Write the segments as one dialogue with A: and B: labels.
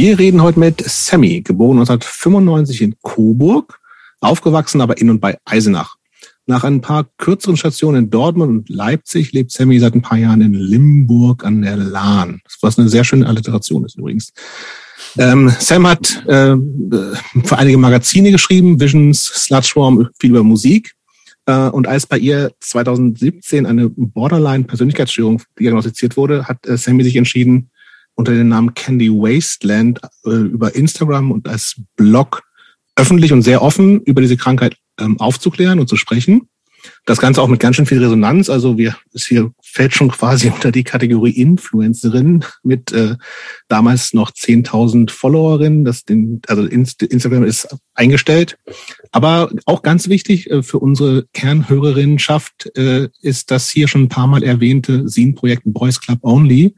A: Wir reden heute mit Sammy, geboren 1995 in Coburg, aufgewachsen aber in und bei Eisenach. Nach ein paar kürzeren Stationen in Dortmund und Leipzig lebt Sammy seit ein paar Jahren in Limburg an der Lahn. Was eine sehr schöne Alliteration ist übrigens. Ähm, Sam hat äh, für einige Magazine geschrieben, Visions, Slutschwarm, viel über Musik. Äh, und als bei ihr 2017 eine Borderline-Persönlichkeitsstörung diagnostiziert wurde, hat äh, Sammy sich entschieden, unter dem Namen Candy Wasteland äh, über Instagram und als Blog öffentlich und sehr offen über diese Krankheit ähm, aufzuklären und zu sprechen. Das Ganze auch mit ganz schön viel Resonanz. Also wir, es hier fällt schon quasi unter die Kategorie Influencerin mit äh, damals noch 10.000 Followerinnen. Das den, also Instagram ist eingestellt. Aber auch ganz wichtig äh, für unsere Kernhörerinnenschaft äh, ist das hier schon ein paar Mal erwähnte Scene-Projekt Boys Club Only,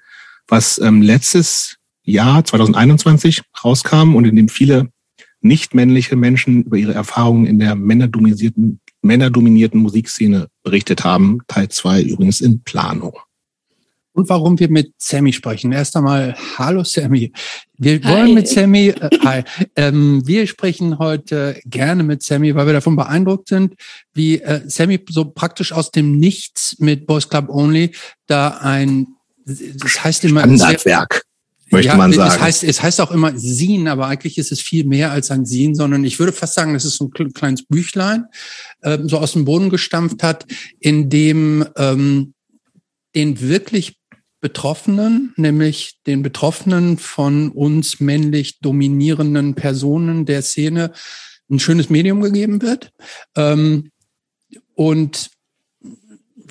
A: was ähm, letztes Jahr 2021 rauskam und in dem viele nicht männliche Menschen über ihre Erfahrungen in der männerdominierten, männerdominierten Musikszene berichtet haben. Teil zwei übrigens in Planung.
B: Und warum wir mit Sammy sprechen. Erst einmal, hallo Sammy. Wir hi. wollen mit Sammy, äh, hi, ähm, wir sprechen heute gerne mit Sammy, weil wir davon beeindruckt sind, wie äh, Sammy so praktisch aus dem Nichts mit Boys Club Only da ein das heißt immer
A: Standardwerk, möchte ja, man sagen.
B: Es heißt, es heißt auch immer Sin, aber eigentlich ist es viel mehr als ein Sin, sondern ich würde fast sagen, das ist so ein kleines Büchlein, ähm, so aus dem Boden gestampft hat, in dem ähm, den wirklich Betroffenen, nämlich den Betroffenen von uns männlich dominierenden Personen der Szene, ein schönes Medium gegeben wird. Ähm, und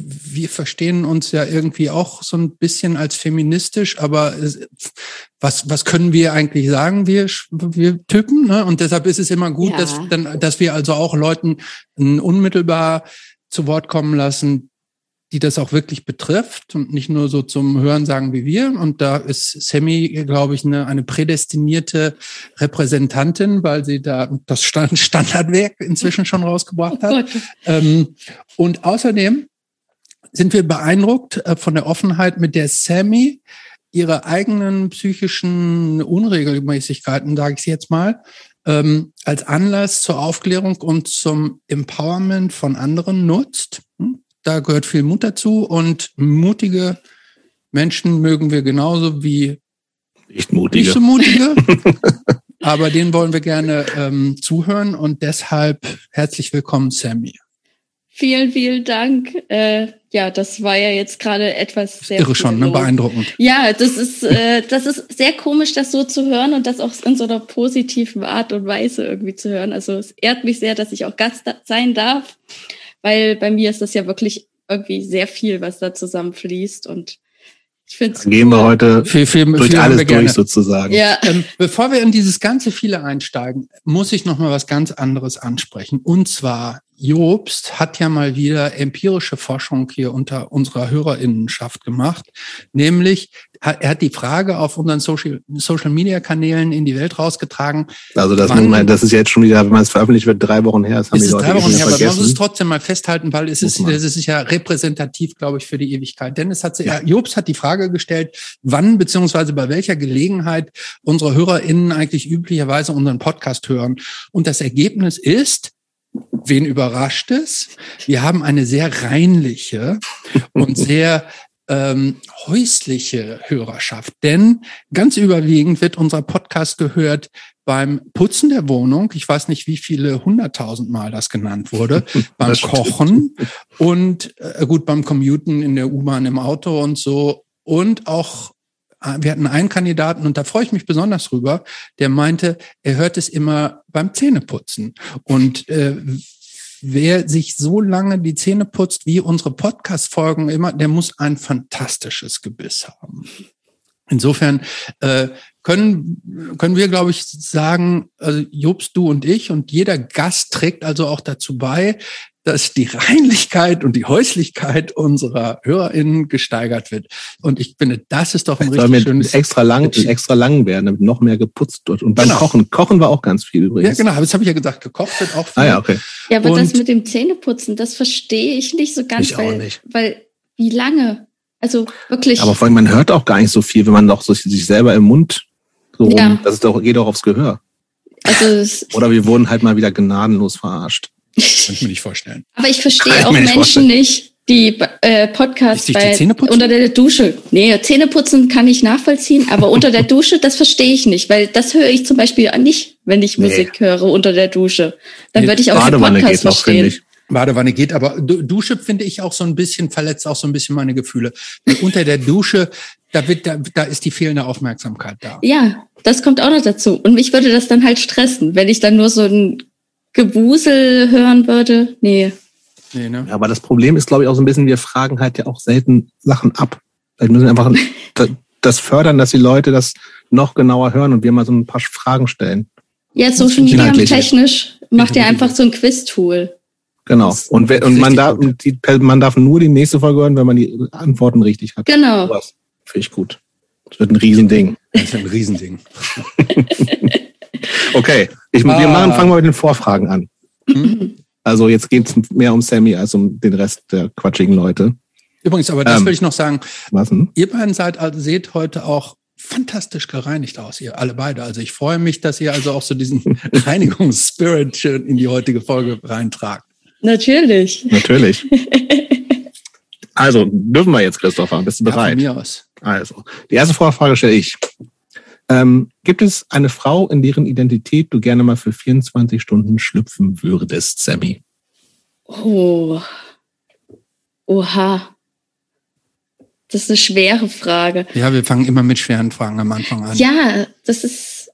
B: wir verstehen uns ja irgendwie auch so ein bisschen als feministisch, aber was, was können wir eigentlich sagen, wir, wir Typen? Ne? Und deshalb ist es immer gut, ja. dass, dann, dass wir also auch Leuten unmittelbar zu Wort kommen lassen, die das auch wirklich betrifft und nicht nur so zum Hören sagen wie wir. Und da ist Sammy, glaube ich, eine, eine prädestinierte Repräsentantin, weil sie da das Standardwerk inzwischen schon rausgebracht hat. Oh ähm, und außerdem sind wir beeindruckt äh, von der Offenheit, mit der Sammy ihre eigenen psychischen Unregelmäßigkeiten, sage ich jetzt mal, ähm, als Anlass zur Aufklärung und zum Empowerment von anderen nutzt. Hm? Da gehört viel Mut dazu und mutige Menschen mögen wir genauso wie
A: nicht mutige.
B: Nicht so mutige. aber denen wollen wir gerne ähm, zuhören und deshalb herzlich willkommen, Sammy.
C: Vielen, vielen Dank. Äh, ja, das war ja jetzt gerade etwas sehr.
B: Irre schon, ne? beeindruckend.
C: Ja, das ist, äh, das ist sehr komisch, das so zu hören und das auch in so einer positiven Art und Weise irgendwie zu hören. Also es ehrt mich sehr, dass ich auch Gast sein darf, weil bei mir ist das ja wirklich irgendwie sehr viel, was da zusammenfließt und
A: ich finde Gehen wir heute viel, viel, durch viel alles durch sozusagen.
B: Ja. Ähm, bevor wir in dieses ganze viele einsteigen, muss ich noch mal was ganz anderes ansprechen. Und zwar Jobst hat ja mal wieder empirische Forschung hier unter unserer Hörerinnenschaft gemacht, nämlich er hat die Frage auf unseren Social, Social Media Kanälen in die Welt rausgetragen.
A: Also das, wann, man, das ist jetzt schon wieder, wenn man es veröffentlicht wird, drei Wochen her.
B: Das haben ist die Leute drei Wochen her, aber man muss es trotzdem mal festhalten, weil es ist, es ist ja repräsentativ, glaube ich, für die Ewigkeit. Denn es hat, ja. Jobs hat die Frage gestellt, wann beziehungsweise bei welcher Gelegenheit unsere HörerInnen eigentlich üblicherweise unseren Podcast hören. Und das Ergebnis ist, Wen überrascht es? Wir haben eine sehr reinliche und sehr ähm, häusliche Hörerschaft. Denn ganz überwiegend wird unser Podcast gehört beim Putzen der Wohnung. Ich weiß nicht, wie viele hunderttausend Mal das genannt wurde. beim Kochen und äh, gut beim Commuten in der U-Bahn, im Auto und so. Und auch wir hatten einen Kandidaten und da freue ich mich besonders drüber, der meinte, er hört es immer beim Zähneputzen. Und äh, wer sich so lange die Zähne putzt, wie unsere Podcast-Folgen immer, der muss ein fantastisches Gebiss haben. Insofern äh, können, können wir, glaube ich, sagen, also Jobst, du und ich und jeder Gast trägt also auch dazu bei, dass die Reinlichkeit und die Häuslichkeit unserer HörerInnen gesteigert wird. Und ich finde, das ist doch ein
A: richtig mit schönes... extra lang, extra lang werden, damit noch mehr geputzt wird. Und beim genau. Kochen, Kochen war auch ganz viel übrigens.
B: Ja, genau, das habe ich ja gesagt, gekocht wird auch viel.
A: Ah ja, okay.
C: Ja, aber und das mit dem Zähneputzen, das verstehe ich nicht so ganz,
A: ich
C: weil,
A: nicht.
C: weil wie lange? Also wirklich.
A: Aber vor allem, man hört auch gar nicht so viel, wenn man doch so sich selber im Mund So rum.
C: Ja.
A: Das ist doch, geht doch aufs Gehör.
C: Also, es,
A: Oder wir wurden halt mal wieder gnadenlos verarscht.
B: Kann ich mir nicht vorstellen.
C: aber ich verstehe
A: ich
C: auch
A: nicht
C: Menschen
A: vorstellen.
C: nicht, die äh, Podcasts
B: die
C: bei, unter der Dusche. Nee, Zähne putzen kann ich nachvollziehen, aber unter der Dusche, das verstehe ich nicht, weil das höre ich zum Beispiel nicht, wenn ich
A: Nee.
C: Musik höre unter der Dusche. Dann
B: Nee,
C: würde ich auch den
A: Badewanne
C: Podcast
A: geht noch, finde
C: verstehen.
A: ich.
B: Badewanne geht, aber Du- Dusche finde ich auch so ein bisschen, verletzt auch so ein bisschen meine Gefühle. Unter der Dusche, da wird, da, da ist die fehlende Aufmerksamkeit da.
C: Ja, das kommt auch noch dazu. Und mich würde das dann halt stressen, wenn ich dann nur so ein Gewusel hören würde. Nee.
B: Nee, ne?
A: Ja, aber das Problem ist, glaube ich, auch so ein bisschen, wir fragen halt ja auch selten Sachen ab. Vielleicht müssen wir einfach da- das fördern, dass die Leute das noch genauer hören und wir mal so ein paar Fragen stellen.
C: Ja, Social Media technisch macht ihr einfach so ein Quiz-Tool.
A: Genau. Und, wer- und man, darf, die, man darf nur die nächste Folge hören, wenn man die Antworten richtig hat.
C: Genau.
A: Sowas. Finde ich gut. Das wird ein Riesending.
B: Das ist ein Riesending.
A: Okay, ich,
B: Ah.
A: wir machen, fangen wir mit den Vorfragen an.
B: Hm?
A: Also jetzt geht es mehr um Sammy als um den Rest der quatschigen Leute.
B: Übrigens, aber das
A: Ähm.
B: will ich noch sagen.
A: Was denn?
B: Ihr beiden seid, also seht heute auch fantastisch gereinigt aus, ihr alle beide. Also ich freue mich, dass ihr also auch so diesen Reinigungsspirit schön in die heutige Folge reintragt.
C: Natürlich.
A: Natürlich. Also, dürfen wir jetzt, Christopher? Bist du
B: Ja, von
A: bereit?
B: mir aus.
A: Also, die erste Vorfrage stelle ich. Ähm, gibt es eine Frau, in deren Identität du gerne mal für 24 Stunden schlüpfen würdest, Sammy?
C: Oh. Oha. Das ist eine schwere Frage.
B: Ja, wir fangen immer mit schweren Fragen am Anfang an.
C: Ja, das ist.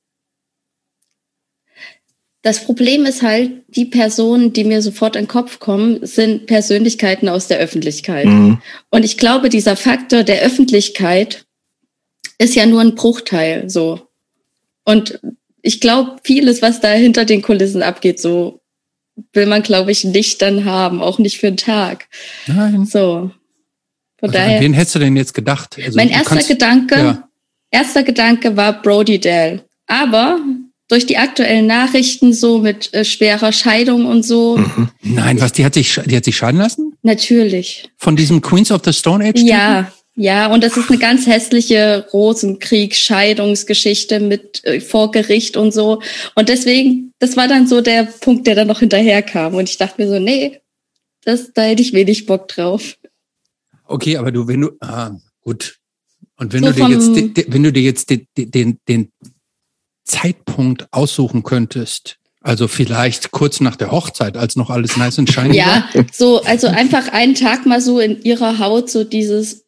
C: Das Problem ist halt, die Personen, die mir sofort in den Kopf kommen, sind Persönlichkeiten aus der Öffentlichkeit.
A: Mhm.
C: Und ich glaube, dieser Faktor der Öffentlichkeit ist ja nur ein Bruchteil so. Und ich glaube, vieles, was da hinter den Kulissen abgeht, so will man, glaube ich, nicht dann haben, auch nicht für einen Tag.
B: Nein.
C: So. Von
B: Also, an
C: daher.
B: wen hättest du denn jetzt gedacht? Also,
C: Mein erster
B: kannst-
C: Gedanke,
B: Ja.
C: erster Gedanke war Brody Dell. Aber durch die aktuellen Nachrichten so mit äh, schwerer Scheidung und so,
A: Mhm.
B: Nein, was, die hat sich, die hat sich scheiden lassen?
C: natürlich.
B: Von diesem Queens of the Stone Age?
C: Ja, ja, und das ist eine ganz hässliche Rosenkrieg-Scheidungsgeschichte mit äh, vor Gericht und so. Und deswegen, das war dann so der Punkt, der dann noch hinterherkam. Und ich dachte mir so, nee, das, da hätte ich wenig Bock drauf.
B: Okay, aber du, wenn du, ah, gut. Und wenn
C: So
B: du dir jetzt, de- de- wenn du dir jetzt den, den, den Zeitpunkt aussuchen könntest, also vielleicht kurz nach der Hochzeit, als noch alles nice und shiny
C: Ja, so, also einfach einen Tag mal so in ihrer Haut, so dieses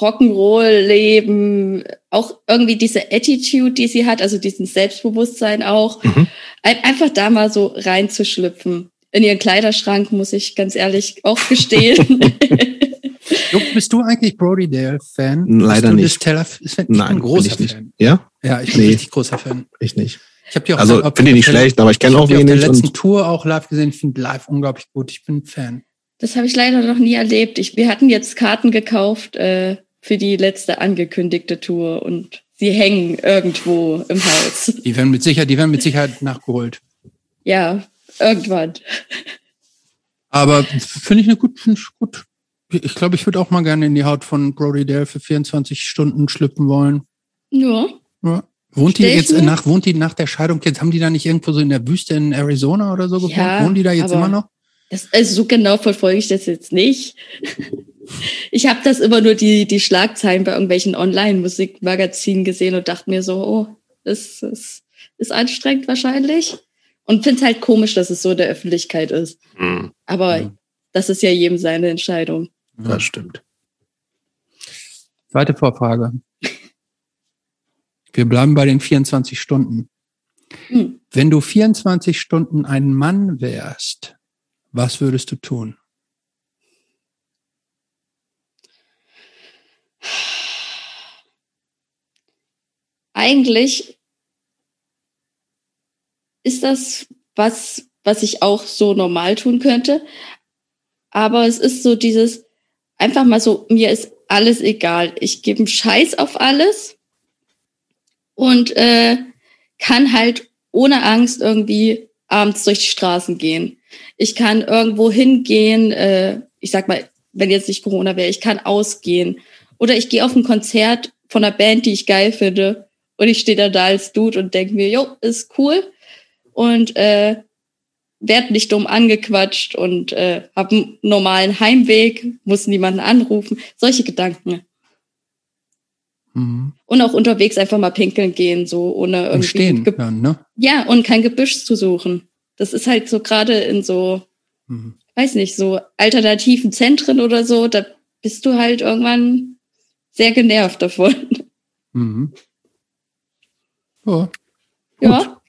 C: Rock'n'Roll-Leben, auch irgendwie diese Attitude, die sie hat, also diesen Selbstbewusstsein auch,
A: Mhm.
C: ein, einfach da mal so reinzuschlüpfen. In ihren Kleiderschrank, muss ich ganz ehrlich auch gestehen.
B: Bist du eigentlich Brody Dale Fan?
A: Leider
B: bist du
A: nicht.
B: Teller, ich bin
A: Nein,
B: ein
A: bin
B: großer
A: ich nicht.
B: Fan.
A: Ja?
B: Ja, ich bin
A: Nee.
B: richtig großer Fan.
A: Ich nicht.
B: Ich habe die auch
A: Also,
B: auf
A: finde ich nicht
B: der-
A: schlecht, aber ich kenne
B: ich
A: auch
B: hab die auf der
A: wenig.
B: letzten Tour auch live gesehen. Ich finde live unglaublich gut. Ich bin Fan.
C: Das habe ich leider noch nie erlebt. Ich, wir hatten jetzt Karten gekauft äh, für die letzte angekündigte Tour und sie hängen irgendwo im Haus.
B: Die werden mit Sicherheit, die werden mit Sicherheit nachgeholt.
C: Ja, irgendwann.
B: Aber finde ich eine gut, ich gut. Ich glaube, ich würde auch mal gerne in die Haut von Brody Dale für 24 Stunden schlüpfen wollen.
C: Ja.
B: Ja. Wohnt die
C: Stell ich
B: jetzt nach, wohnt die nach der Scheidung jetzt, haben die da nicht irgendwo so in der Wüste in Arizona oder so gewohnt?
C: Ja,
B: Wohnen die da jetzt immer noch?
C: Das, also so genau verfolge ich das jetzt nicht. Ich habe das immer nur die, die Schlagzeilen bei irgendwelchen Online-Musikmagazinen gesehen und dachte mir so, oh, das, das ist anstrengend wahrscheinlich. Und finde es halt komisch, dass es so in der Öffentlichkeit ist.
A: Mhm.
C: Aber
B: Ja.
C: das ist ja jedem seine Entscheidung.
A: das stimmt.
B: Zweite Vorfrage. Wir bleiben bei den 24 Stunden.
C: Hm.
B: Wenn du 24 Stunden ein Mann wärst, was würdest du tun?
C: Eigentlich ist das was, was ich auch so normal tun könnte. Aber es ist so dieses, einfach mal so, mir ist alles egal. Ich gebe einen Scheiß auf alles und äh, kann halt ohne Angst irgendwie abends durch die Straßen gehen. Ich kann irgendwo hingehen, äh, ich sag mal, wenn jetzt nicht Corona wäre, ich kann ausgehen. Oder ich gehe auf ein Konzert von einer Band, die ich geil finde Und ich stehe da da als Dude und denke mir, jo, ist cool. Und äh, werd nicht dumm angequatscht und äh, habe einen normalen Heimweg, muss niemanden anrufen. Solche Gedanken. Mhm. Und auch unterwegs einfach mal pinkeln gehen, so ohne irgendwie. Und
B: stehen dann, ne?
C: Ja, und kein Gebüsch zu suchen. Das ist halt so gerade in so, mhm. weiß nicht, so alternativen Zentren oder so, da bist du halt irgendwann sehr genervt davon. Mhm.
A: Ja. ja.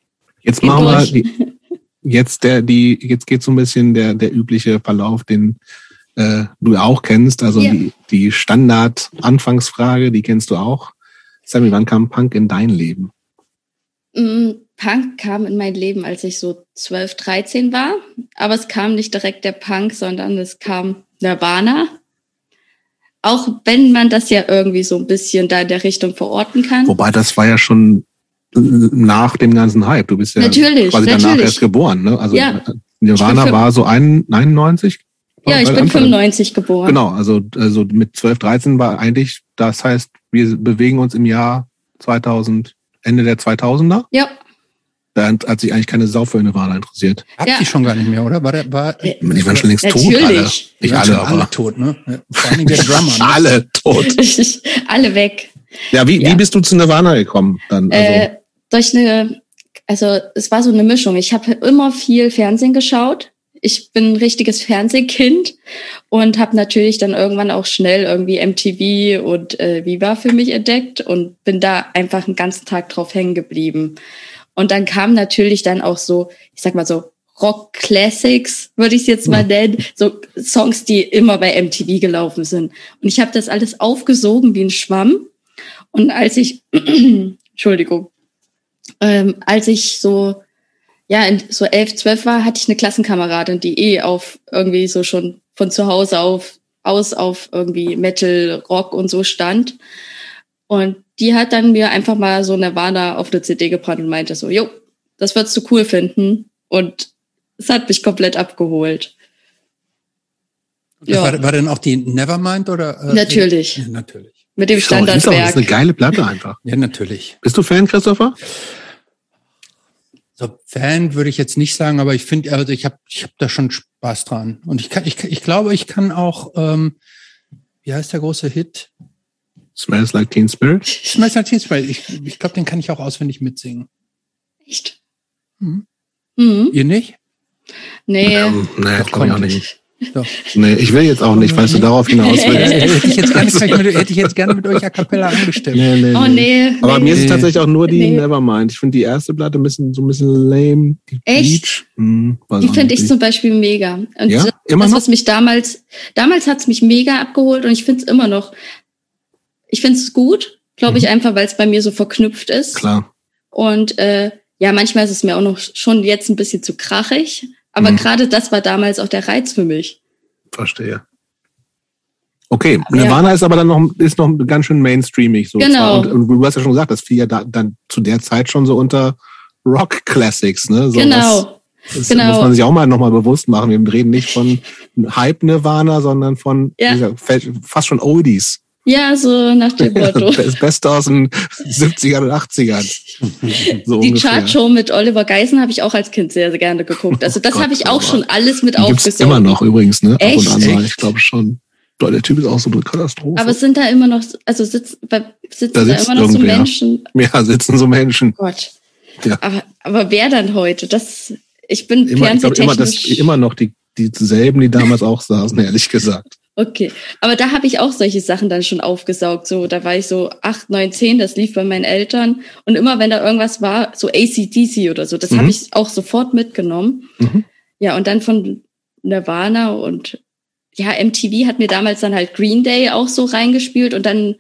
A: Jetzt machen wir die, jetzt der, die, jetzt geht so ein bisschen der, der übliche Verlauf, den äh, du auch kennst. Also ja. die, die Standard-Anfangsfrage, die kennst du auch. Sammy, wann kam Punk in dein Leben?
C: Mm, Punk kam in mein Leben, als ich so 12, 13 war. Aber es kam nicht direkt der Punk, sondern es kam Nirvana. Auch wenn man das ja irgendwie so ein bisschen da in der Richtung verorten kann.
A: Wobei das war ja schon nach dem ganzen Hype. Du bist ja
C: natürlich,
A: quasi
C: natürlich.
A: danach erst geboren. Ne? Also
C: ja.
A: Nirvana war so ein, 91?
C: Ja, ich bin 95 geboren.
A: Genau, also, also mit 12, 13 war eigentlich, das heißt, wir bewegen uns im Jahr 2000, Ende der 2000er.
C: Ja.
A: Da hat sich eigentlich keine Sau für Nirvana interessiert.
B: Hat ja. die schon gar nicht mehr, oder? War der, war,
A: die waren schon längst Natürlich. tot, alle. Nicht alle,
B: aber. alle tot, ne? Vor allem der Drummer. Ne?
A: alle tot.
C: alle weg.
A: Ja, wie, ja. wie bist du zu Nirvana gekommen dann?
C: Also, äh, durch eine, also es war so eine Mischung. Ich habe immer viel Fernsehen geschaut. Ich bin ein richtiges Fernsehkind und habe natürlich dann irgendwann auch schnell irgendwie MTV und äh, Viva für mich entdeckt und bin da einfach einen ganzen Tag drauf hängen geblieben. Und dann kam natürlich dann auch so, ich sag mal so, Rock Classics, würde ich es jetzt mal nennen, so Songs, die immer bei MTV gelaufen sind. Und ich habe das alles aufgesogen wie ein Schwamm. Und als ich, Entschuldigung, ähm, als ich so, ja, in so elf, zwölf war, hatte ich eine Klassenkameradin, die eh auf irgendwie so schon von zu Hause auf, aus auf irgendwie Metal, Rock und so stand. Und die hat dann mir einfach mal so eine Warner auf eine CD gebrannt und meinte so, jo, das würdest du cool finden. Und es hat mich komplett abgeholt.
B: Ja. War, war denn auch die Nevermind oder?
C: Äh, natürlich.
B: Ja, natürlich.
C: Mit dem Standardwerk.
A: Das ist eine geile Platte einfach.
B: ja, natürlich.
A: Bist du Fan, Christopher?
B: So Fan würde ich jetzt nicht sagen, aber ich finde, also ich habe ich hab da schon Spaß dran. Und ich kann, ich, ich glaube, ich kann auch, ähm, wie heißt der große Hit?
A: Smells Like Teen Spirit?
B: Smells Like Teen Spirit. Ich, ich glaube, den kann ich auch auswendig mitsingen.
C: Echt?
B: Mhm. Mhm. Ihr nicht?
C: Nee. Ähm,
A: nee, glaube ich auch nicht. Doch. Nee, ich will jetzt auch nicht, falls du darauf hinaus willst.
B: hätte, ich jetzt gerne, hätte ich jetzt gerne mit euch a cappella angestimmt.
C: Nee, nee, oh, nee.
A: Aber nee. mir ist es tatsächlich auch nur die nee. Nevermind. Ich finde die erste Platte ein bisschen, so ein bisschen lame.
C: Die Echt? Hm, die finde ich zum Beispiel mega. Und
A: ja?
C: das,
A: immer noch?
C: was mich damals, damals hat es mich mega abgeholt und ich finde es immer noch. Ich finde es gut, glaube mhm. ich, einfach, weil es bei mir so verknüpft ist.
A: Klar.
C: Und äh, ja, manchmal ist es mir auch noch schon jetzt ein bisschen zu krachig. Aber mhm. gerade das war damals auch der Reiz für mich.
A: Verstehe. Okay, Nirvana ja. ist aber dann noch, ist noch ganz schön mainstreamig. So
C: genau.
A: Und, und, du hast ja schon gesagt, das fiel ja da, dann zu der Zeit schon so unter Rock Classics, ne? So
C: genau.
A: Das genau. muss man sich auch mal nochmal bewusst machen. Wir reden nicht von Hype Nirvana, sondern von ja. fast schon Oldies.
C: Ja, so nach dem Motto.
A: Das Beste aus den 70ern und 80ern.
C: So die Chartshow mit Oliver Geisen habe ich auch als Kind sehr, sehr gerne geguckt. Also das oh habe ich auch schon alles mit aufgesogen.
A: immer noch übrigens, ne?
C: Echt?
A: Ab und an mal, ich glaube schon. Der Typ ist auch so eine Katastrophe.
C: Aber es sind da immer noch, also sitz, sitzen da, da immer noch so Menschen.
A: Ja, sitzen so Menschen.
C: Oh Gott. Ja. Aber, aber wer dann heute? Das, ich bin
A: immer, ich glaub, immer, das, immer noch die, dieselben, die damals auch saßen, ehrlich gesagt.
C: Okay, aber da habe ich auch solche Sachen dann schon aufgesaugt. So, da war ich so acht, neun, zehn, das lief bei meinen Eltern. Und immer wenn da irgendwas war, so ACDC oder so, das mhm. habe ich auch sofort mitgenommen. Mhm. Ja, und dann von Nirvana und ja, MTV hat mir damals dann halt Green Day auch so reingespielt. Und dann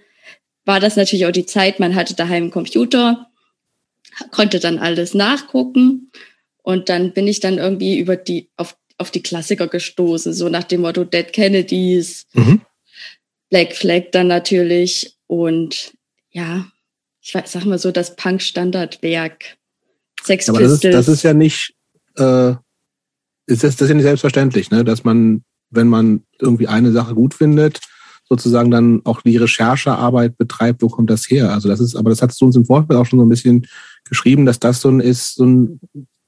C: war das natürlich auch die Zeit, man hatte daheim einen Computer, konnte dann alles nachgucken. Und dann bin ich dann irgendwie über die, auf auf die Klassiker gestoßen, so nach dem Motto Dead Kennedys, mhm. Black Flag dann natürlich und ja, ich sag mal so das Punk-Standardwerk. Sex
A: Aber. Das ist, das ist ja nicht, äh, ist das, das ist ja nicht selbstverständlich, ne? dass man, wenn man irgendwie eine Sache gut findet, sozusagen dann auch die Recherchearbeit betreibt, wo kommt das her? Also das ist, aber das hast du uns im Vorfeld auch schon so ein bisschen geschrieben, dass das so ein ist, so ein,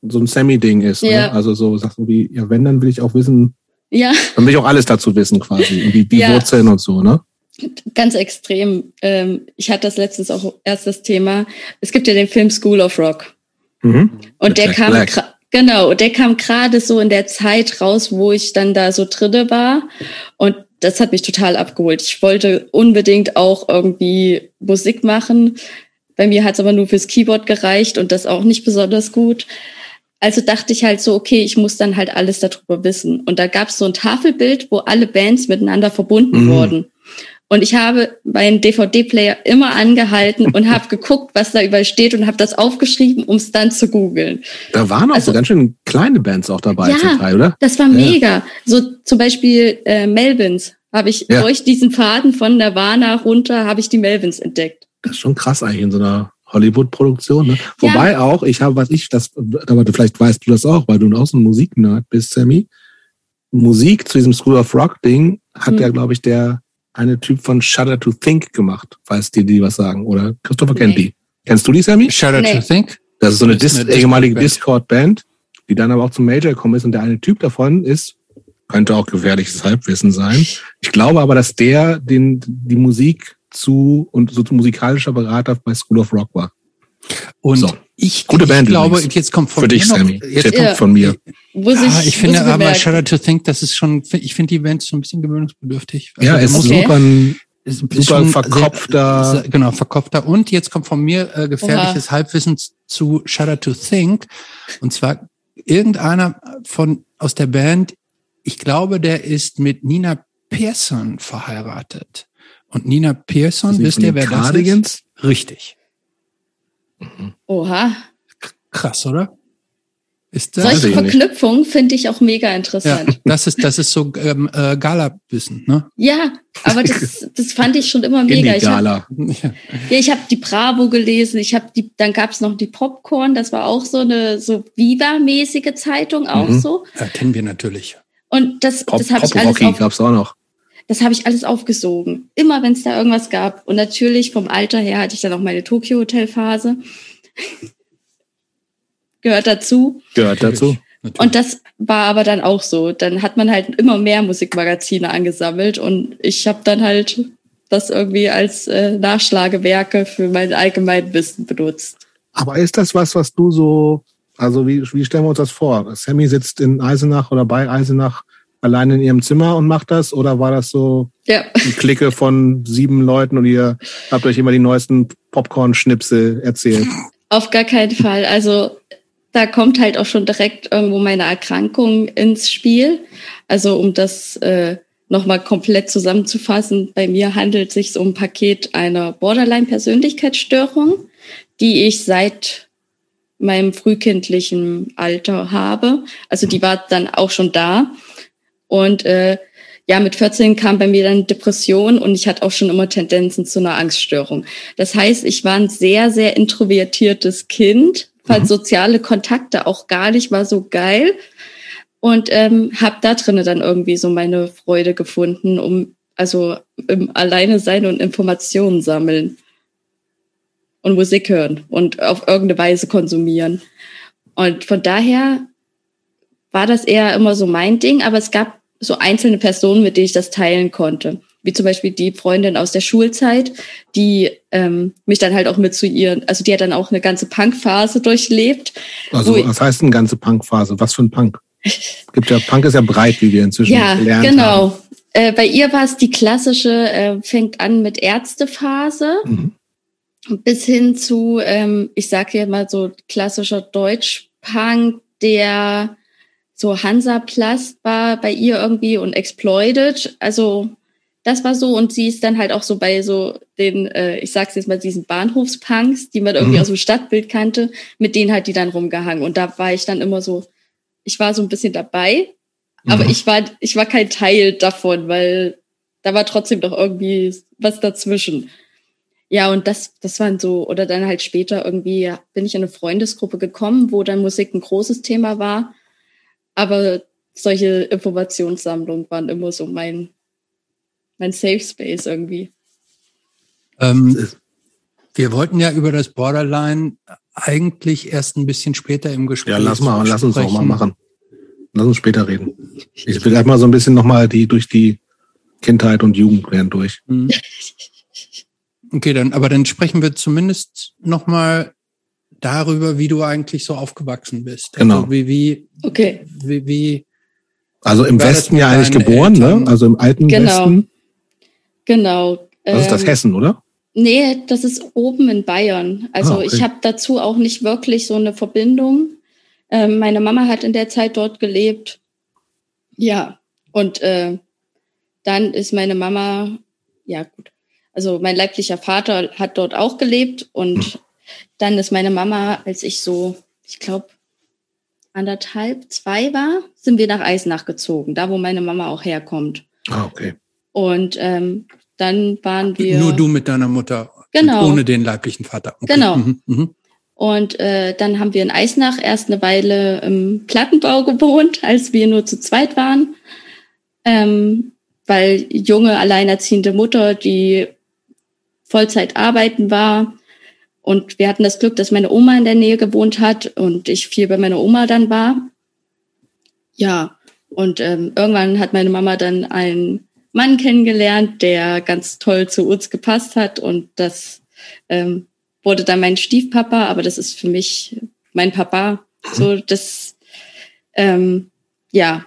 A: so ein Semi-Ding ist. Ne?
C: Ja.
A: Ne? Also so sagst du wie, ja, wenn, dann will ich auch wissen,
C: Ja,
A: dann will ich auch alles dazu wissen quasi. Und die,
C: Ja.
A: Wurzeln und so, ne?
C: ganz extrem. Ähm, ich hatte das letztens auch erst das Thema. Es gibt ja den Film School of Rock.
A: Mhm.
C: Und
A: Mit
C: der
A: Jack
C: kam,
A: Black.
C: genau, der kam gerade so in der Zeit raus, wo ich dann da so drinne war. Und das hat mich total abgeholt. Ich wollte unbedingt auch irgendwie Musik machen. Bei mir hat es aber nur fürs Keyboard gereicht und das auch nicht besonders gut. Also dachte ich halt so, okay, ich muss dann halt alles darüber wissen. Und da gab es so ein Tafelbild, wo alle Bands miteinander verbunden
A: Mhm.
C: wurden. Und ich habe meinen DVD-Player immer angehalten und habe geguckt, was da überall steht und habe das aufgeschrieben, um es dann zu googeln.
A: Da waren auch
C: Also-
A: so ganz schön kleine Bands auch dabei
C: Ja.
A: zum Teil, oder?
C: Das war
A: Ja.
C: mega. So zum Beispiel äh, Melvins habe ich
A: Ja.
C: durch diesen Faden von Nirvana runter habe ich die Melvins entdeckt.
A: Das ist schon krass eigentlich in so einer Hollywood-Produktion. Ne? Wobei auch, ich habe, was ich, das, aber vielleicht weißt du das auch, weil du auch so ein Musiknerd bist, Sammy. Musik zu diesem School of Rock-Ding hat
C: Hm.
A: ja, glaube ich, der eine Typ von Shudder to Think gemacht, falls dir die was sagen. Oder Christopher kennt
C: Nee.
A: die. Kennst du die, Sammy?
B: Shudder
C: Nee.
B: to Think.
A: Das ist so eine,
B: Das ist
A: Dis
B: eine
A: ehemalige
B: Discord-Band.
A: Discord-Band, die dann aber auch zum Major gekommen ist. Und der eine Typ davon ist, könnte auch gefährliches Halbwissen sein. Ich glaube aber, dass der den, die Musik zu und so musikalischer Berater bei School of Rock war.
B: Und
A: So.
B: ich,
A: Gute
B: ich
A: Band
B: glaube,
A: übrigens.
B: jetzt kommt von
A: Für dich, Sammy.
B: Jetzt
C: Ja.
A: von mir.
C: Muss
B: Ah,
C: ich,
B: ich finde
C: muss
B: aber
C: bemerken.
B: Shudder to Think, das ist schon, ich finde die Band so ein bisschen gewöhnungsbedürftig.
A: Ja,
B: Also,
A: ist
B: muss-
C: Okay.
A: super ein
B: ist,
A: super
B: schon
A: verkopfter-
B: Sehr, sehr, genau, verkopfter. Und jetzt kommt von mir äh, gefährliches Halbwissen zu Shudder to Think. Und zwar irgendeiner von aus der Band, ich glaube, der ist mit Nina Pearson verheiratet. Und Nina Pearson, wisst ihr, wer das
A: Cardigans?
B: ist? Richtig.
C: Oha.
B: Krass, oder? Ist das?
C: Solche. Verknüpfungen finde ich auch mega
B: Ja,
C: interessant.
B: das ist, das ist so ähm, äh, Gala-Wissen, ne?
C: Ja, aber das, das fand ich schon immer mega. Ich hab,
A: Indie-Gala.
B: Ja.
C: ja, ich habe die Bravo gelesen, ich habe die, dann gab es noch die Popcorn, das war auch so eine so Viva-mäßige Zeitung auch
A: Mhm.
C: so.
B: Ja, kennen wir natürlich.
C: Und das,
A: Pop,
C: das habe ich
A: Pop
C: alles
A: Rocky
C: auf,
A: gab's auch noch.
C: Das habe ich alles aufgesogen. Immer wenn es da irgendwas gab. Und natürlich vom Alter her hatte ich dann auch meine Tokyo Hotel Phase. Gehört dazu.
A: Gehört dazu.
B: Natürlich.
C: Und das war aber dann auch so. Dann hat man halt immer mehr Musikmagazine angesammelt und ich habe dann halt das irgendwie als äh, Nachschlagewerke für mein Allgemeinwissen benutzt.
A: Aber ist das was, was du so, also wie, wie stellen wir uns das vor? Sammy sitzt in Eisenach oder bei Eisenach allein in ihrem Zimmer und macht das? Oder war das so
C: Ja,
A: eine Clique von sieben Leuten und ihr habt euch immer die neuesten Popcorn-Schnipsel erzählt?
C: auf gar keinen Fall. Also da kommt halt auch schon direkt irgendwo meine Erkrankung ins Spiel. Also um das äh, nochmal komplett zusammenzufassen, bei mir handelt es sich um ein Paket einer Borderline-Persönlichkeitsstörung, die ich seit meinem frühkindlichen Alter habe. Also die war dann auch schon da. Und äh, ja, mit 14 kam bei mir dann Depression und ich hatte auch schon immer Tendenzen zu einer Angststörung. Das heißt, ich war ein sehr, sehr introvertiertes Kind, fand
A: Mhm.
C: soziale Kontakte auch gar nicht mal so geil und ähm, habe da drinnen dann irgendwie so meine Freude gefunden, um also im Alleine sein und Informationen sammeln und Musik hören und auf irgendeine Weise konsumieren. Und von daher war das eher immer so mein Ding, aber es gab so einzelne Personen, mit denen ich das teilen konnte. Wie zum Beispiel die Freundin aus der Schulzeit, die ähm, mich dann halt auch mit zu ihren, also die hat dann auch eine ganze Punk-Phase durchlebt.
A: Also, was heißt eine ganze Punk-Phase? Was für ein Punk? Gibt ja, Punk ist ja breit, wie wir inzwischen
C: Ja,
A: gelernt
C: genau.
A: haben.
C: Äh, bei ihr war es die klassische, äh, fängt an mit Ärztephase
A: Mhm.
C: bis hin zu, ähm, ich sage ja mal so klassischer Deutsch-Punk, der so Hansaplast war bei ihr irgendwie und Exploited. Also das war so und sie ist dann halt auch so bei so den, äh, ich sag's jetzt mal, diesen Bahnhofspunks, die man irgendwie
A: Mhm.
C: aus dem Stadtbild kannte, mit denen hat die dann rumgehangen. Und da war ich dann immer so, ich war so ein bisschen dabei, aber
A: Mhm.
C: ich war, ich war kein Teil davon, weil da war trotzdem doch irgendwie was dazwischen. Ja, und das, das waren so, oder dann halt später irgendwie bin ich in eine Freundesgruppe gekommen, wo dann Musik ein großes Thema war. Aber solche Informationssammlungen waren immer so mein, mein Safe Space irgendwie.
B: Ähm, wir wollten ja über das Borderline eigentlich erst ein bisschen später im Gespräch.
A: Ja, lass mal, lass uns auch mal machen. Lass uns später reden. Ich will erstmal so ein bisschen nochmal die durch die Kindheit und Jugend werden durch. Mhm.
B: Okay, dann, aber dann sprechen wir zumindest nochmal darüber, wie du eigentlich so aufgewachsen bist.
A: Also genau.
B: Also wie, wie,
C: okay.
B: Wie, wie,
A: also im Westen ja eigentlich geboren, ne? Eltern? ne? Also im alten
C: genau.
A: Westen.
C: Genau.
A: Das ist das ähm, Hessen, oder?
C: Nee, das ist oben in Bayern. Also ah, okay. ich habe dazu auch nicht wirklich so eine Verbindung. Ähm, meine Mama hat in der Zeit dort gelebt. Ja, und äh, dann ist meine Mama, ja gut, also mein leiblicher Vater hat dort auch gelebt und hm. Dann ist meine Mama, als ich so, ich glaube, anderthalb, zwei war, sind wir nach Eisenach gezogen, da wo meine Mama auch herkommt.
A: Ah, okay.
C: Und ähm, dann waren wir.
B: Nur du mit deiner Mutter.
C: Genau.
B: Ohne den leiblichen Vater.
C: Okay. Genau. Mhm, mh. Und äh, dann haben wir in Eisenach erst eine Weile im Plattenbau gewohnt, als wir nur zu zweit waren. Ähm, weil junge, alleinerziehende Mutter, die Vollzeit arbeiten war. Und wir hatten das Glück, dass meine Oma in der Nähe gewohnt hat und ich viel bei meiner Oma dann war. Ja, und ähm, irgendwann hat meine Mama dann einen Mann kennengelernt, der ganz toll zu uns gepasst hat und das ähm, wurde dann mein Stiefpapa, aber das ist für mich mein Papa. So, das, ähm, ja.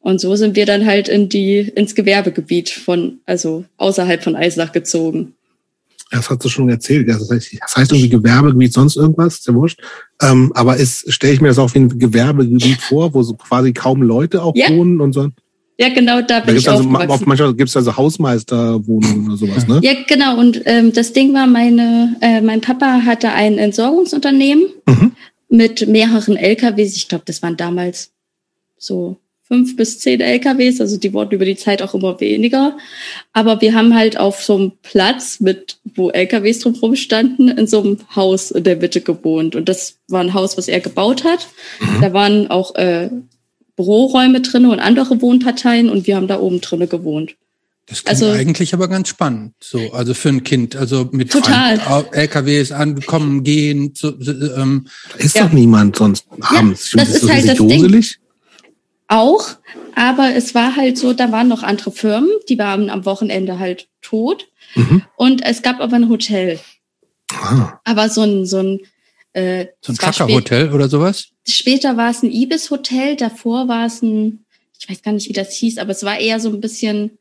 C: Und so sind wir dann halt in die, ins Gewerbegebiet von, also außerhalb von Eisenach gezogen.
A: Das hast du schon erzählt. Das heißt, das heißt irgendwie Gewerbegebiet, sonst irgendwas, ist ja wurscht. Ähm, aber stelle ich mir das auch wie ein Gewerbegebiet vor, wo so quasi kaum Leute auch ja. wohnen und so?
C: Ja, genau, da bin da ich
A: also, Manchmal gibt es also Hausmeisterwohnungen oder sowas, ne?
C: Ja, genau. Und ähm, das Ding war, meine, äh, mein Papa hatte ein Entsorgungsunternehmen mhm. mit mehreren LKWs. Ich glaube, das waren damals so fünf bis zehn LKWs. Also die wurden über die Zeit auch immer weniger. Aber wir haben halt auf so einem Platz mit, wo LKWs drumherum standen, in so einem Haus in der Mitte gewohnt. Und das war ein Haus, was er gebaut hat. Mhm. Da waren auch äh, Büroräume drin und andere Wohnparteien und wir haben da oben drinne gewohnt.
B: Das klingt also, eigentlich aber ganz spannend, so also für ein Kind, also mit
C: total.
B: LKWs ankommen, gehen. So,
A: ähm. Da ist ja. doch niemand sonst abends.
C: Ja, das ist, ist halt das Ding. Auch, aber es war halt so, da waren noch andere Firmen, die waren am Wochenende halt tot mhm. und es gab aber ein Hotel. Ah. Aber so ein so ein
B: äh, so ein Kackerhotel oder sowas?
C: Später war es ein Ibis-Hotel, davor war es ein, ich weiß gar nicht, wie das hieß, aber es war eher so ein bisschen,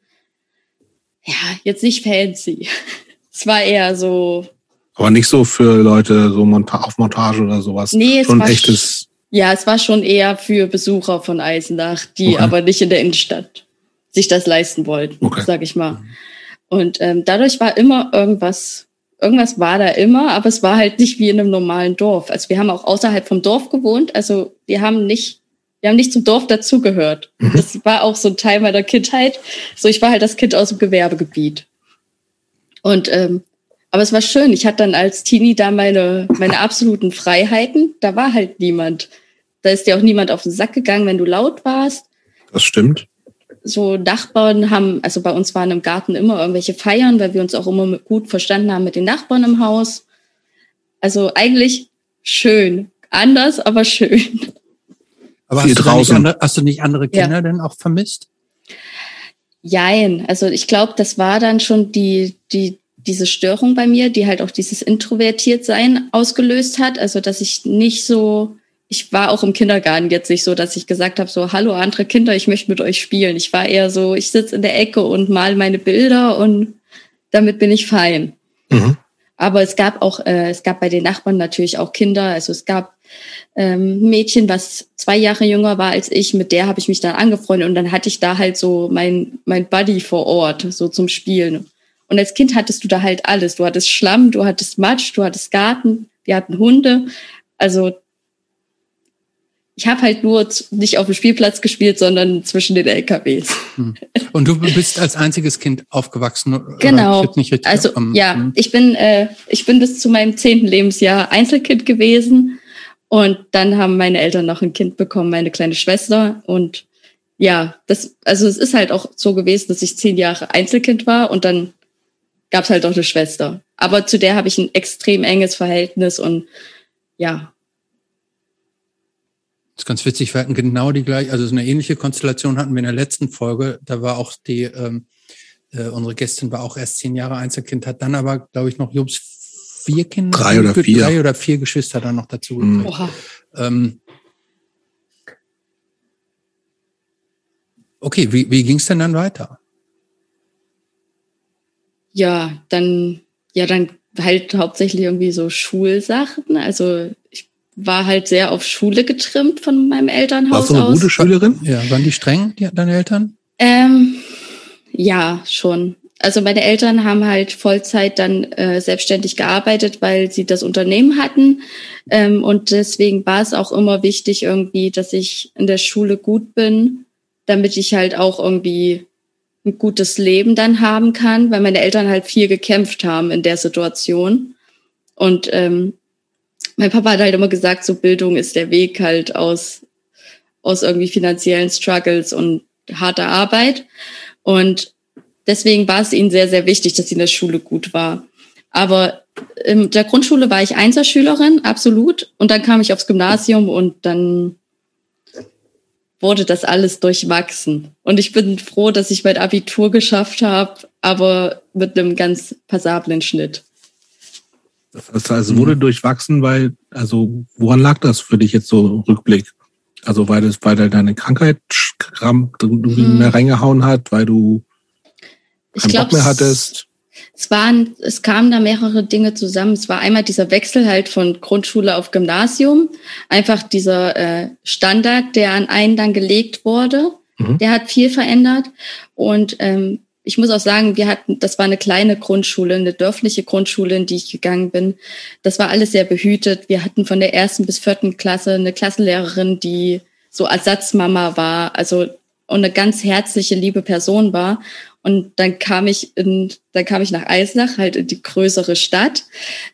C: ja, jetzt nicht fancy. es war eher so.
A: Aber nicht so für Leute so Monta auf Montage oder sowas.
C: Nee,
A: es schon war echtes.
C: Ja, es war schon eher für Besucher von Eisenach, die okay. aber nicht in der Innenstadt sich das leisten wollten, okay. sag ich mal. Und ähm, dadurch war immer irgendwas irgendwas war da immer, aber es war halt nicht wie in einem normalen Dorf. Also wir haben auch außerhalb vom Dorf gewohnt, also wir haben nicht, wir haben nicht zum Dorf dazugehört. Mhm. Das war auch so ein Teil meiner Kindheit. So, ich war halt das Kind aus dem Gewerbegebiet. Und ähm, aber es war schön. Ich hatte dann als Teenie da meine, meine absoluten Freiheiten. Da war halt niemand. Da ist dir auch niemand auf den Sack gegangen, wenn du laut warst.
A: Das stimmt
C: so Nachbarn haben, also bei uns waren im Garten immer irgendwelche Feiern, weil wir uns auch immer gut verstanden haben mit den Nachbarn im Haus. Also eigentlich schön. Anders, aber schön.
B: Aber hast du, nicht andere, hast du nicht andere Kinder ja. denn auch vermisst?
C: Jein. Also ich glaube, das war dann schon die, die, diese Störung bei mir, die halt auch dieses Introvertiertsein ausgelöst hat. Also dass ich nicht so ich war auch im Kindergarten jetzt nicht so, dass ich gesagt habe, so, hallo andere Kinder, ich möchte mit euch spielen. Ich war eher so, ich sitze in der Ecke und mal meine Bilder und damit bin ich fein. Mhm. Aber es gab auch, äh, es gab bei den Nachbarn natürlich auch Kinder. Also es gab ähm, ein Mädchen, was zwei Jahre jünger war als ich, mit der habe ich mich dann angefreundet und dann hatte ich da halt so mein, mein Buddy vor Ort, so zum Spielen. Und als Kind hattest du da halt alles. Du hattest Schlamm, du hattest Matsch, du hattest Garten, wir hatten Hunde. Also ich habe halt nur nicht auf dem Spielplatz gespielt, sondern zwischen den LKWs. Hm.
B: Und du bist als einziges Kind aufgewachsen?
C: Genau. also um, ja, hm. ich bin äh, ich bin bis zu meinem zehnten Lebensjahr Einzelkind gewesen und dann haben meine Eltern noch ein Kind bekommen, meine kleine Schwester und ja, das, also es ist halt auch so gewesen, dass ich zehn Jahre Einzelkind war und dann gab es halt auch eine Schwester. Aber zu der habe ich ein extrem enges Verhältnis und ja.
B: Das ist ganz witzig, wir hatten genau die gleiche, also so eine ähnliche Konstellation hatten wir in der letzten Folge. Da war auch die, ähm, äh, unsere Gästin war auch erst zehn Jahre Einzelkind, hat dann aber, glaube ich, noch Jobs vier Kinder.
A: Drei oder vier.
B: Drei oder vier Geschwister dann noch dazu.
A: Mhm.
C: Oha.
B: Ähm, okay, wie, wie ging es denn dann weiter?
C: Ja, dann, ja, dann halt hauptsächlich irgendwie so Schulsachen. Also ich war halt sehr auf Schule getrimmt von meinem Elternhaus
A: Warst du eine
C: aus.
A: gute Schülerin?
B: Ja, waren die streng, die, deine Eltern?
C: Ähm, ja, schon. Also meine Eltern haben halt Vollzeit dann äh, selbstständig gearbeitet, weil sie das Unternehmen hatten. Ähm, und deswegen war es auch immer wichtig irgendwie, dass ich in der Schule gut bin, damit ich halt auch irgendwie ein gutes Leben dann haben kann, weil meine Eltern halt viel gekämpft haben in der Situation. Und ähm, mein Papa hat halt immer gesagt, so Bildung ist der Weg halt aus, aus irgendwie finanziellen Struggles und harter Arbeit. Und deswegen war es ihnen sehr, sehr wichtig, dass sie in der Schule gut war. Aber in der Grundschule war ich Einserschülerin, absolut. Und dann kam ich aufs Gymnasium und dann wurde das alles durchwachsen. Und ich bin froh, dass ich mein Abitur geschafft habe, aber mit einem ganz passablen Schnitt.
A: Das heißt, also wurde durchwachsen, weil, also woran lag das für dich jetzt so Rückblick? Also weil das, weil da deine Krankheit
C: Mhm.
A: mehr reingehauen hat, weil du
C: Ich
A: keinen Bock mehr hattest.
C: Es waren, es kamen da mehrere Dinge zusammen. Es war einmal dieser Wechsel halt von Grundschule auf Gymnasium, einfach dieser äh, Standard, der an einen dann gelegt wurde,
A: Mhm.
C: der hat viel verändert. Und ähm, ich muss auch sagen, wir hatten, das war eine kleine Grundschule, eine dörfliche Grundschule, in die ich gegangen bin. Das war alles sehr behütet. Wir hatten von der ersten bis vierten Klasse eine Klassenlehrerin, die so Ersatzmama war, also und eine ganz herzliche, liebe Person war. Und dann kam ich in, dann kam ich nach Eisenach, halt in die größere Stadt,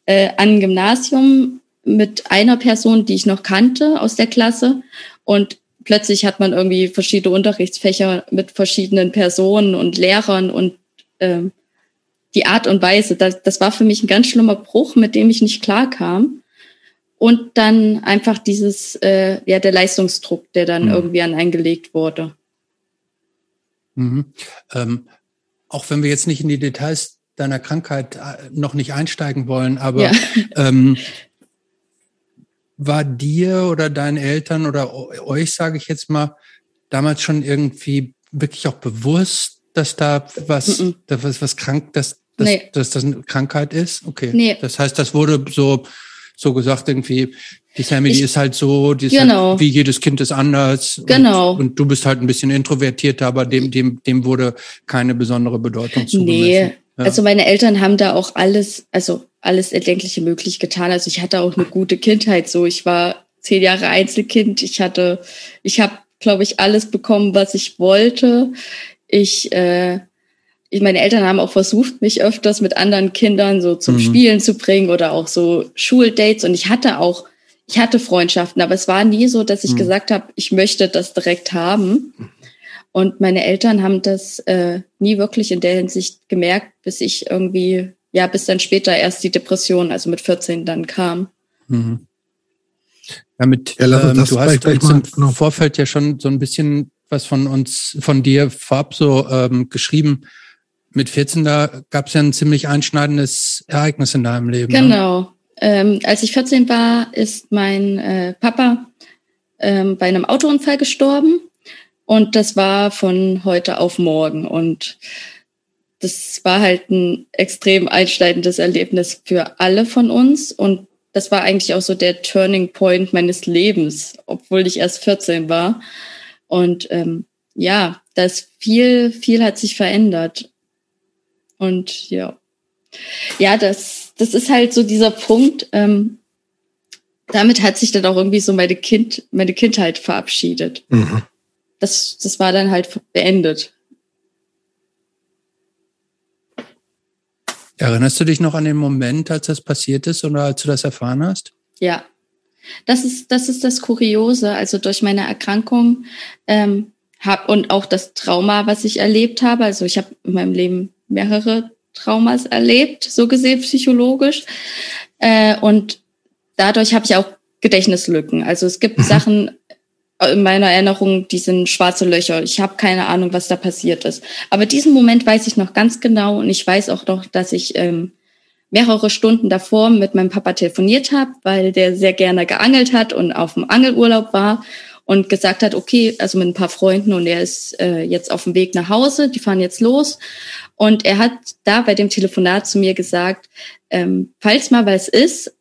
C: äh, an ein Gymnasium mit einer Person, die ich noch kannte aus der Klasse. Und plötzlich hat man irgendwie verschiedene Unterrichtsfächer mit verschiedenen Personen und Lehrern und ähm, die Art und Weise, das, das war für mich ein ganz schlimmer Bruch, mit dem ich nicht klarkam. Und dann einfach dieses, äh, ja, der Leistungsdruck, der dann
A: Mhm.
C: irgendwie an eingelegt wurde.
B: Mhm. Ähm, auch wenn wir jetzt nicht in die Details deiner Krankheit äh, noch nicht einsteigen wollen, aber
C: Ja.
B: ähm, war dir oder deinen Eltern oder eu- euch, sage ich jetzt mal, damals schon irgendwie wirklich auch bewusst, dass da was,
C: Mhm.
B: da was, was krank, dass, dass,
C: Nee.
B: dass das eine Krankheit ist? Okay.
C: Nee.
B: Das heißt, das wurde so, so gesagt irgendwie, die die
C: Ich-
B: ist halt so, die ist
C: Genau.
B: halt, wie jedes Kind ist anders.
C: Genau.
B: Und, und du bist halt ein bisschen introvertierter, aber dem, dem, dem wurde keine besondere Bedeutung zugemessen.
C: Nee,
B: Ja.
C: also meine Eltern haben da auch alles, also alles Erdenkliche möglich getan. Also ich hatte auch eine gute Kindheit so. Ich war zehn Jahre Einzelkind. Ich hatte, ich habe, glaube ich, alles bekommen, was ich wollte. Ich, äh, ich, meine Eltern haben auch versucht, mich öfters mit anderen Kindern so zum
B: Mhm.
C: Spielen zu bringen oder auch so Schuldates. Und ich hatte auch, ich hatte Freundschaften, aber es war nie so, dass ich
B: Mhm.
C: gesagt habe, ich möchte das direkt haben. Und meine Eltern haben das äh, nie wirklich in der Hinsicht gemerkt, bis ich irgendwie, ja, bis dann später erst die Depression, also mit 14 dann kam.
B: Mhm. Damit,
A: Ja, lass uns
B: ähm, du hast uns
A: mal-
B: im
A: genau.
B: Vorfeld ja schon so ein bisschen was von uns, von dir vorab so ähm, geschrieben. Mit 14, da gab es ja ein ziemlich einschneidendes Ereignis in deinem Leben. Ne?
C: Ähm, als ich 14 war, ist mein äh, Papa ähm, bei einem Autounfall gestorben. Und das war von heute auf morgen. Und das war halt ein extrem einschneidendes Erlebnis für alle von uns. Und das war eigentlich auch so der Turning Point meines Lebens, obwohl ich erst 14 war. Und ähm, ja, das viel, viel hat sich verändert. Und ja. Ja, das, das ist halt so dieser Punkt. Ähm, damit hat sich dann auch irgendwie so meine Kind, meine Kindheit verabschiedet.
A: Mhm.
C: Das, das war dann halt beendet.
B: Erinnerst du dich noch an den Moment, als das passiert ist oder als du das erfahren hast?
C: Ja. Das ist, das ist das Kuriose. Also durch meine Erkrankung ähm, hab, und auch das Trauma, was ich erlebt habe. Also ich habe in meinem Leben mehrere Traumas erlebt, so gesehen psychologisch. Äh, und dadurch habe ich auch Gedächtnislücken. Also es gibt mhm. Sachen in meiner Erinnerung, die sind schwarze Löcher. Ich habe keine Ahnung, was da passiert ist. Aber diesen Moment weiß ich noch ganz genau und ich weiß auch noch, dass ich ähm, mehrere Stunden davor mit meinem Papa telefoniert habe, weil der sehr gerne geangelt hat und auf dem Angelurlaub war und gesagt hat, okay, also mit ein paar Freunden und er ist äh, jetzt auf dem Weg nach Hause, die fahren jetzt los. Und er hat da bei dem Telefonat zu mir gesagt, ähm, falls mal was ist,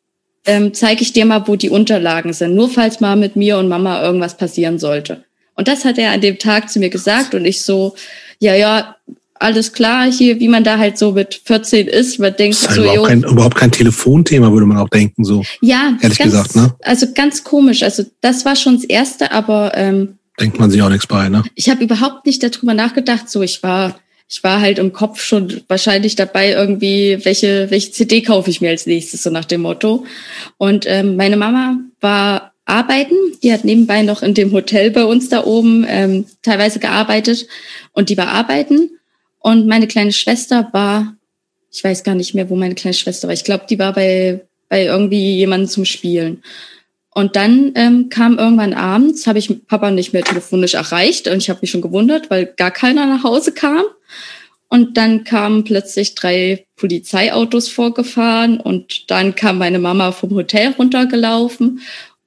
C: ähm, zeige ich dir mal, wo die Unterlagen sind, nur falls mal mit mir und Mama irgendwas passieren sollte. Und das hat er an dem Tag zu mir gesagt und ich so, ja, ja, alles klar hier, wie man da halt so mit 14 ist, man denkt
A: das ist halt
C: so,
A: überhaupt, kein, überhaupt kein Telefonthema, würde man auch denken, so.
C: Ja,
A: ehrlich
C: ganz,
A: gesagt, ne?
C: Also ganz komisch. Also das war schon das Erste, aber ähm,
A: denkt man sich auch nichts bei, ne?
C: Ich habe überhaupt nicht darüber nachgedacht. So, ich war, ich war halt im Kopf schon wahrscheinlich dabei, irgendwie, welche, welche CD kaufe ich mir als nächstes, so nach dem Motto. Und ähm, meine Mama war arbeiten. Die hat nebenbei noch in dem Hotel bei uns da oben ähm, teilweise gearbeitet und die war arbeiten. Und meine kleine Schwester war, ich weiß gar nicht mehr, wo meine kleine Schwester war. Ich glaube, die war bei, bei irgendwie jemandem zum Spielen. Und dann ähm, kam irgendwann abends, habe ich Papa nicht mehr telefonisch erreicht und ich habe mich schon gewundert, weil gar keiner nach Hause kam. Und dann kamen plötzlich drei Polizeiautos vorgefahren und dann kam meine Mama vom Hotel runtergelaufen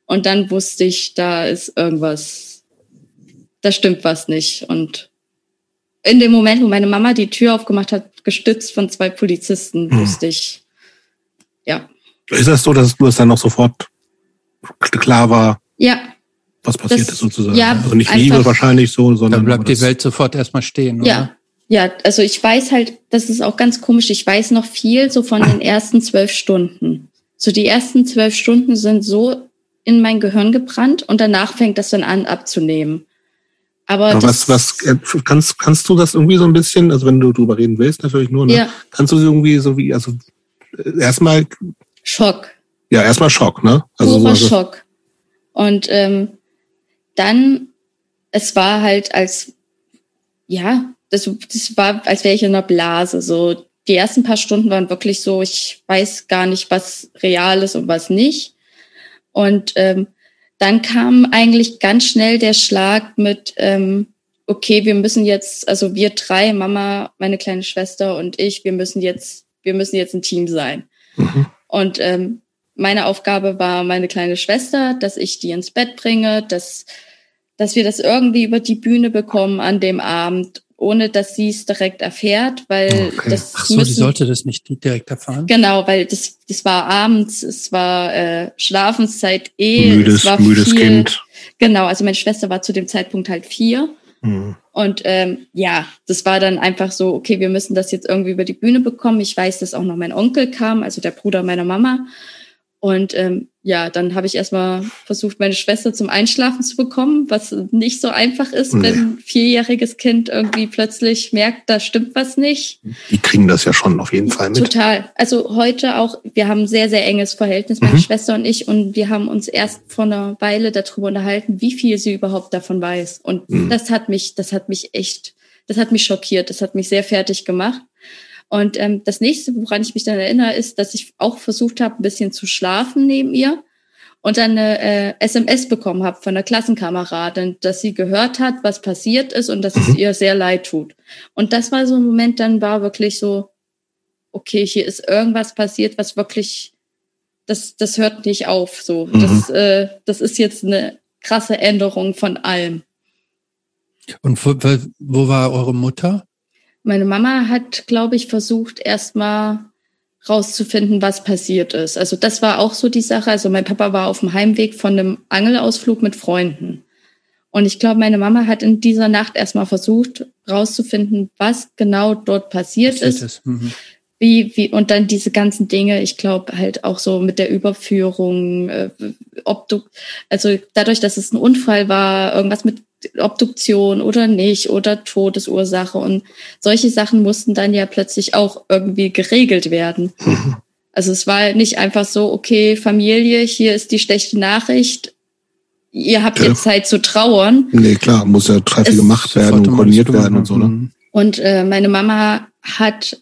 C: und dann wusste ich, da ist irgendwas, da stimmt was nicht. Und in dem Moment, wo meine Mama die Tür aufgemacht hat, gestützt von zwei Polizisten, hm. wusste ich, ja.
A: Ist das so, dass du es dann noch sofort klar war?
C: Ja.
A: Was passiert das, ist sozusagen?
C: Ja,
A: also nicht Liebe wahrscheinlich so, sondern.
B: Dann bleibt die Welt sofort erstmal stehen,
C: oder? Ja. Also ich weiß halt, das ist auch ganz komisch, ich weiß noch viel so von den ersten zwölf Stunden. So die ersten zwölf Stunden sind so in mein Gehirn gebrannt und danach fängt das dann an abzunehmen. Aber,
A: Aber was, was äh, kannst, kannst du das irgendwie so ein bisschen, also wenn du drüber reden willst, natürlich nur, ne? Ja. Kannst du irgendwie so wie, also äh, erstmal
C: Schock.
A: Ja, erstmal Schock, ne?
C: Also Purer so, also Schock. Und ähm, dann, es war halt als, ja, das, das war, als wäre ich in einer Blase. So die ersten paar Stunden waren wirklich so, ich weiß gar nicht, was real ist und was nicht. Und ähm, dann kam eigentlich ganz schnell der Schlag mit, ähm, okay, wir müssen jetzt, also wir drei, Mama, meine kleine Schwester und ich, wir müssen jetzt, wir müssen jetzt ein Team sein. Mhm. Und ähm, meine Aufgabe war meine kleine Schwester, dass ich die ins Bett bringe, dass, dass wir das irgendwie über die Bühne bekommen an dem Abend ohne dass sie es direkt erfährt, weil okay. das
B: Ach so, müssen, sie sollte das nicht direkt erfahren.
C: Genau, weil das das war abends, es war äh, Schlafenszeit eh,
A: müdes,
C: es war
A: müdes viel, Kind.
C: Genau, also meine Schwester war zu dem Zeitpunkt halt vier. Mhm. Und ähm, ja, das war dann einfach so, okay, wir müssen das jetzt irgendwie über die Bühne bekommen. Ich weiß, dass auch noch mein Onkel kam, also der Bruder meiner Mama. Und ähm, ja, dann habe ich erstmal versucht, meine Schwester zum Einschlafen zu bekommen, was nicht so einfach ist, nee. wenn ein vierjähriges Kind irgendwie plötzlich merkt, da stimmt was nicht.
A: Die kriegen das ja schon auf jeden Fall mit.
C: Total. Also heute auch, wir haben ein sehr, sehr enges Verhältnis, meine mhm. Schwester und ich, und wir haben uns erst vor einer Weile darüber unterhalten, wie viel sie überhaupt davon weiß. Und mhm. das hat mich, das hat mich echt, das hat mich schockiert, das hat mich sehr fertig gemacht. Und ähm, das nächste, woran ich mich dann erinnere, ist, dass ich auch versucht habe, ein bisschen zu schlafen neben ihr und dann eine äh, SMS bekommen habe von einer Klassenkameradin, dass sie gehört hat, was passiert ist und dass es mhm. ihr sehr leid tut. Und das war so ein Moment, dann war wirklich so, okay, hier ist irgendwas passiert, was wirklich, das, das hört nicht auf. So, mhm. das, äh, das ist jetzt eine krasse Änderung von allem.
B: Und wo, wo war eure Mutter?
C: Meine Mama hat, glaube ich, versucht, erstmal rauszufinden, was passiert ist. Also das war auch so die Sache. Also mein Papa war auf dem Heimweg von einem Angelausflug mit Freunden. Und ich glaube, meine Mama hat in dieser Nacht erstmal versucht, rauszufinden, was genau dort passiert, passiert ist. ist. Mhm. Wie, wie, und dann diese ganzen Dinge, ich glaube halt auch so mit der Überführung, äh, Obdu also dadurch, dass es ein Unfall war, irgendwas mit Obduktion oder nicht oder Todesursache und solche Sachen mussten dann ja plötzlich auch irgendwie geregelt werden. Also es war nicht einfach so, okay, Familie, hier ist die schlechte Nachricht, ihr habt ja. jetzt Zeit zu trauern.
A: Nee, klar, muss ja drei gemacht werden und koordiniert werden und so, ne?
C: Und äh, meine Mama hat,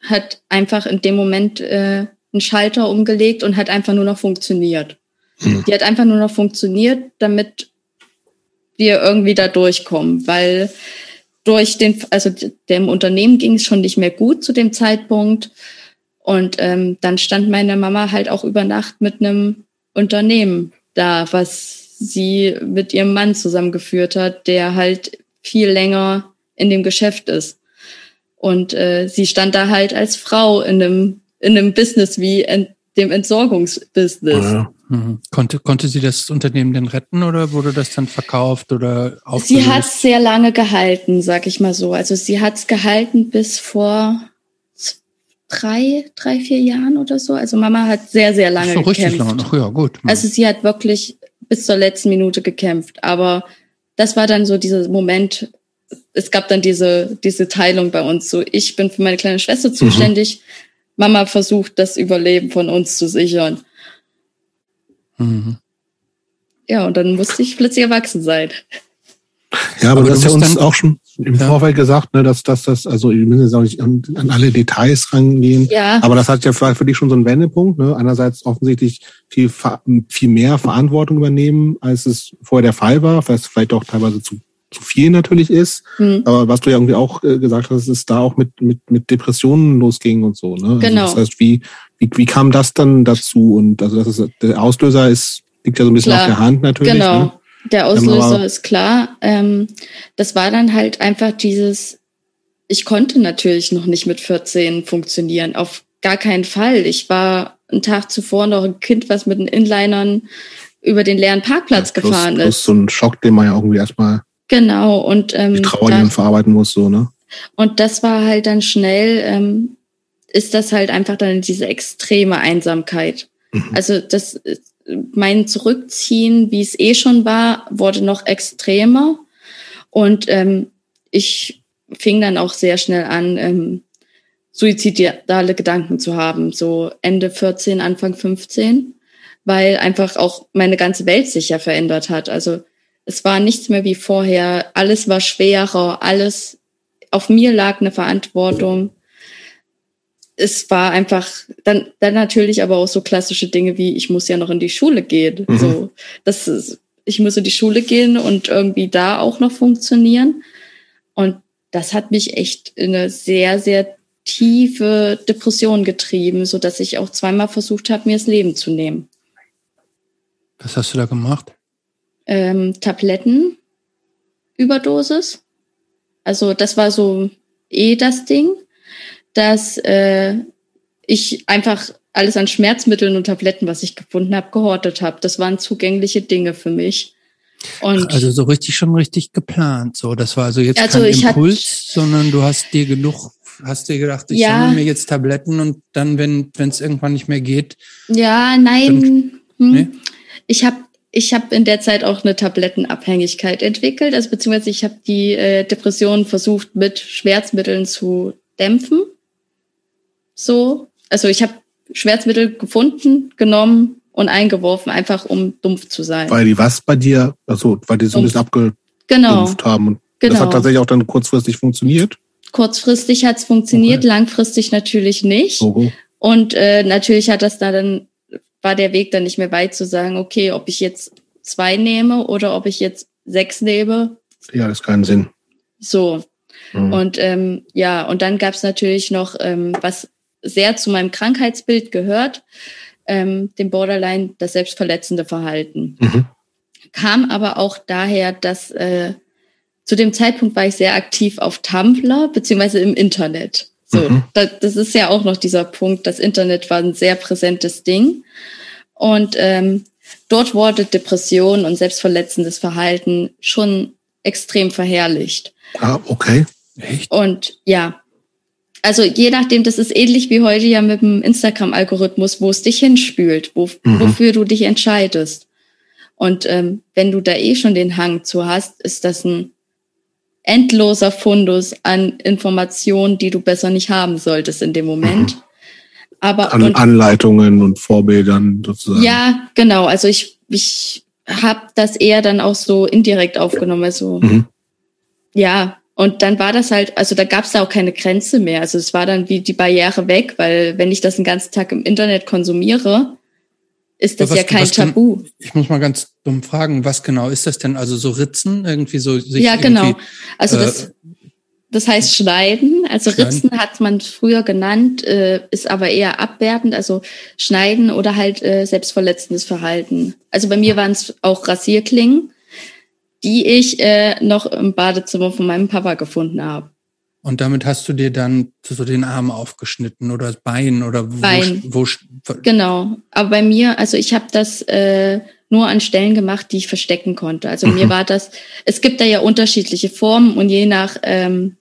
C: hat einfach in dem Moment äh, einen Schalter umgelegt und hat einfach nur noch funktioniert. Hm. Die hat einfach nur noch funktioniert, damit wir irgendwie da durchkommen, weil durch den, also dem Unternehmen ging es schon nicht mehr gut zu dem Zeitpunkt. Und ähm, dann stand meine Mama halt auch über Nacht mit einem Unternehmen da, was sie mit ihrem Mann zusammengeführt hat, der halt viel länger in dem Geschäft ist. Und äh, sie stand da halt als Frau in einem, in einem Business wie ent, dem Entsorgungsbusiness. Ja.
B: Mhm. Konnte, konnte sie das Unternehmen denn retten oder wurde das dann verkauft oder
C: aufgelöst? Sie hat es sehr lange gehalten, sag ich mal so. Also sie hat es gehalten bis vor drei, drei, vier Jahren oder so. Also Mama hat sehr, sehr lange so, gekämpft. Richtig lange
B: noch, ja, gut.
C: Also sie hat wirklich bis zur letzten Minute gekämpft. Aber das war dann so dieser Moment, es gab dann diese, diese Teilung bei uns. So, ich bin für meine kleine Schwester mhm. zuständig. Mhm. Mama versucht, das Überleben von uns zu sichern. Mhm. Ja, und dann musste ich plötzlich erwachsen sein.
A: Ja, aber, aber das ist ja uns auch schon im ja. Vorfeld gesagt, ne, dass, dass das, also ich will jetzt auch nicht an, an, alle Details rangehen, ja. aber das hat ja für, für dich schon so einen Wendepunkt. Ne? Einerseits offensichtlich viel, viel mehr Verantwortung übernehmen, als es vorher der Fall war, was vielleicht auch teilweise zu, zu viel natürlich ist. Mhm. Aber was du ja irgendwie auch äh, gesagt hast, ist da auch mit, mit, mit Depressionen losging und so. Ne? Also
C: genau.
A: Also das heißt, wie, wie, wie kam das dann dazu? Und also das ist, der Auslöser ist, liegt ja so ein bisschen Klar. auf der Hand natürlich.
C: Genau. Ne? Der Auslöser ist klar. Ähm, das war dann halt einfach dieses, ich konnte natürlich noch nicht mit 14 funktionieren. Auf gar keinen Fall. Ich war einen Tag zuvor noch ein Kind, was mit den Inlinern über den leeren Parkplatz ja, plus, gefahren plus ist.
A: so ein Schock, den man ja irgendwie erstmal
C: genau und ähm,
A: die Trauer, die man verarbeiten muss, so ne.
C: Und das war halt dann schnell, ähm, ist das halt einfach dann diese extreme Einsamkeit. Mhm. Also das mein Zurückziehen, wie es eh schon war, wurde noch extremer. Und ähm, ich fing dann auch sehr schnell an, ähm, suizidale Gedanken zu haben, so Ende 14, Anfang 15, weil einfach auch meine ganze Welt sich ja verändert hat. Also es war nichts mehr wie vorher, alles war schwerer, alles auf mir lag eine Verantwortung es war einfach dann, dann natürlich aber auch so klassische Dinge wie, ich muss ja noch in die Schule gehen. Mhm. So, das ist, ich muss in die Schule gehen und irgendwie da auch noch funktionieren. Und das hat mich echt in eine sehr, sehr tiefe Depression getrieben, so dass ich auch zweimal versucht habe, mir das Leben zu nehmen.
B: Was hast du da gemacht?
C: Ähm, Tabletten, Überdosis. Also das war so eh das Ding dass äh, ich einfach alles an Schmerzmitteln und Tabletten, was ich gefunden habe, gehortet habe. Das waren zugängliche Dinge für mich.
B: Und also so richtig schon richtig geplant. So, das war also jetzt also kein Impuls, hat, sondern du hast dir genug, hast dir gedacht, ich ja, sammle mir jetzt Tabletten und dann, wenn wenn es irgendwann nicht mehr geht.
C: Ja, nein. Dann, hm, nee? Ich habe ich habe in der Zeit auch eine Tablettenabhängigkeit entwickelt, also beziehungsweise ich habe die äh, Depression versucht mit Schmerzmitteln zu dämpfen so. Also ich habe Schmerzmittel gefunden, genommen und eingeworfen, einfach um dumpf zu sein.
A: Weil die was bei dir, also weil die so ein bisschen abgedumpft genau. haben. Und genau. das hat tatsächlich auch dann kurzfristig funktioniert.
C: Kurzfristig hat es funktioniert, okay. langfristig natürlich nicht. Oh. Und äh, natürlich hat das da dann, war der Weg dann nicht mehr weit zu sagen, okay, ob ich jetzt zwei nehme oder ob ich jetzt sechs nehme.
A: Ja, das keinen Sinn.
C: So. Mhm. Und ähm, ja, und dann gab es natürlich noch, ähm, was sehr zu meinem Krankheitsbild gehört, ähm, dem Borderline, das selbstverletzende Verhalten. Mhm. Kam aber auch daher, dass äh, zu dem Zeitpunkt war ich sehr aktiv auf Tumblr beziehungsweise im Internet. So, mhm. da, das ist ja auch noch dieser Punkt. Das Internet war ein sehr präsentes Ding. Und ähm, dort wurde Depression und selbstverletzendes Verhalten schon extrem verherrlicht.
A: Ah, okay.
C: Echt? Und ja, also je nachdem, das ist ähnlich wie heute ja mit dem Instagram-Algorithmus, wo es dich hinspült, wo, mhm. wofür du dich entscheidest. Und ähm, wenn du da eh schon den Hang zu hast, ist das ein endloser Fundus an Informationen, die du besser nicht haben solltest in dem Moment. Mhm. Aber
A: an
C: und,
A: Anleitungen und Vorbildern sozusagen.
C: Ja, genau. Also ich, ich habe das eher dann auch so indirekt aufgenommen. Also
A: Mhm.
C: ja, und dann war das halt, also da gab es da auch keine Grenze mehr. Also es war dann wie die Barriere weg, weil wenn ich das den ganzen Tag im Internet konsumiere, ist das
B: Aber
C: ja
B: was-
C: kein
B: was
C: Tabu.
B: Ich muss mal ganz dumm fragen, was genau ist das denn? Also so Ritzen, irgendwie so sich
C: Ja, genau. Also
B: äh,
C: das, das heißt Schneiden. Also
B: Schneiden.
C: Ritzen hat man früher genannt, äh, ist aber eher abwertend. Also Schneiden oder halt äh, selbstverletzendes Verhalten. Also bei mir waren es auch Rasierklingen, die ich äh, noch im Badezimmer von meinem Papa gefunden habe.
B: Und damit hast du dir dann so den Arm aufgeschnitten oder das Bein oder wo,
C: Bein.
B: wo,
C: Genau. Aber bei mir, also ich habe das äh, nur an Stellen gemacht, die ich verstecken konnte. Also mir
A: Mhm.
C: war das, es gibt da ja unterschiedliche Formen und je nach, ähm,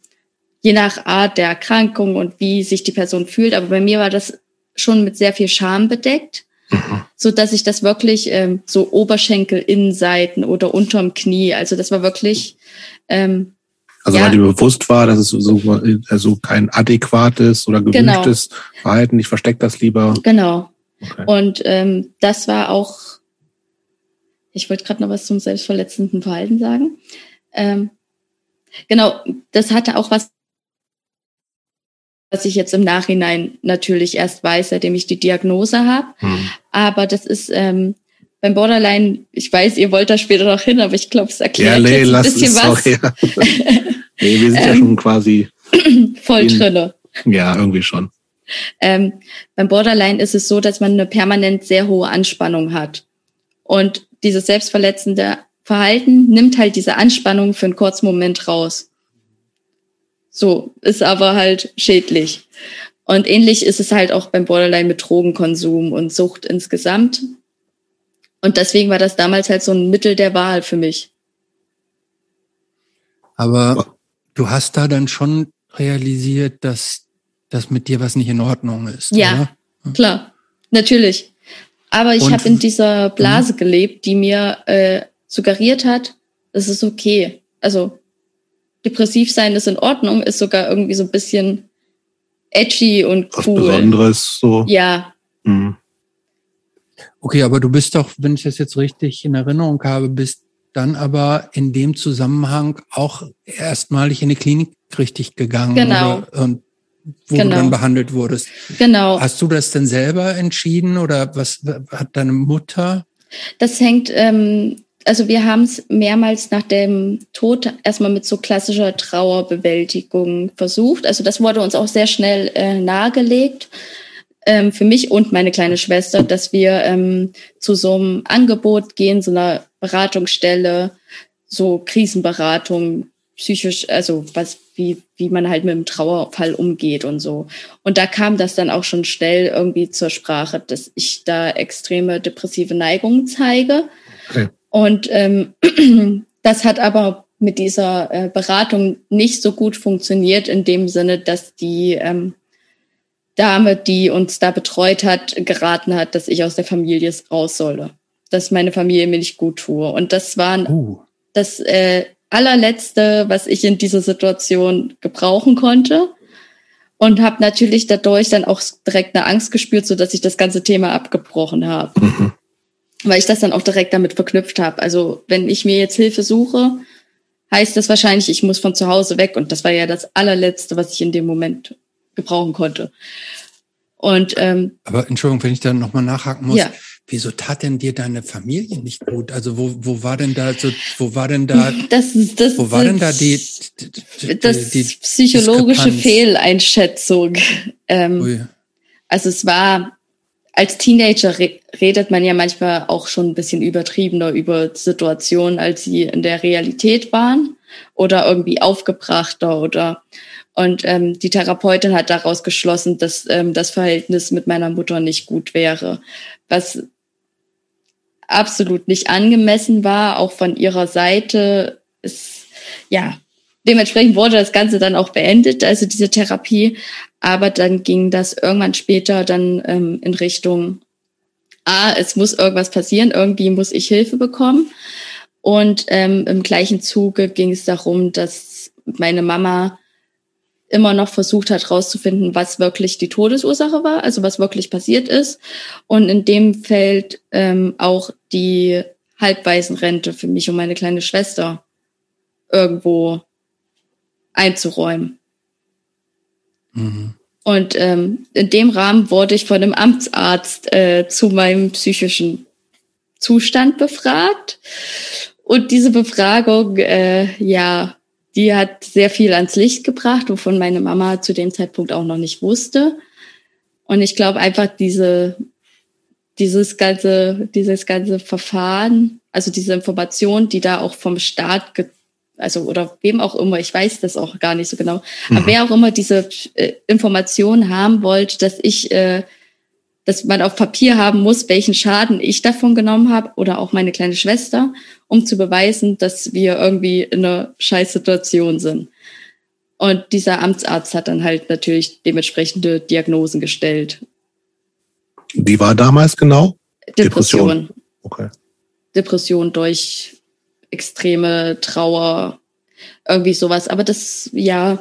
C: je nach Art der Erkrankung und wie sich die Person fühlt. Aber bei mir war das schon mit sehr viel Scham bedeckt. So dass ich das wirklich ähm, so Oberschenkel, Innenseiten oder unterm Knie. Also das war wirklich ähm,
A: Also
C: Ja.
A: weil dir bewusst war, dass es so also kein adäquates oder
C: Genau.
A: gewünschtes Verhalten, ich versteck das lieber.
C: genau.
A: Okay.
C: Und ähm, das war auch, ich wollte gerade noch was zum selbstverletzenden Verhalten sagen. Ähm, genau, das hatte auch was, was ich jetzt im Nachhinein natürlich erst weiß, seitdem ich die Diagnose habe.
A: Hm.
C: Aber das ist ähm, beim Borderline, ich weiß, ihr wollt da später noch hin, aber ich glaube, es
A: Ja,
C: erklärt
A: nee,
C: jetzt ein
A: lass
C: bisschen
A: es
C: was
A: sorry. nee, wir sind ja
C: Ähm.
A: schon quasi,
C: voll
A: in-
C: drinne.
A: ja, irgendwie schon.
C: Ähm, beim Borderline ist es so, dass man eine permanent sehr hohe Anspannung hat. Und dieses selbstverletzende Verhalten nimmt halt diese Anspannung für einen kurzen Moment raus. So, ist aber halt schädlich. Und ähnlich ist es halt auch beim Borderline mit Drogenkonsum und Sucht insgesamt. Und deswegen war das damals halt so ein Mittel der Wahl für mich.
B: aber du hast da dann schon realisiert, dass das mit dir was nicht in Ordnung ist.
C: Ja.
B: Oder?
C: Klar, natürlich. Aber ich habe in dieser Blase gelebt, die mir äh, suggeriert hat, es ist okay. Also depressiv sein ist in Ordnung, ist sogar irgendwie so ein bisschen edgy und
A: Was
C: cool.
A: Besonderes, so.
C: Ja,
A: Hm.
B: Okay, aber du bist doch, wenn ich das jetzt richtig in Erinnerung habe, bist dann aber in dem Zusammenhang auch erstmalig in die Klinik richtig gegangen.
C: Genau.
B: Oder, und wo
C: Genau.
B: du dann behandelt wurdest.
C: genau.
B: Hast du das denn selber entschieden oder was hat deine Mutter?
C: Das hängt, ähm, also wir haben es mehrmals nach dem Tod erstmal mit so klassischer Trauerbewältigung versucht. Also das wurde uns auch sehr schnell äh, nahegelegt. Ähm, für mich und meine kleine Schwester, dass wir ähm, zu so einem Angebot gehen, so einer Beratungsstelle, so Krisenberatung, psychisch, also was, wie, wie man halt mit dem Trauerfall umgeht und so. Und da kam das dann auch schon schnell irgendwie zur Sprache, dass ich da extreme depressive Neigungen zeige.
A: Okay.
C: Und ähm, das hat aber mit dieser äh, Beratung nicht so gut funktioniert, in dem Sinne, dass die ähm, Dame, die uns da betreut hat, geraten hat, dass ich aus der Familie raus solle. Dass meine Familie mir nicht gut tue. Und das war
B: Uh,
C: das äh, allerletzte, was ich in dieser Situation gebrauchen konnte. Und habe natürlich dadurch dann auch direkt eine Angst gespürt, so dass ich das ganze Thema abgebrochen habe.
A: Mhm.
C: Weil ich das dann auch direkt damit verknüpft habe. Also wenn ich mir jetzt Hilfe suche, heißt das wahrscheinlich, ich muss von zu Hause weg. Und das war ja das allerletzte, was ich in dem Moment gebrauchen konnte. Und ähm,
B: aber Entschuldigung, wenn ich da nochmal nachhaken muss.
C: ja,
B: Wieso tat denn dir deine Familie nicht gut? Also wo, wo war denn da so, wo war denn da,
C: das das.
B: wo war denn da die, die,
C: das
B: die
C: psychologische
B: Diskrepanz?
C: Fehleinschätzung? Ähm,
B: Ui.
C: Also es war, als Teenager re redet man ja manchmal auch schon ein bisschen übertriebener über Situationen, als sie in der Realität waren oder irgendwie aufgebrachter oder und ähm, die Therapeutin hat daraus geschlossen, dass ähm, das Verhältnis mit meiner Mutter nicht gut wäre, was absolut nicht angemessen war, auch von ihrer Seite. Ist, ja, dementsprechend wurde das Ganze dann auch beendet, also diese Therapie. Aber dann ging das irgendwann später dann ähm, in Richtung, ah, es muss irgendwas passieren, irgendwie muss ich Hilfe bekommen. Und ähm, im gleichen Zuge ging es darum, dass meine Mama immer noch versucht hat, herauszufinden, was wirklich die Todesursache war, also was wirklich passiert ist. Und in dem Feld ähm, auch die Halbwaisenrente für mich und meine kleine Schwester irgendwo einzuräumen. Mhm. Und ähm, in dem Rahmen wurde ich von einem Amtsarzt äh, zu meinem psychischen Zustand befragt. Und diese Befragung, äh, ja, die hat sehr viel ans Licht gebracht, wovon meine Mama zu dem Zeitpunkt auch noch nicht wusste. Und ich glaube einfach diese, dieses ganze, dieses ganze Verfahren, also diese Information, die da auch vom Staat, also oder wem auch immer, ich weiß das auch gar nicht so genau, mhm. aber wer auch immer diese äh, Information haben wollte, dass ich, äh, dass man auf Papier haben muss, welchen Schaden ich davon genommen habe oder auch meine kleine Schwester, um zu beweisen, dass wir irgendwie in einer Scheißsituation sind. Und dieser Amtsarzt hat dann halt natürlich dementsprechende Diagnosen gestellt.
A: Wie war damals genau?
C: Depression. Depression. Okay. Depression durch extreme Trauer, irgendwie sowas. Aber das, ja,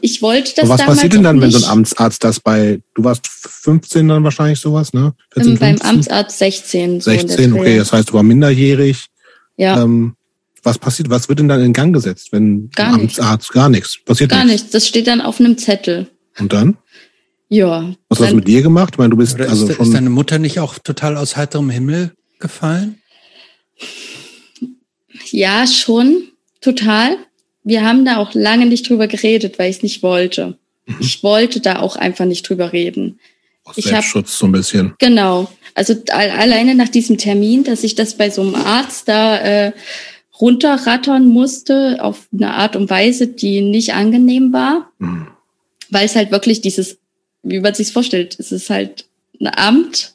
C: ich wollte das.
A: Und was passiert denn dann, wenn so ein Amtsarzt das bei, du warst 15 dann wahrscheinlich sowas, ne?
C: 14, beim Amtsarzt 16.
A: 16, so okay, das heißt, du war minderjährig. Ja. Ähm, was passiert, was wird denn dann in Gang gesetzt, wenn gar Amtsarzt gar nichts passiert?
C: Gar nichts. nichts. Das steht dann auf einem Zettel.
A: Und dann?
C: Ja.
A: Was hast du mit dir gemacht? Ich meine, du bist
B: Oder
A: also
B: ist,
A: schon
B: ist deine Mutter nicht auch total aus heiterem Himmel gefallen?
C: Ja, schon, total. Wir haben da auch lange nicht drüber geredet, weil ich es nicht wollte. Mhm. Ich wollte da auch einfach nicht drüber reden.
A: Aus ich Selbstschutz hab, so ein bisschen.
C: Genau. Also alleine nach diesem Termin, dass ich das bei so einem Arzt da äh, runterrattern musste auf eine Art und Weise, die nicht angenehm war, mhm. weil es halt wirklich dieses, wie man sich vorstellt, es ist halt ein Amt,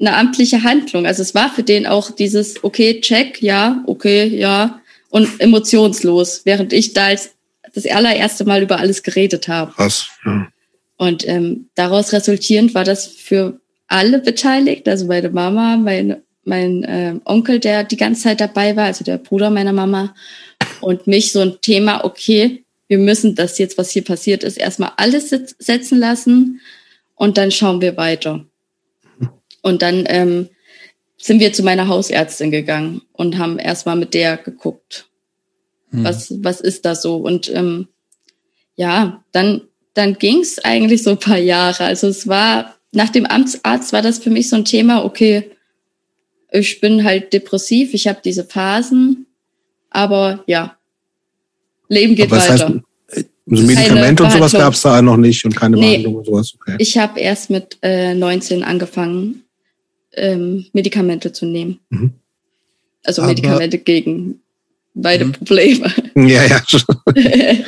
C: eine amtliche Handlung. Also es war für den auch dieses, okay, check, ja, okay, ja, und emotionslos, während ich da als das allererste Mal über alles geredet habe.
A: Was? Ja.
C: Und ähm, daraus resultierend war das für alle beteiligt, also meine Mama, meine, mein äh, Onkel, der die ganze Zeit dabei war, also der Bruder meiner Mama, und mich so ein Thema, okay, wir müssen das jetzt, was hier passiert ist, erstmal alles setzen lassen und dann schauen wir weiter. Und dann ähm, sind wir zu meiner Hausärztin gegangen und haben erstmal mit der geguckt, hm. was, was ist da so. Und ähm, ja, dann, dann ging es eigentlich so ein paar Jahre. Also es war, nach dem Amtsarzt war das für mich so ein Thema, okay, ich bin halt depressiv, ich habe diese Phasen, aber ja, Leben geht weiter. Heißt,
A: also Medikamente und sowas gab es da noch nicht und keine nee, Behandlung und sowas. Okay.
C: Ich habe erst mit äh, 19 angefangen ähm, Medikamente zu nehmen. Mhm. Also Aber Medikamente gegen beide mhm. Probleme.
A: Ja, ja.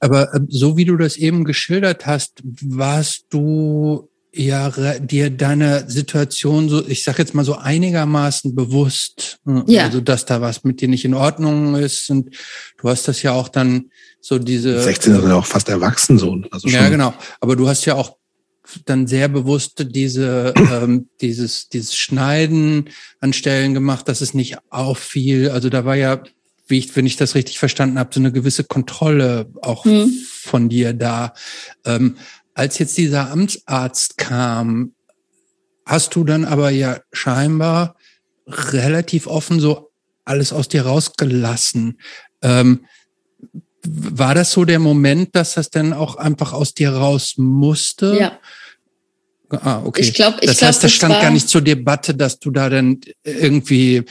B: Aber äh, so wie du das eben geschildert hast, warst du ja dir deiner Situation so, ich sag jetzt mal so einigermaßen bewusst, ne? ja. also dass da was mit dir nicht in Ordnung ist und du hast das ja auch dann so diese
A: 16 sind ja auch fast erwachsen so,
B: also schon. ja genau, aber du hast ja auch dann sehr bewusst diese, ähm, dieses, dieses Schneiden an Stellen gemacht, dass es nicht auffiel. Also da war ja, wie ich, wenn ich das richtig verstanden habe, so eine gewisse Kontrolle auch mhm. von dir da. Ähm, als jetzt dieser Amtsarzt kam, hast du dann aber ja scheinbar relativ offen so alles aus dir rausgelassen. Ähm, war das so der Moment, dass das dann auch einfach aus dir raus musste?
C: Ja.
B: Ah, okay.
C: Ich glaube, ich
B: das
C: glaub,
B: heißt, das stand gar nicht zur Debatte, dass du da dann irgendwie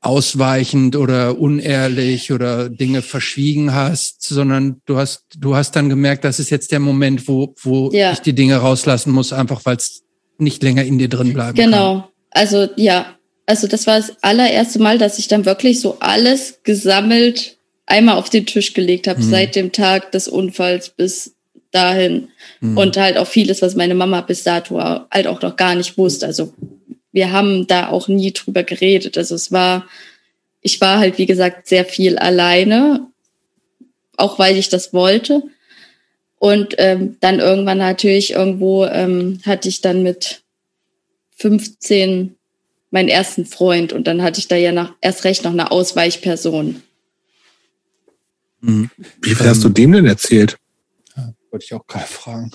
B: ausweichend oder unehrlich oder Dinge verschwiegen hast, sondern du hast, du hast dann gemerkt, das ist jetzt der Moment, wo, wo ja. ich die Dinge rauslassen muss, einfach weil es nicht länger in dir drin bleiben
C: Genau. Kann. Also, ja. Also, das war das allererste Mal, dass ich dann wirklich so alles gesammelt einmal auf den Tisch gelegt habe, mhm. seit dem Tag des Unfalls bis dahin. Mhm. Und halt auch vieles, was meine Mama bis dato halt auch noch gar nicht wusste. Also wir haben da auch nie drüber geredet. Also es war, ich war halt, wie gesagt, sehr viel alleine, auch weil ich das wollte. Und ähm, dann irgendwann natürlich irgendwo ähm, hatte ich dann mit 15 meinen ersten Freund und dann hatte ich da ja nach, erst recht noch eine Ausweichperson.
A: Mhm. Wie viel hast du dem denn erzählt?
B: Wollte ich auch gerade fragen.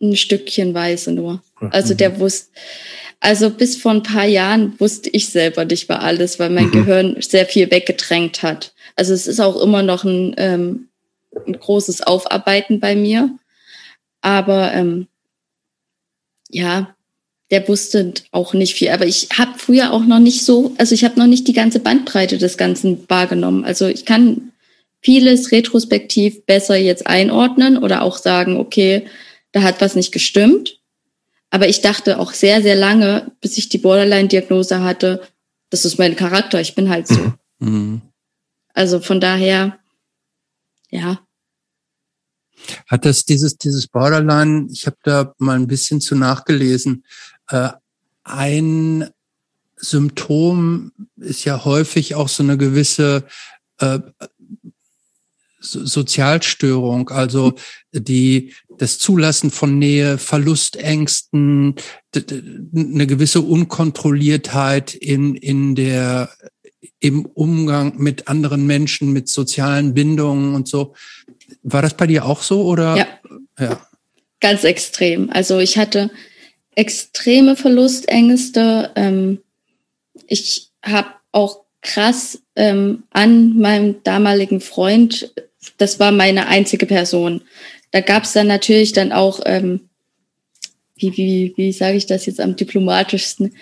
C: Ein Stückchen Weiße nur. Also der wusste, Also bis vor ein paar Jahren wusste ich selber nicht mal alles, weil mein mhm. Gehirn sehr viel weggedrängt hat. Also es ist auch immer noch ein, ähm, ein großes Aufarbeiten bei mir. Aber ähm, ja, der wusste auch nicht viel. Aber ich habe früher auch noch nicht so, also ich habe noch nicht die ganze Bandbreite des Ganzen wahrgenommen. Also ich kann vieles retrospektiv besser jetzt einordnen oder auch sagen, okay, da hat was nicht gestimmt. Aber ich dachte auch sehr, sehr lange, bis ich die Borderline-Diagnose hatte, das ist mein Charakter, ich bin halt so. Mhm. Also von daher, ja.
B: Hat das dieses, dieses Borderline, ich habe da mal ein bisschen zu nachgelesen, äh, ein Symptom ist ja häufig auch so eine gewisse äh, Sozialstörung, also die das Zulassen von Nähe, Verlustängsten, eine gewisse Unkontrolliertheit in in der im Umgang mit anderen Menschen, mit sozialen Bindungen und so. War das bei dir auch so oder?
C: Ja. ja. Ganz extrem. Also ich hatte extreme Verlustängste. Ähm, ich habe auch krass ähm, an meinem damaligen Freund, das war meine einzige Person. Da gab es dann natürlich dann auch, ähm, wie, wie, wie sage ich das jetzt am diplomatischsten,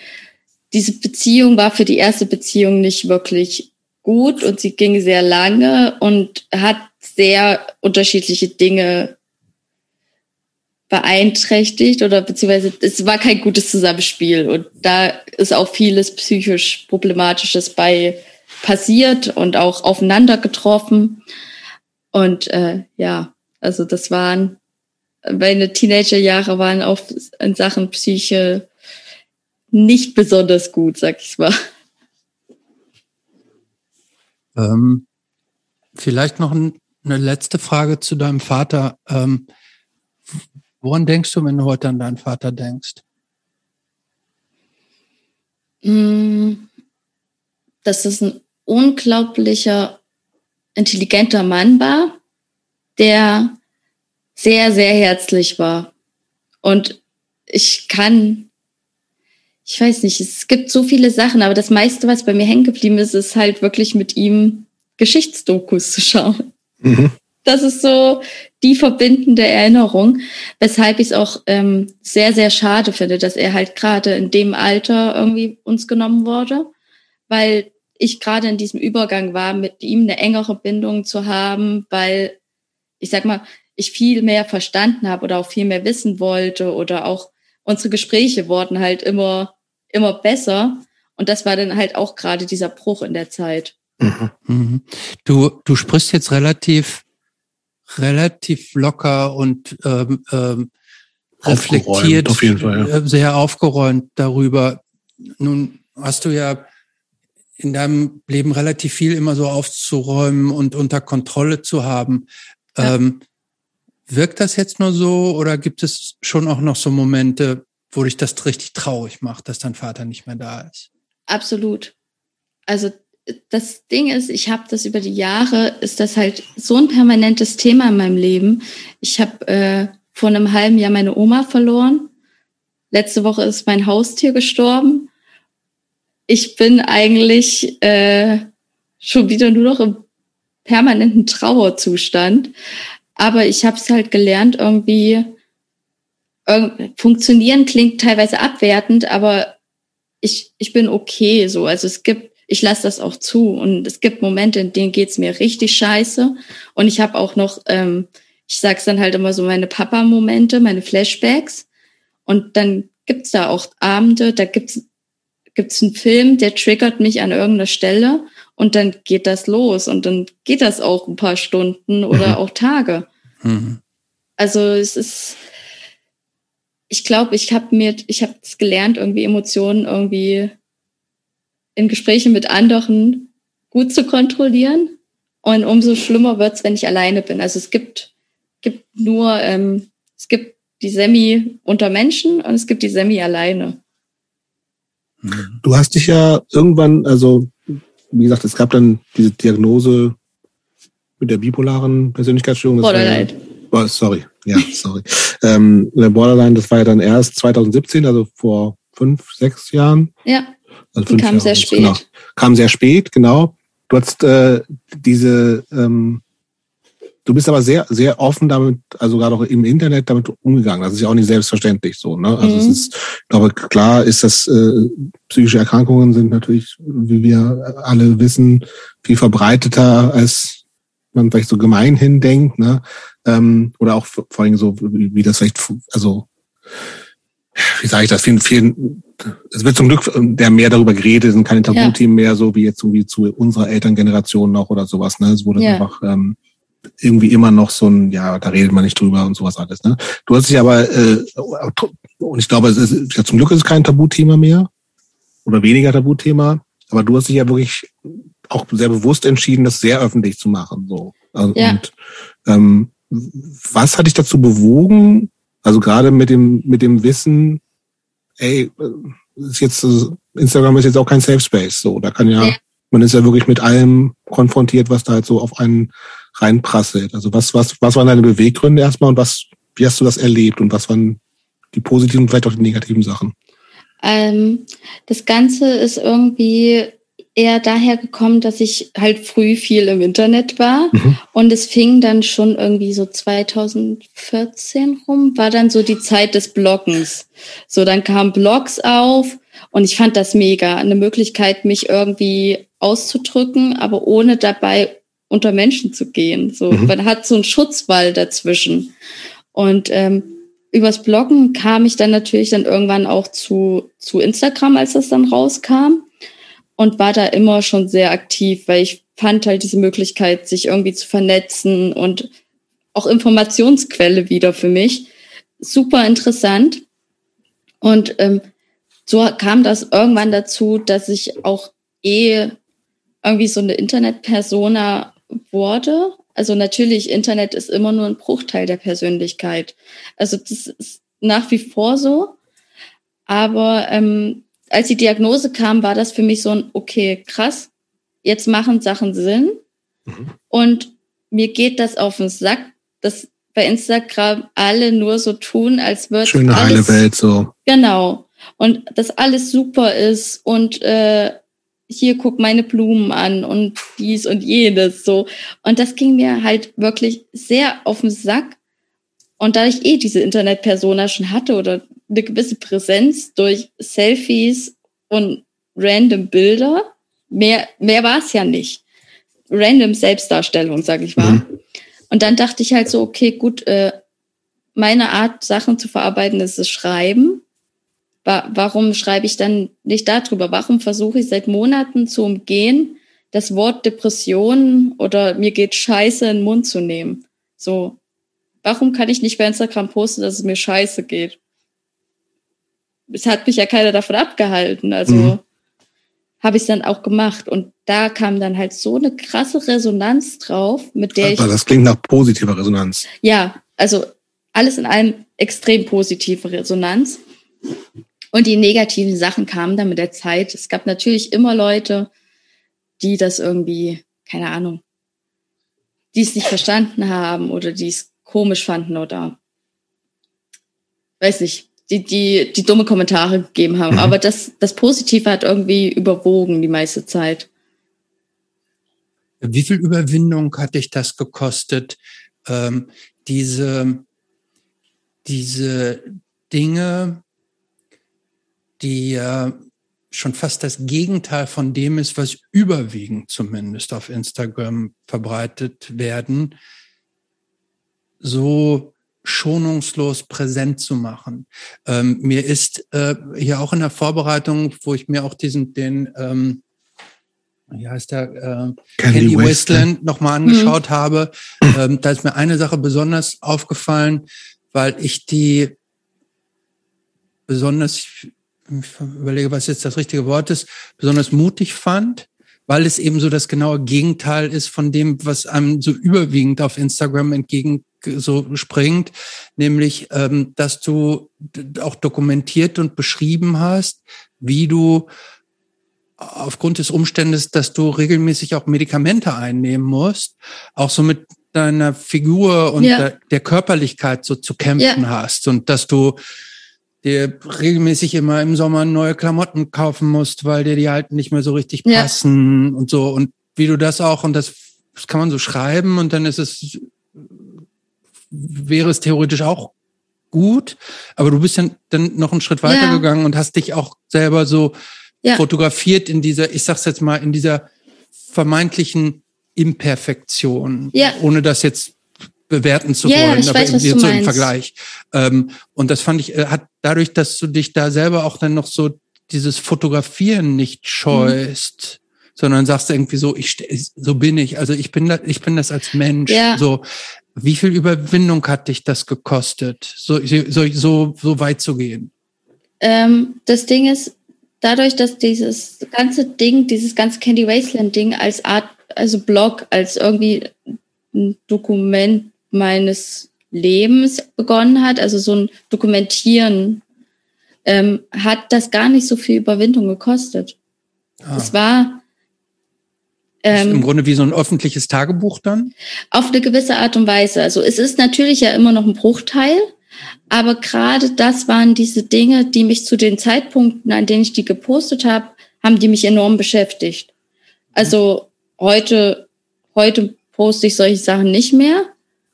C: diese Beziehung war für die erste Beziehung nicht wirklich gut und sie ging sehr lange und hat sehr unterschiedliche Dinge beeinträchtigt oder beziehungsweise es war kein gutes Zusammenspiel und da ist auch vieles psychisch problematisches bei passiert und auch aufeinander getroffen und äh, ja also das waren meine Teenagerjahre waren auch in Sachen Psyche nicht besonders gut sag ich mal
B: ähm, vielleicht noch ein, eine letzte Frage zu deinem Vater ähm, Woran denkst du, wenn du heute an deinen Vater denkst?
C: Mm, dass es ein unglaublicher, intelligenter Mann war, der sehr, sehr herzlich war. Und ich kann, ich weiß nicht, es gibt so viele Sachen, aber das meiste, was bei mir hängen geblieben ist, ist halt wirklich mit ihm Geschichtsdokus zu schauen. Mhm. Das ist so die verbindende Erinnerung, weshalb ich es auch ähm, sehr, sehr schade finde, dass er halt gerade in dem Alter irgendwie uns genommen wurde, weil ich gerade in diesem Übergang war, mit ihm eine engere Bindung zu haben, weil ich sag mal, ich viel mehr verstanden habe oder auch viel mehr wissen wollte oder auch unsere Gespräche wurden halt immer, immer besser. Und das war dann halt auch gerade dieser Bruch in der Zeit.
B: Mhm. mhm. Du, du sprichst jetzt relativ relativ locker und ähm, ähm, reflektiert,
A: auf jeden Fall,
B: ja. Äh, sehr aufgeräumt darüber. Nun hast du ja in deinem Leben relativ viel immer so aufzuräumen und unter Kontrolle zu haben. Ja. Ähm, wirkt das jetzt nur so oder gibt es schon auch noch so Momente, wo dich das richtig traurig macht, dass dein Vater nicht mehr da ist?
C: Absolut. Also das Ding ist, ich habe das über die Jahre, ist das halt so ein permanentes Thema in meinem Leben. Ich habe äh, vor einem halben Jahr meine Oma verloren. Letzte Woche ist mein Haustier gestorben. Ich bin eigentlich äh, schon wieder nur noch im permanenten Trauerzustand. Aber ich habe es halt gelernt, irgendwie funktionieren klingt teilweise abwertend, aber ich, ich bin okay so. Also es gibt ich lasse das auch zu. Und es gibt Momente, in denen geht's mir richtig scheiße. Und ich habe auch noch, ähm, ich sag's dann halt immer so, meine Papa-Momente, meine Flashbacks. Und dann gibt's da auch Abende, da gibt's gibt's einen Film, der triggert mich an irgendeiner Stelle und dann geht das los und dann geht das auch ein paar Stunden oder mhm. auch Tage. Mhm. Also es ist, ich glaube, ich habe mir, ich habe es gelernt, irgendwie Emotionen irgendwie in Gesprächen mit anderen gut zu kontrollieren. Und umso schlimmer wird's, wenn ich alleine bin. Also es gibt, gibt nur, ähm, es gibt die Semi unter Menschen und es gibt die Semi alleine.
A: Du hast dich ja irgendwann, also wie gesagt, es gab dann diese Diagnose mit der bipolaren Persönlichkeitsstörung.
C: Borderline.
A: Ja, oh, sorry, ja, sorry. ähm, der Borderline, das war ja dann erst 2017, also vor fünf, sechs Jahren.
C: Ja. Also fünf kam Jahre, sehr spät. Genau.
A: Kam sehr spät, genau. Du hast äh, diese, ähm, du bist aber sehr, sehr offen damit, also gerade auch im Internet damit umgegangen. Das ist ja auch nicht selbstverständlich so. Ne? Also mhm. es ist, ich glaube, klar ist das, äh, psychische Erkrankungen sind natürlich, wie wir alle wissen, viel verbreiteter als man vielleicht so gemeinhin denkt, ne? Ähm, oder auch vor allem so, wie, wie das vielleicht, also wie sage ich das, vielen, vielen, es wird zum Glück ähm, der mehr darüber geredet, sind keine Tabuthemen ja. mehr, so wie jetzt so wie zu unserer Elterngeneration noch oder sowas, ne? Es wurde ja. einfach ähm, irgendwie immer noch so ein, ja, da redet man nicht drüber und sowas alles, ne? Du hast dich aber, äh, und ich glaube, es ist, ja, zum Glück ist es kein Tabuthema mehr oder weniger Tabuthema, aber du hast dich ja wirklich auch sehr bewusst entschieden, das sehr öffentlich zu machen, so. Also, ja. Und ähm, was hat dich dazu bewogen, also gerade mit dem, mit dem Wissen, ey, ist jetzt, Instagram ist jetzt auch kein Safe Space. So, da kann ja, ja, man ist ja wirklich mit allem konfrontiert, was da halt so auf einen reinprasselt. Also was, was, was waren deine Beweggründe erstmal und was, wie hast du das erlebt und was waren die positiven, vielleicht auch die negativen Sachen?
C: Ähm, das Ganze ist irgendwie eher daher gekommen, dass ich halt früh viel im Internet war mhm. und es fing dann schon irgendwie so 2014 rum, war dann so die Zeit des Bloggens. So, dann kamen Blogs auf und ich fand das mega, eine Möglichkeit, mich irgendwie auszudrücken, aber ohne dabei unter Menschen zu gehen. So, mhm. man hat so einen Schutzwall dazwischen. Und ähm, übers Bloggen kam ich dann natürlich dann irgendwann auch zu, zu Instagram, als das dann rauskam und war da immer schon sehr aktiv, weil ich fand halt diese Möglichkeit, sich irgendwie zu vernetzen und auch Informationsquelle wieder für mich. Super interessant. Und ähm, so kam das irgendwann dazu, dass ich auch eh irgendwie so eine Internet-Persona wurde. Also natürlich, Internet ist immer nur ein Bruchteil der Persönlichkeit. Also das ist nach wie vor so. Aber ähm, als die Diagnose kam, war das für mich so ein, okay, krass, jetzt machen Sachen Sinn. Mhm. Und mir geht das auf den Sack, dass bei Instagram alle nur so tun, als würde
A: Schöne alles, heile Welt so.
C: Genau. Und dass alles super ist und äh, hier guck meine Blumen an und dies und jenes so. Und das ging mir halt wirklich sehr auf den Sack. Und da ich eh diese Internet-Persona schon hatte oder eine gewisse Präsenz durch Selfies und random Bilder. Mehr, mehr war es ja nicht. Random Selbstdarstellung, sag ich mal. Mhm. Und dann dachte ich halt so, okay, gut, äh, meine Art, Sachen zu verarbeiten, ist das Schreiben. Wa warum schreibe ich dann nicht darüber? Warum versuche ich seit Monaten zu umgehen, das Wort Depression oder mir geht scheiße in den Mund zu nehmen? So, warum kann ich nicht bei Instagram posten, dass es mir scheiße geht? es hat mich ja keiner davon abgehalten. Also mhm. habe ich es dann auch gemacht. Und da kam dann halt so eine krasse Resonanz drauf, mit der
A: Aber ich. Das klingt nach positiver Resonanz.
C: Ja, also alles in allem extrem positive Resonanz. Und die negativen Sachen kamen dann mit der Zeit. Es gab natürlich immer Leute, die das irgendwie, keine Ahnung, die es nicht verstanden haben oder die es komisch fanden oder weiß nicht, die, die, die dumme Kommentare gegeben haben. Mhm. Aber das, das Positive hat irgendwie überwogen die meiste Zeit.
B: Wie viel Überwindung hat dich das gekostet, ähm, diese, diese Dinge, die ja schon fast das Gegenteil von dem ist, was überwiegend zumindest auf Instagram verbreitet werden, so schonungslos präsent zu machen. Ähm, mir ist äh, hier auch in der Vorbereitung, wo ich mir auch diesen, den, ähm, wie heißt der, äh, Candy, Westland nochmal mhm. angeschaut mhm. habe, ähm, da ist mir eine Sache besonders aufgefallen, weil ich die besonders, ich überlege, was jetzt das richtige Wort ist, besonders mutig fand, weil es eben so das genaue Gegenteil ist von dem, was einem so überwiegend auf Instagram entgegen so springt, nämlich, ähm, dass du auch dokumentiert und beschrieben hast, wie du aufgrund des Umstandes, dass du regelmäßig auch Medikamente einnehmen musst, auch so mit deiner Figur und ja. der, der, Körperlichkeit so zu kämpfen ja. hast und dass du dir regelmäßig immer im Sommer neue Klamotten kaufen musst, weil dir die alten nicht mehr so richtig
C: Ja.
B: passen und so. Und wie du das auch, und das, das kann man so schreiben und dann ist es, wäre es theoretisch auch gut, aber du bist dann, dann noch einen Schritt weiter
C: Ja.
B: gegangen und hast dich auch selber so
C: Ja.
B: fotografiert in dieser, ich sag's jetzt mal, in dieser vermeintlichen Imperfektion,
C: Ja.
B: ohne das jetzt bewerten zu wollen, aber
C: weiß,
B: in,
C: du
B: so im. Vergleich. Ähm, und das fand ich, äh, hat dadurch, dass du dich da selber auch dann noch so dieses Fotografieren nicht scheust, sondern sagst irgendwie so, ich so bin ich, also ich bin da, ich bin das als Mensch.
C: Ja.
B: So, wie viel Überwindung hat dich das gekostet, so so so, so weit zu gehen?
C: Ähm, das Ding ist, dadurch, dass dieses ganze Ding, dieses ganze Candy Wasteland Ding als Art, also Blog, als irgendwie ein Dokument meines Lebens begonnen hat, also so ein Dokumentieren, ähm, hat das gar nicht so viel Überwindung gekostet.
B: Ah.
C: Es war
B: Ist Im
C: ähm,
B: Grunde wie so ein öffentliches Tagebuch dann?
C: auf eine gewisse Art und Weise. Also es ist natürlich ja immer noch ein Bruchteil, aber gerade das waren diese Dinge, die mich zu den Zeitpunkten, an denen ich die gepostet habe, haben die mich enorm beschäftigt. Also heute, heute poste ich solche Sachen nicht mehr,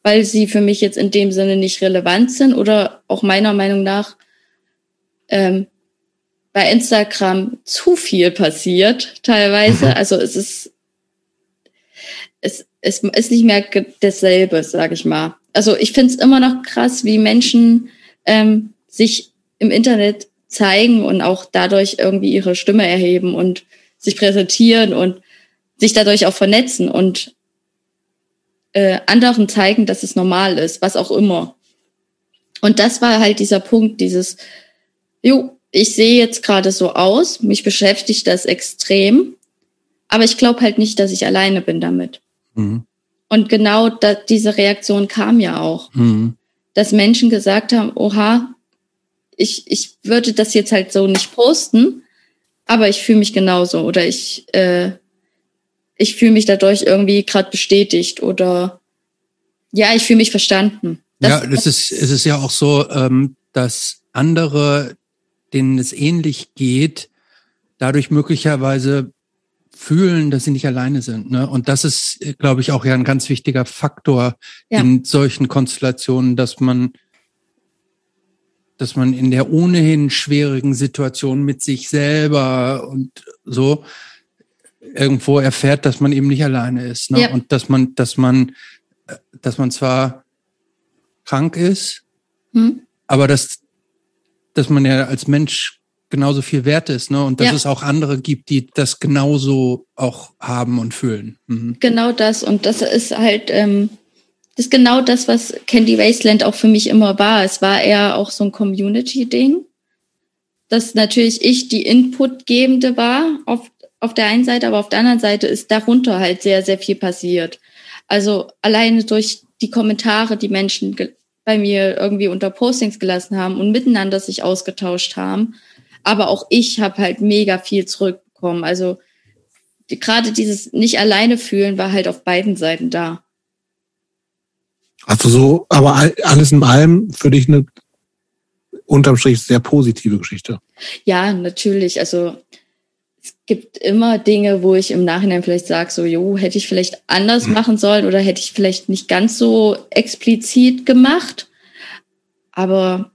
C: weil sie für mich jetzt in dem Sinne nicht relevant sind oder auch meiner Meinung nach ähm, bei Instagram zu viel passiert teilweise. Also es ist es, es ist nicht mehr dasselbe, sage ich mal. Also ich finde es immer noch krass, wie Menschen ähm, sich im Internet zeigen und auch dadurch irgendwie ihre Stimme erheben und sich präsentieren und sich dadurch auch vernetzen und äh, anderen zeigen, dass es normal ist, was auch immer. Und das war halt dieser Punkt, dieses, jo, ich sehe jetzt gerade so aus, mich beschäftigt das extrem, aber ich glaube halt nicht, dass ich alleine bin damit.
B: Mhm.
C: Und genau da, diese Reaktion kam ja auch,
B: Mhm.
C: dass Menschen gesagt haben, oha, ich, ich würde das jetzt halt so nicht posten, aber ich fühle mich genauso oder ich, äh, ich fühle mich dadurch irgendwie gerade bestätigt oder ja, ich fühle mich verstanden.
B: ja, das ist, es ist ja auch so, ähm, dass andere, denen es ähnlich geht, dadurch möglicherweise fühlen, dass sie nicht alleine sind. Ne? Und das ist, glaube ich, auch ja ein ganz wichtiger Faktor
C: Ja.
B: in solchen Konstellationen, dass man, dass man in der ohnehin schwierigen Situation mit sich selber und so irgendwo erfährt, dass man eben nicht alleine ist. Ne?
C: Ja.
B: Und dass man, dass man, äh, dass man zwar krank ist,
C: Hm?
B: aber dass, dass man ja als Mensch genauso viel wert ist, ne? Und dass
C: Ja.
B: es auch andere gibt, die das genauso auch haben und fühlen. Mhm.
C: Genau das. Und das ist halt, ähm, das ist genau das, was Candy Wasteland auch für mich immer war. Es war eher auch so ein Community-Ding. Dass natürlich ich die Inputgebende war auf, auf der einen Seite, aber auf der anderen Seite ist darunter halt sehr, sehr viel passiert. Also alleine durch die Kommentare, die Menschen bei mir irgendwie unter Postings gelassen haben und miteinander sich ausgetauscht haben. Aber auch ich habe halt mega viel zurückbekommen. Also die, gerade dieses nicht alleine fühlen war halt auf beiden Seiten da.
A: Also so, aber all- alles in allem für dich eine unterm Strich sehr positive Geschichte.
C: Ja, natürlich. Also gibt immer Dinge, wo ich im Nachhinein vielleicht sage, so, jo, hätte ich vielleicht anders machen sollen oder hätte ich vielleicht nicht ganz so explizit gemacht. Aber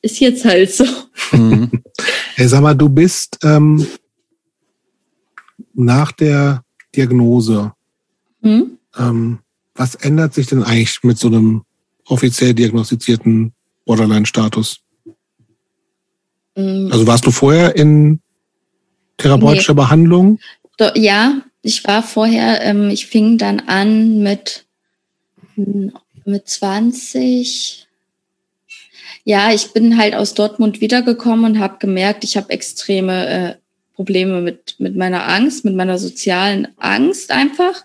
C: ist jetzt halt so.
B: Mhm.
A: Hey, sag mal, du bist ähm, nach der Diagnose,
C: Hm?
A: ähm, was ändert sich denn eigentlich mit so einem offiziell diagnostizierten Borderline-Status?
C: Mm,
A: Also warst du vorher in therapeutischer Behandlung?
C: Do, ja, ich war vorher, ähm, ich fing dann an mit, hm, mit 20. Ja, ich bin halt aus Dortmund wiedergekommen und habe gemerkt, ich habe extreme äh, Probleme mit, mit meiner Angst, mit meiner sozialen Angst einfach.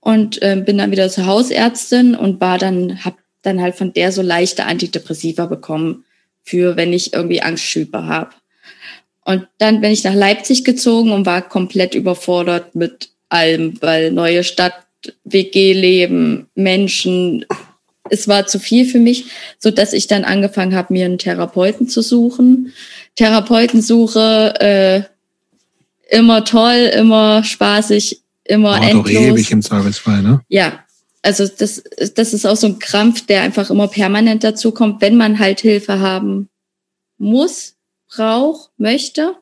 C: Und ähm, bin dann wieder zur Hausärztin und war dann, habe dann halt von der so leichte Antidepressiva bekommen, für wenn ich irgendwie Angstschübe habe. Und dann bin ich nach Leipzig gezogen und war komplett überfordert mit allem, weil neue Stadt, WG-Leben, Menschen, es war zu viel für mich, so dass ich dann angefangen habe, mir einen Therapeuten zu suchen. Therapeutensuche, äh, immer toll, immer spaßig, immer
A: Dauert doch
C: endlos.
A: ewig im Zweifelsfall, ne?
C: Ja, also das, das ist auch so ein Krampf, der einfach immer permanent dazu kommt, wenn man halt Hilfe haben muss, braucht, möchte,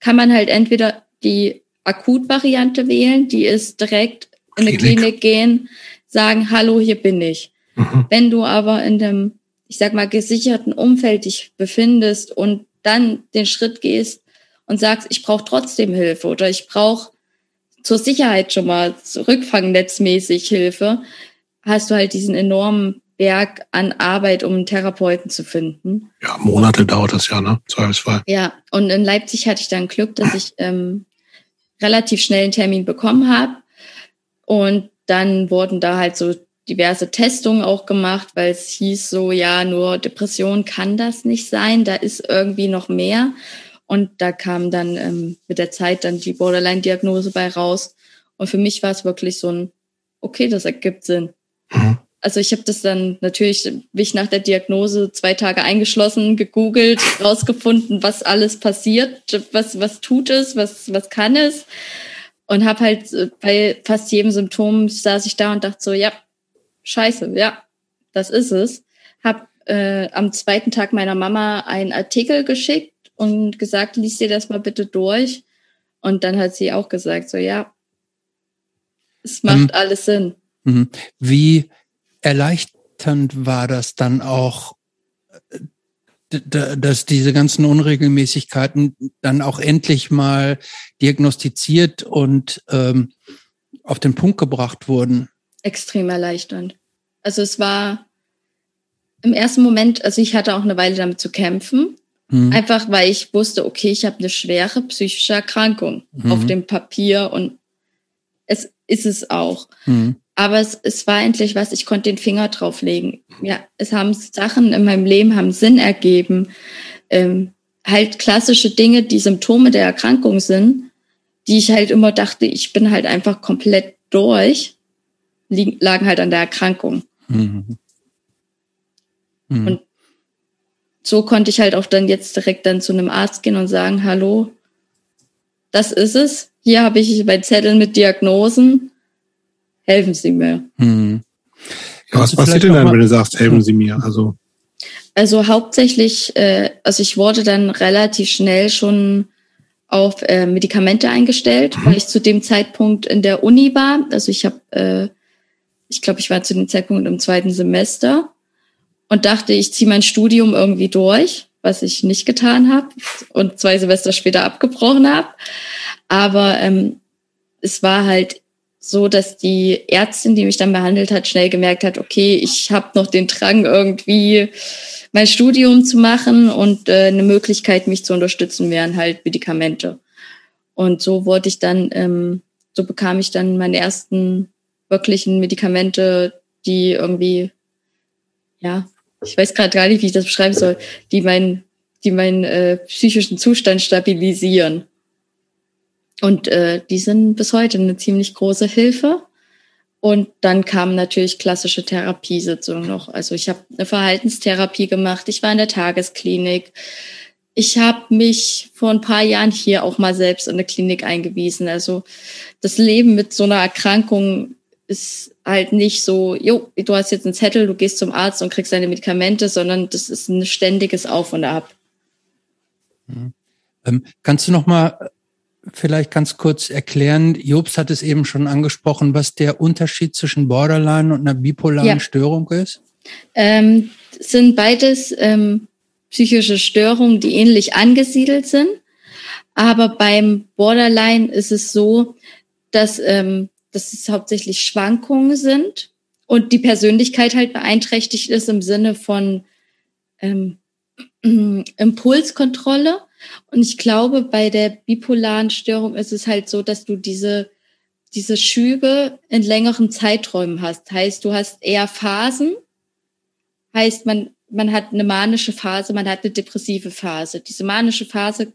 C: kann man halt entweder die Akutvariante wählen, die ist direkt in eine
A: Klinik.
C: Klinik gehen, sagen, hallo, hier bin ich.
A: Mhm.
C: Wenn du aber in dem, ich sag mal, gesicherten Umfeld dich befindest und dann den Schritt gehst und sagst, ich brauche trotzdem Hilfe oder ich brauche zur Sicherheit schon mal rückfangnetzmäßig Hilfe, hast du halt diesen enormen Berg an Arbeit, um einen Therapeuten zu finden.
A: Ja, Monate dauert das ja, ne? Zweifelsfall.
C: Ja, und in Leipzig hatte ich dann Glück, dass ich ähm, relativ schnell einen Termin bekommen habe. Und dann wurden da halt so diverse Testungen auch gemacht, weil es hieß so, ja, nur Depression kann das nicht sein, da ist irgendwie noch mehr. Und da kam dann ähm, mit der Zeit dann die Borderline-Diagnose bei raus. Und für mich war es wirklich so ein, okay, das ergibt Sinn.
A: Mhm.
C: Also ich habe das dann natürlich, wie ich nach der Diagnose zwei Tage eingeschlossen, gegoogelt, rausgefunden, was alles passiert, was, was tut es, was, was kann es. Und habe halt bei fast jedem Symptom saß ich da und dachte so, ja, scheiße, ja, das ist es. Hab äh, am zweiten Tag meiner Mama einen Artikel geschickt und gesagt, lies dir das mal bitte durch. Und dann hat sie auch gesagt, so ja, es macht
B: Ähm,
C: alles Sinn.
B: Mhm. Wie erleichternd war das dann auch, äh, dass diese ganzen Unregelmäßigkeiten dann auch endlich mal diagnostiziert und ähm, auf den Punkt gebracht wurden?
C: extrem erleichternd. Also es war im ersten Moment, also ich hatte auch eine Weile damit zu kämpfen,
B: Mhm.
C: einfach weil ich wusste, okay, ich habe eine schwere psychische Erkrankung
B: Mhm.
C: auf dem Papier und es ist es auch.
B: Mhm.
C: Aber es, es war endlich was, ich konnte den Finger drauflegen. Ja, es haben Sachen in meinem Leben haben Sinn ergeben. Ähm, halt klassische Dinge, die Symptome der Erkrankung sind, die ich halt immer dachte, ich bin halt einfach komplett durch, liegen, lagen halt an der Erkrankung.
B: Mhm. Mhm.
C: Und so konnte ich halt auch dann jetzt direkt dann zu einem Arzt gehen und sagen, hallo, das ist es. Hier habe ich meinen Zettel mit Diagnosen. Helfen Sie mir.
B: Mhm.
A: Ja, was
B: du
A: passiert denn dann, wenn du sagst, helfen Sie mir? Also,
C: Also hauptsächlich, äh, also ich wurde dann relativ schnell schon auf äh, Medikamente eingestellt, weil ich zu dem Zeitpunkt in der Uni war. Also ich habe, äh, ich glaube, ich war zu dem Zeitpunkt im zweiten Semester und dachte, ich ziehe mein Studium irgendwie durch, was ich nicht getan habe und zwei Semester später abgebrochen habe. Aber ähm, es war halt so, dass die Ärztin, die mich dann behandelt hat, schnell gemerkt hat, okay, ich habe noch den Drang irgendwie mein Studium zu machen und äh, eine Möglichkeit, mich zu unterstützen, wären halt Medikamente. Und so wurde ich dann, ähm, so bekam ich dann meine ersten wirklichen Medikamente, die irgendwie, ja, ich weiß gerade gar nicht, wie ich das beschreiben soll, die meinen, die meinen äh, psychischen Zustand stabilisieren. Und äh, die sind bis heute eine ziemlich große Hilfe. Und dann kamen natürlich klassische Therapiesitzungen noch. Also ich habe eine Verhaltenstherapie gemacht, ich war in der Tagesklinik. Ich habe mich vor ein paar Jahren hier auch mal selbst in eine Klinik eingewiesen. Also das Leben mit so einer Erkrankung ist halt nicht so, jo, du hast jetzt einen Zettel, du gehst zum Arzt und kriegst deine Medikamente, sondern das ist ein ständiges Auf und Ab.
B: Ähm, kannst du noch mal vielleicht ganz kurz erklären, Jobs hat es eben schon angesprochen, was der Unterschied zwischen Borderline und einer bipolaren
C: Ja.
B: Störung ist?
C: Ähm, sind beides ähm, psychische Störungen, die ähnlich angesiedelt sind. Aber beim Borderline ist es so, dass, ähm, dass es hauptsächlich Schwankungen sind und die Persönlichkeit halt beeinträchtigt ist im Sinne von ähm, Impulskontrolle. Und ich glaube, bei der bipolaren Störung ist es halt so, dass du diese, diese Schübe in längeren Zeiträumen hast. Heißt, du hast eher Phasen. Heißt, man, man hat eine manische Phase, man hat eine depressive Phase. Diese manische Phase,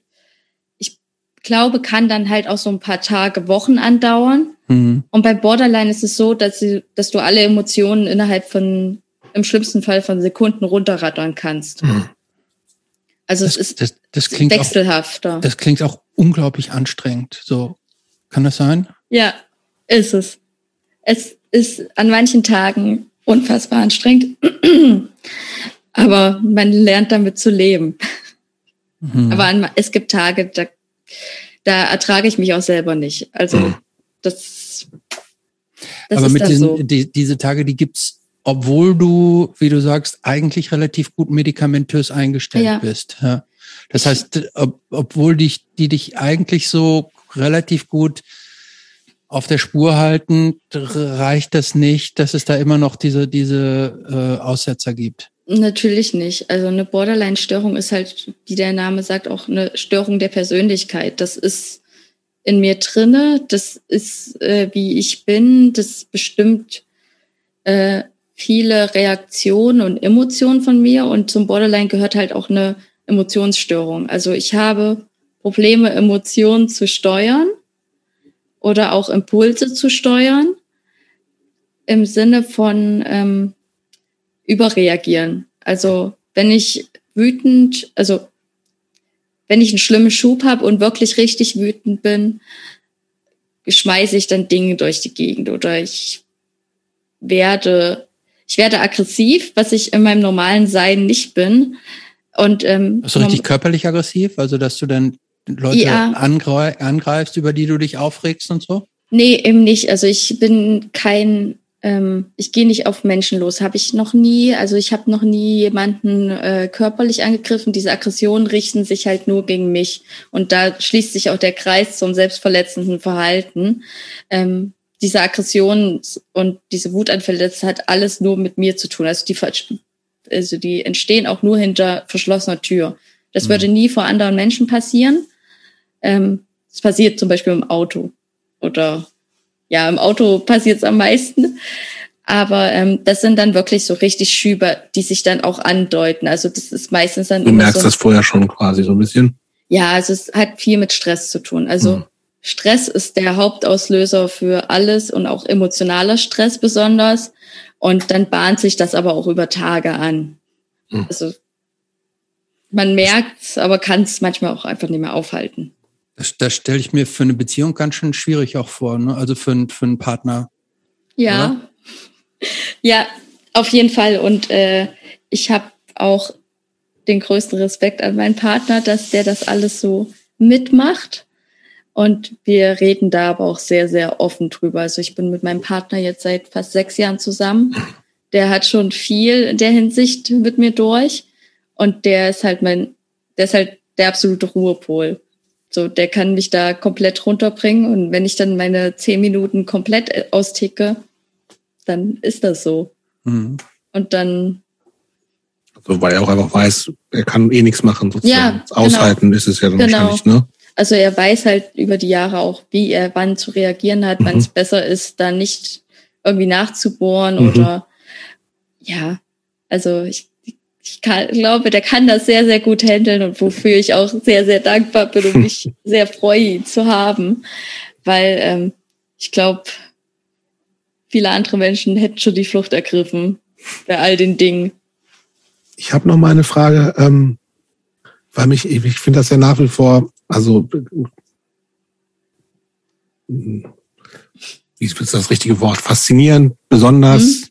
C: ich glaube, kann dann halt auch so ein paar Tage, Wochen andauern.
B: Mhm.
C: Und bei Borderline ist es so, dass, sie, dass du alle Emotionen innerhalb von im schlimmsten Fall von Sekunden runterrattern kannst. Mhm. Also
B: das,
C: es ist
B: das, das klingt
C: wechselhafter.
B: Auch, das klingt auch unglaublich anstrengend. So, kann das sein?
C: Ja, ist es. Es ist an manchen Tagen unfassbar anstrengend, aber man lernt damit zu leben. Mhm. Aber an, es gibt Tage, da, da ertrage ich mich auch selber nicht. Also mhm. das,
B: das aber mit diesen, so. die, diese Tage, die gibt's obwohl du, wie du sagst, eigentlich relativ gut medikamentös eingestellt ja. bist. Ja. Das heißt, ob, obwohl dich, die dich eigentlich so relativ gut auf der Spur halten, reicht das nicht, dass es da immer noch diese, diese äh, Aussetzer gibt.
C: Natürlich nicht. Also eine Borderline-Störung ist halt, wie der Name sagt, auch eine Störung der Persönlichkeit. Das ist in mir drinne, das ist, äh, wie ich bin, das bestimmt äh, viele Reaktionen und Emotionen von mir und zum Borderline gehört halt auch eine Emotionsstörung. Also ich habe Probleme, Emotionen zu steuern oder auch Impulse zu steuern im Sinne von ähm, überreagieren. Also wenn ich wütend, also wenn ich einen schlimmen Schub habe und wirklich richtig wütend bin, schmeiße ich dann Dinge durch die Gegend oder ich werde ich werde aggressiv, was ich in meinem normalen Sein nicht bin. Und ähm,
B: du richtig körperlich aggressiv? Also dass du dann Leute ja. angreifst, über die du dich aufregst und so?
C: Nee, eben nicht. Also ich bin kein, ähm, ich gehe nicht auf Menschen los. Habe ich noch nie. Also ich habe noch nie jemanden äh, körperlich angegriffen. Diese Aggressionen richten sich halt nur gegen mich. Und da schließt sich auch der Kreis zum selbstverletzenden Verhalten. Ähm, diese Aggression und diese Wutanfälle, das hat alles nur mit mir zu tun. Also die, also die entstehen auch nur hinter verschlossener Tür. Das mhm. würde nie vor anderen Menschen passieren. Ähm, das passiert zum Beispiel im Auto. Oder ja, im Auto passiert es am meisten. Aber ähm, das sind dann wirklich so richtig Schüber, die sich dann auch andeuten. Also das ist meistens dann.
A: Du merkst so das vorher schon quasi so ein bisschen.
C: Ja, also es hat viel mit Stress zu tun. Also mhm. Stress ist der Hauptauslöser für alles und auch emotionaler Stress besonders. Und dann bahnt sich das aber auch über Tage an. Mhm. Also man merkt es, aber kann es manchmal auch einfach nicht mehr aufhalten.
B: Das, das stelle ich mir für eine Beziehung ganz schön schwierig auch vor, ne? also für, für einen Partner.
C: Ja, oder? ja, auf jeden Fall. Und äh, ich habe auch den größten Respekt an meinen Partner, dass der das alles so mitmacht und wir reden da aber auch sehr, sehr offen drüber. Also ich bin mit meinem Partner jetzt seit fast sechs Jahren zusammen. Der hat schon viel in der Hinsicht mit mir durch. Und der ist halt mein, der ist halt der absolute Ruhepol. So, der kann mich da komplett runterbringen. Und wenn ich dann meine zehn Minuten komplett austicke, dann ist das so. Mhm. Und dann.
A: Also, weil er auch einfach weiß, er kann eh nichts machen, sozusagen. Ja, Aushalten genau. ist es ja dann genau. wahrscheinlich, ne?
C: Also er weiß halt über die Jahre auch, wie er wann zu reagieren hat, mhm. wann es besser ist, da nicht irgendwie nachzubohren mhm. oder ja, also ich, ich kann, glaube, der kann das sehr, sehr gut handeln und wofür ich auch sehr, sehr dankbar bin und mich sehr freue, ihn zu haben. Weil ähm, ich glaube, viele andere Menschen hätten schon die Flucht ergriffen bei all den Dingen.
A: Ich habe noch mal eine Frage, ähm, weil mich, ich finde das ja nach wie vor also, wie ist das richtige Wort? Faszinierend, besonders mhm.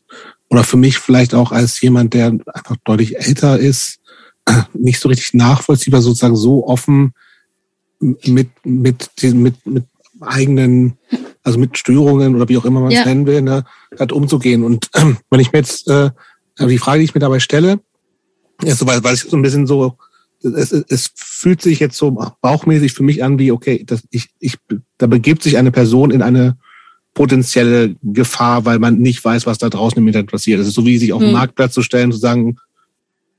A: Oder für mich vielleicht auch als jemand, der einfach deutlich älter ist, nicht so richtig nachvollziehbar, sozusagen so offen mit, mit, mit, mit eigenen, also mit Störungen oder wie auch immer man es ja. nennen will, ne, halt umzugehen. Und äh, wenn ich mir jetzt, äh, die Frage, die ich mir dabei stelle, ist so, weil, weil ich so ein bisschen so es, es fühlt sich jetzt so bauchmäßig für mich an wie, okay, das, ich, ich, da begibt sich eine Person in eine potenzielle Gefahr, weil man nicht weiß, was da draußen im Internet passiert. Es ist so wie sich auf den hm. Marktplatz zu stellen, zu sagen,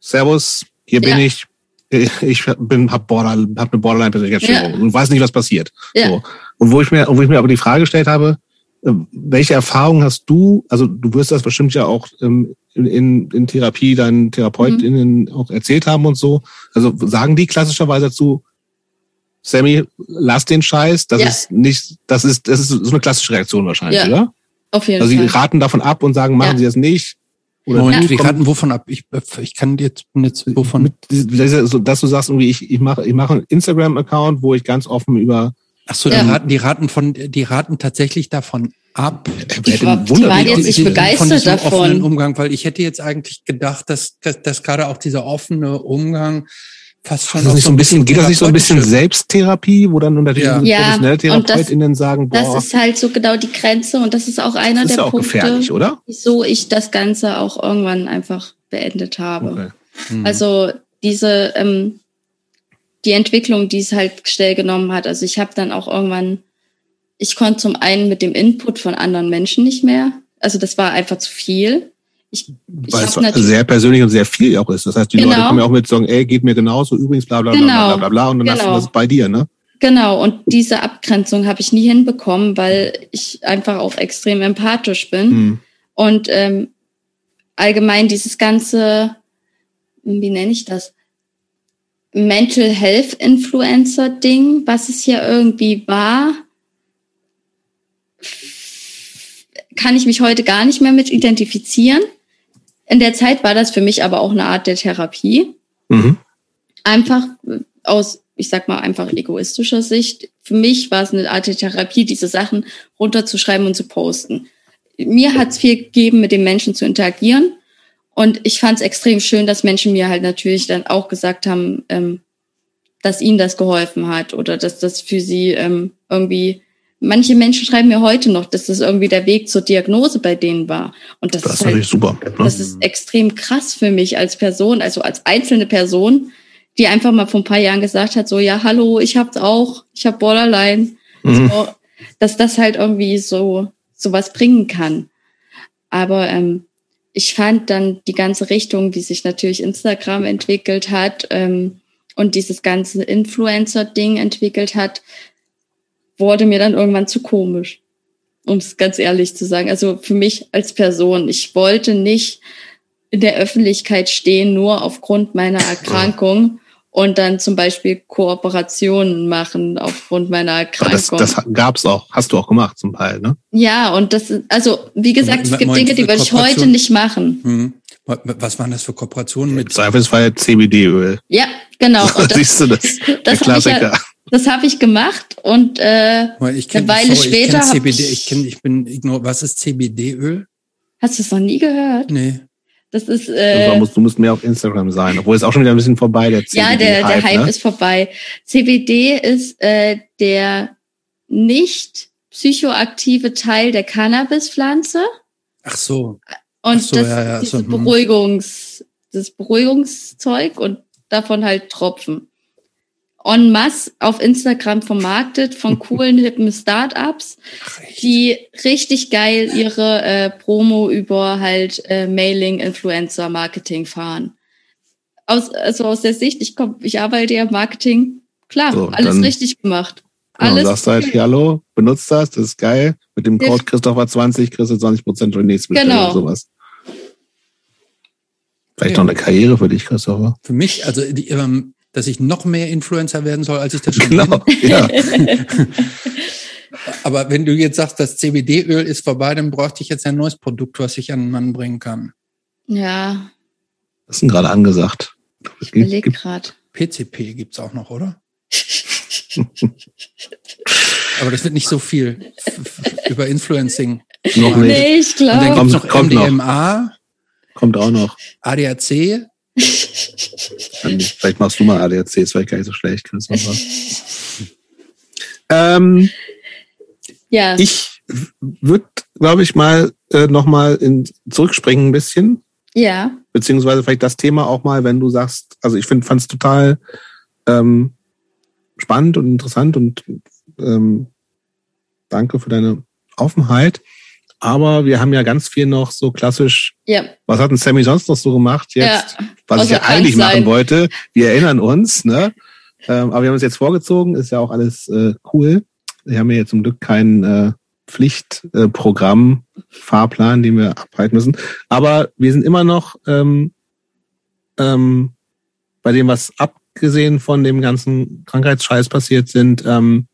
A: Servus, hier bin ja. ich, ich bin, hab Border, hab eine Borderline-Persönlichkeitsstörung ja. und weiß nicht, was passiert. Ja. So. Und wo ich mir, wo ich mir aber die Frage gestellt habe, äh, welche Erfahrungen hast du, also du wirst das bestimmt ja auch ähm, in, in, in Therapie deinen TherapeutInnen mhm. auch erzählt haben und so. Also sagen die klassischerweise dazu, Sammy, lass den Scheiß, das ja. ist nicht, das ist, das ist so eine klassische Reaktion wahrscheinlich, ja. oder?
C: Auf jeden
A: also Fall. Also sie raten davon ab und sagen, machen ja. Sie das nicht. Oder
B: Moment, wir raten wovon ab? Ich, ich kann jetzt, bin jetzt wovon.
A: mit, dass du sagst, irgendwie, ich, ich mache ich mache einen Instagram-Account, wo ich ganz offen über
B: Ach so, die raten, die raten von, die raten tatsächlich davon ab.
C: Die, war, die waren jetzt nicht
B: Von
C: begeistert
B: diesem offenen
C: davon.
B: Umgang, weil ich hätte jetzt eigentlich gedacht, dass, dass, dass gerade auch dieser offene Umgang fast schon
A: Ist das nicht so ein bisschen, geht das nicht so ein bisschen Selbsttherapie, wo dann natürlich
B: Ja.
C: Ja,
A: professionelle
C: und das-
A: TherapeutInnen sagen,
C: Das
A: boah,
C: ist halt so genau die Grenze und das ist auch einer
A: das ist
C: der
A: auch
C: Punkte,
A: gefährlich, oder?
C: wieso ich das Ganze auch irgendwann einfach beendet habe.
A: Okay.
B: Mhm.
C: Also diese ähm, die Entwicklung, die es halt schnell genommen hat. Also ich habe dann auch irgendwann, ich konnte zum einen mit dem Input von anderen Menschen nicht mehr. Also das war einfach zu viel. Ich, ich
A: Weil es sehr persönlich und sehr viel auch ist. Das heißt, die
C: Genau.
A: Leute kommen ja auch mit sagen, ey, geht mir genauso, übrigens bla bla bla
C: Genau.
A: bla bla bla und dann hast du
C: Genau.
A: das bei dir, ne?
C: Genau, und diese Abgrenzung habe ich nie hinbekommen, weil ich einfach auch extrem empathisch bin.
A: Hm.
C: Und ähm, allgemein dieses ganze, wie nenne ich das? Mental Health Influencer Ding, was es hier irgendwie war, kann ich mich heute gar nicht mehr mit identifizieren. In der Zeit war das für mich aber auch eine Art der Therapie.
A: Mhm.
C: Einfach aus, ich sag mal, einfach egoistischer Sicht. Für mich war es eine Art der Therapie, diese Sachen runterzuschreiben und zu posten. Mir hat es viel gegeben, mit den Menschen zu interagieren. Und ich fand es extrem schön, dass Menschen mir halt natürlich dann auch gesagt haben, ähm, dass ihnen das geholfen hat oder dass das für sie ähm, irgendwie. Manche Menschen schreiben mir heute noch, dass das irgendwie der Weg zur Diagnose bei denen war. Und das,
A: Das
C: ist halt
A: super. Ne?
C: das ist extrem krass für mich als Person, also als einzelne Person, die einfach mal vor ein paar Jahren gesagt hat, so ja, hallo, ich hab's auch, ich hab Borderline,
A: Mhm.
C: so, dass das halt irgendwie so sowas bringen kann. Aber ähm, ich fand dann die ganze Richtung, wie sich natürlich Instagram entwickelt hat ähm, und dieses ganze Influencer-Ding entwickelt hat, wurde mir dann irgendwann zu komisch um es ganz ehrlich zu sagen. Also für mich als Person, ich wollte nicht in der Öffentlichkeit stehen, nur aufgrund meiner Erkrankung und dann zum Beispiel Kooperationen machen aufgrund meiner
A: Aber das,
C: Erkrankung.
A: das gab's auch, hast du auch gemacht zum Teil, ne?
C: ja, und das ist, also wie gesagt, es gibt Dinge, die würde ich heute nicht machen.
B: Mhm. Was waren das für Kooperationen mit?
A: Zweifelsfall CBD-Öl.
C: Ja, genau. Und das,
A: Siehst du das? Der
C: das ich,
A: Klassiker.
C: ja, das hab ich gemacht und äh,
B: Ich kenn,
C: Eine Weile
B: sorry,
C: später
B: ich CBD,
C: ich-
B: ich, kenn, ich bin ignor. Was ist CBD-Öl?
C: hast du es noch nie gehört?
B: Nee.
C: Das ist
A: Du
C: äh,
A: musst, du musst mehr auf Instagram sein, obwohl es auch schon wieder ein bisschen vorbei, der
C: Ja, der, der Hype
A: ne?
C: ist vorbei. CBD ist äh, der nicht psychoaktive Teil der Cannabispflanze
B: Ach so.
C: und
B: Ach so,
C: das
B: ja, ja,
C: diese
B: so, hm.
C: Beruhigungs, das Beruhigungszeug und davon halt Tropfen. En masse auf Instagram vermarktet von coolen, hippen Startups, die richtig geil ihre äh, Promo über halt äh, Mailing, Influencer, Marketing fahren. Aus, also aus der Sicht, ich komm, ich arbeite ja im Marketing, klar,
A: So,
C: alles
A: dann-
C: richtig gemacht.
A: Genau,
C: Alles
A: sagst halt, hier, hallo, benutzt das, das ist geil. Mit dem Code
C: Hilft.
A: Christopher 20 kriegst du 20 Prozent für die nächste Bestellung
C: Genau.
A: und sowas. Vielleicht
B: Ja.
A: noch eine Karriere für dich, Christopher.
B: Für mich, also die, ähm, dass ich noch mehr Influencer werden soll, als ich das schon
A: Genau,
B: bin.
A: ja.
B: Aber wenn du jetzt sagst, das CBD-Öl ist vorbei, dann bräuchte ich jetzt ein neues Produkt, was ich an den Mann bringen kann.
C: ja,
A: Das ist denn gerade angesagt. Es
C: ich
A: gibt,
C: überlege gerade.
B: PCP gibt's auch noch, oder? Aber das wird nicht so viel über Influencing.
A: noch nicht.
C: Nee, ich
B: dann
C: glaube.
B: Noch
A: kommt noch.
B: MDMA,
A: Kommt auch noch.
B: ADAC.
A: Vielleicht machst du mal ADAC, ist vielleicht gar nicht so schlecht, Christopher. ähm,
C: Ja,
A: ich würde, glaube ich, mal äh, nochmal zurückspringen ein bisschen.
C: ja,
A: beziehungsweise vielleicht das Thema auch mal, wenn du sagst, also ich finde, fand es total ähm, spannend und interessant und ähm, danke für deine Offenheit. Aber wir haben ja ganz viel noch so klassisch,
C: ja,
A: was hat denn Sammy sonst noch so gemacht jetzt,
C: ja.
A: was ich ja eigentlich
C: sein.
A: machen wollte. Wir erinnern uns, ne? Ähm, aber wir haben es jetzt vorgezogen, ist ja auch alles äh, cool. Wir haben ja jetzt zum Glück keinen äh, Pflichtprogramm, äh, Fahrplan, den wir abhalten müssen. Aber wir sind immer noch ähm, ähm, bei dem, was abgesehen von dem ganzen Krankheitsscheiß passiert sind, ähm,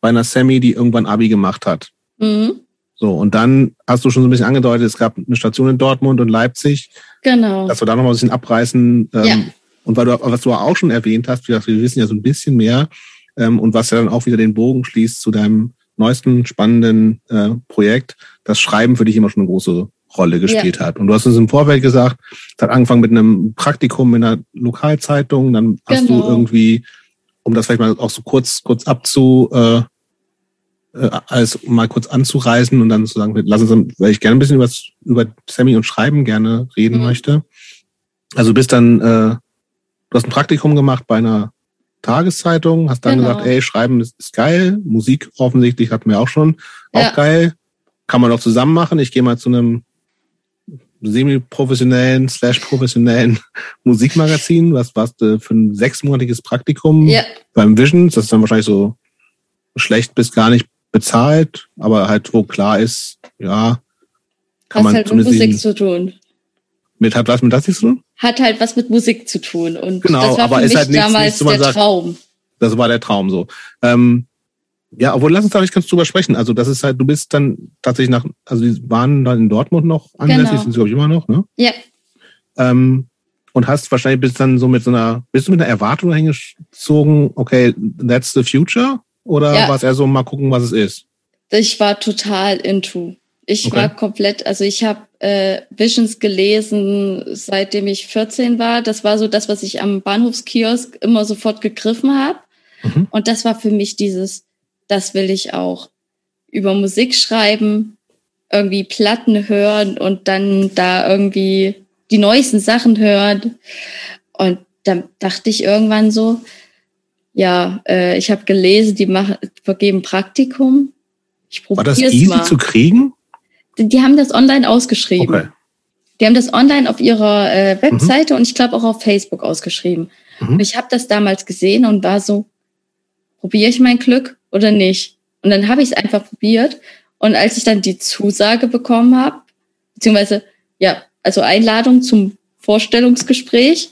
A: bei einer Sammy, die irgendwann Abi gemacht hat.
C: Mhm.
A: So, und dann hast du schon so ein bisschen angedeutet, es gab eine Station in Dortmund und Leipzig.
C: Genau.
A: Dass wir da nochmal ein bisschen abreißen. Ähm, ja. Und weil du, was du auch schon erwähnt hast, wir wissen ja so ein bisschen mehr, ähm, und was ja dann auch wieder den Bogen schließt zu deinem neuesten spannenden äh, Projekt, das Schreiben für dich immer schon eine große Rolle gespielt ja. hat. Und du hast uns im Vorfeld gesagt, es hat angefangen mit einem Praktikum in einer Lokalzeitung, dann hast genau. du irgendwie, um das vielleicht mal auch so kurz, kurz abzu, äh, äh, als mal kurz anzureisen und dann zu sagen, lass uns, weil ich gerne ein bisschen über, über Sammy und Schreiben gerne reden mhm. möchte. Also du bist dann, äh, du hast ein Praktikum gemacht bei einer Tageszeitung, hast dann genau. gesagt, ey, Schreiben ist, ist, geil, Musik offensichtlich hatten wir auch schon, auch ja. geil, kann man doch zusammen machen. Ich gehe mal zu einem semi-professionellen slash professionellen Musikmagazin. Was warst du für ein sechsmonatiges Praktikum ja. beim Visions? Das ist dann wahrscheinlich so schlecht bis gar nicht bezahlt, aber halt wo klar ist, ja,
C: kann Hast man halt mit Musik zu tun.
A: Mit hat was mit das zu tun?
C: Hat halt was mit Musik zu tun und
A: genau,
C: das war
A: aber
C: für
A: ist
C: mich
A: halt nichts,
C: damals
A: nichts,
C: der
A: sagt,
C: Traum.
A: Das war der Traum so. Ähm, ja, obwohl lass uns da nicht ganz drüber sprechen. Also das ist halt, du bist dann tatsächlich nach, also die waren dann in Dortmund noch ansässig, genau. sind sie glaube ich immer noch, ne?
C: Ja.
A: Ähm, und hast wahrscheinlich bist dann so mit so einer, bist du mit einer Erwartung hingezogen, okay, that's the future? Oder ja. war es eher so, mal gucken, was es ist?
C: Ich war total into. Ich okay. war komplett, also ich habe äh, Visions gelesen, seitdem ich 14 war. Das war so das, was ich am Bahnhofskiosk immer sofort gegriffen habe. Mhm. Und das war für mich dieses, das will ich auch. Über Musik schreiben, irgendwie Platten hören und dann da irgendwie die neuesten Sachen hören. Und dann dachte ich irgendwann so, ja, äh, ich habe gelesen, die machen, vergeben Praktikum.
A: Ich War das easy mal. zu kriegen?
C: Die, die, haben das online ausgeschrieben. Okay. Die haben das online auf ihrer äh, Webseite mhm. und ich glaube auch auf Facebook ausgeschrieben. Mhm. Und ich habe das damals gesehen und war so, probiere ich mein Glück oder nicht? Und dann habe ich es einfach probiert. Und als ich dann die Zusage bekommen habe, beziehungsweise ja, also Einladung zum Vorstellungsgespräch,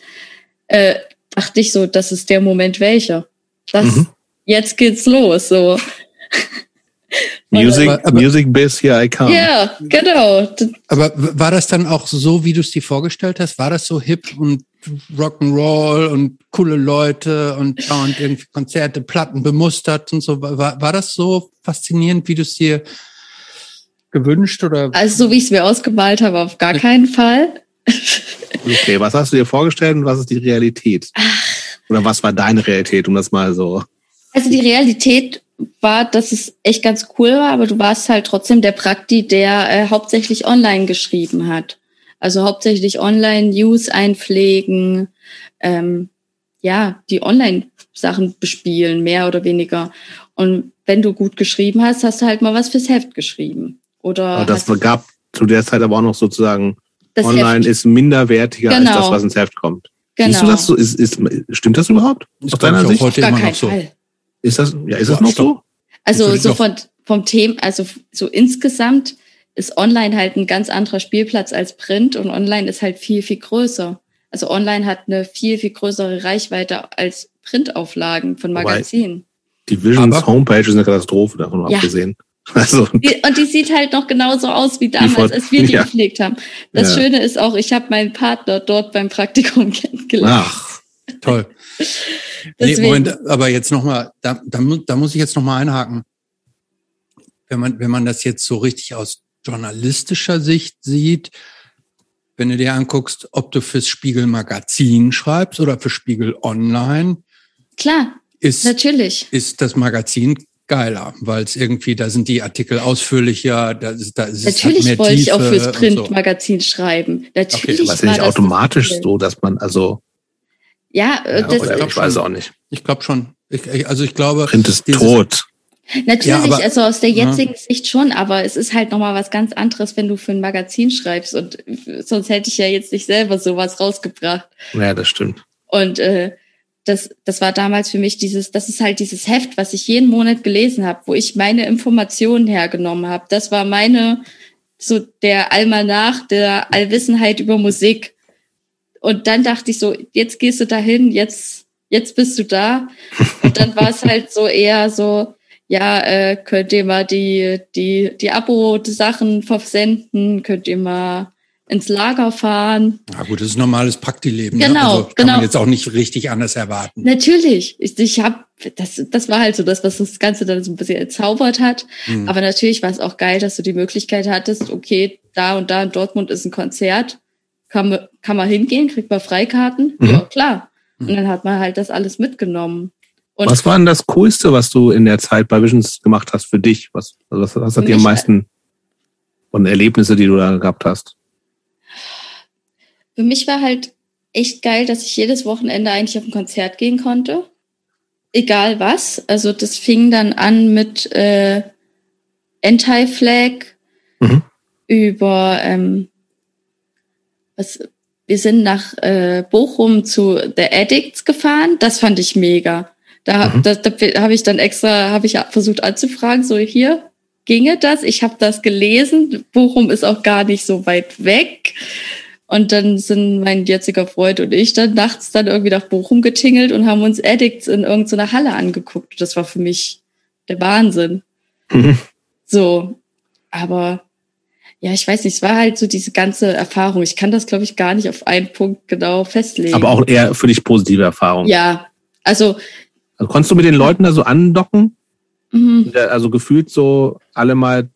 C: äh, dachte ich so, das ist der Moment welcher das, mhm. jetzt geht's los, so.
A: Music, aber, Music Biz, here I come.
C: Ja, genau.
B: Aber war das dann auch so, wie du es dir vorgestellt hast? War das so hip und Rock'n'Roll und coole Leute und, und irgendwie Konzerte, Platten bemustert und so? War, war das so faszinierend, wie du es dir gewünscht oder?
C: Also so wie ich es mir ausgemalt habe, auf gar keinen Fall.
A: Okay, was hast du dir vorgestellt und was ist die Realität? Ach, oder was war deine Realität, um das mal so?
C: Also die Realität war, dass es echt ganz cool war, aber du warst halt trotzdem der Prakti, der äh, hauptsächlich online geschrieben hat. Also hauptsächlich online News einpflegen, ähm, ja, die Online-Sachen bespielen, mehr oder weniger. Und wenn du gut geschrieben hast, hast du halt mal was fürs Heft geschrieben. Oder
A: aber das gab zu der Zeit aber auch noch sozusagen, online Heft. ist minderwertiger genau. als das, was ins Heft kommt. Genau. Siehst du das so? Ist, ist, stimmt das überhaupt?
B: Aus deiner Sicht?
C: Auf gar keinen so. Fall.
A: Ist das, ja, ist das noch so?
C: Also so von, vom Thema, also so insgesamt ist online halt ein ganz anderer Spielplatz als Print und online ist halt viel, viel größer. Also online hat eine viel, viel größere Reichweite als Printauflagen von Magazinen.
A: Die Visions Aber Homepage ist eine Katastrophe, davon ja. abgesehen.
C: Also, die, und die sieht halt noch genauso aus wie damals, vor, als wir die ja. gepflegt haben. Das ja. Schöne ist auch, ich habe meinen Partner dort beim Praktikum kennengelernt. Ach,
B: toll. nee, Moment, aber jetzt nochmal, da, da, da muss ich jetzt nochmal einhaken. Wenn man, wenn man das jetzt so richtig aus journalistischer Sicht sieht, wenn du dir anguckst, ob du fürs Spiegel Magazin schreibst oder für Spiegel Online.
C: Klar, ist, natürlich.
B: Ist das Magazin geiler, weil es irgendwie, da sind die Artikel ausführlicher, da, ist, da ist
C: Natürlich halt wollte ich auch fürs Printmagazin so. schreiben. Natürlich
A: okay, aber ist ja nicht automatisch so, dass man also
C: ja,
A: äh, ja das, ich, ich weiß auch nicht.
B: Ich glaube schon. Ich, also ich glaube.
A: Print ist dieses, tot.
C: Natürlich, ja, aber, also aus der jetzigen ja. Sicht schon, aber es ist halt nochmal was ganz anderes, wenn du für ein Magazin schreibst und sonst hätte ich ja jetzt nicht selber sowas rausgebracht.
A: Ja, das stimmt.
C: Und äh, das, das war damals für mich dieses, das ist halt dieses Heft, was ich jeden Monat gelesen habe, wo ich meine Informationen hergenommen habe. Das war meine, so der Almanach der Allwissenheit über Musik. Und dann dachte ich so, jetzt gehst du dahin, jetzt, jetzt bist du da. Und dann war es halt so eher so, ja, äh, könnt ihr mal die, die, die Abo-Sachen versenden, könnt ihr mal ins Lager fahren.
B: Na gut, das ist normales Praktileben.
C: Genau,
B: ne? also kann
C: genau.
B: man jetzt auch nicht richtig anders erwarten.
C: Natürlich, ich, ich habe das, das war halt so das, was das Ganze dann so ein bisschen entzaubert hat.
B: Mhm.
C: Aber natürlich war es auch geil, dass du die Möglichkeit hattest, okay, da und da in Dortmund ist ein Konzert, kann, man- kann man hingehen, kriegt man Freikarten?
A: Mhm.
C: Ja, klar.
B: Mhm.
C: Und dann hat man halt das alles mitgenommen. Und
A: Was war denn das Coolste, was du in der Zeit bei Visions gemacht hast für dich? Was, also was, was hat dir am meisten und Erlebnisse, die du da gehabt hast?
C: Für mich war halt echt geil, dass ich jedes Wochenende eigentlich auf ein Konzert gehen konnte. Egal was. Also das fing dann an mit äh, Anti-Flag
A: Mhm.
C: über ähm, was wir sind nach äh, Bochum zu The Addicts gefahren. Das fand ich mega. Da,
A: Mhm.
C: da, da habe ich dann extra, habe ich versucht anzufragen, so hier ginge das. Ich habe das gelesen. Bochum ist auch gar nicht so weit weg. Und dann sind mein jetziger Freund und ich dann nachts dann irgendwie nach Bochum getingelt und haben uns Addicts in irgendeiner Halle angeguckt. Das war für mich der Wahnsinn.
A: Mhm.
C: So, aber ja, ich weiß nicht, es war halt so diese ganze Erfahrung. Ich kann das, glaube ich, gar nicht auf einen Punkt genau festlegen.
A: Aber auch eher für dich positive Erfahrungen.
C: Ja, also,
A: Also konntest du mit den Leuten da so andocken?
C: mhm.
A: Also gefühlt so alle mal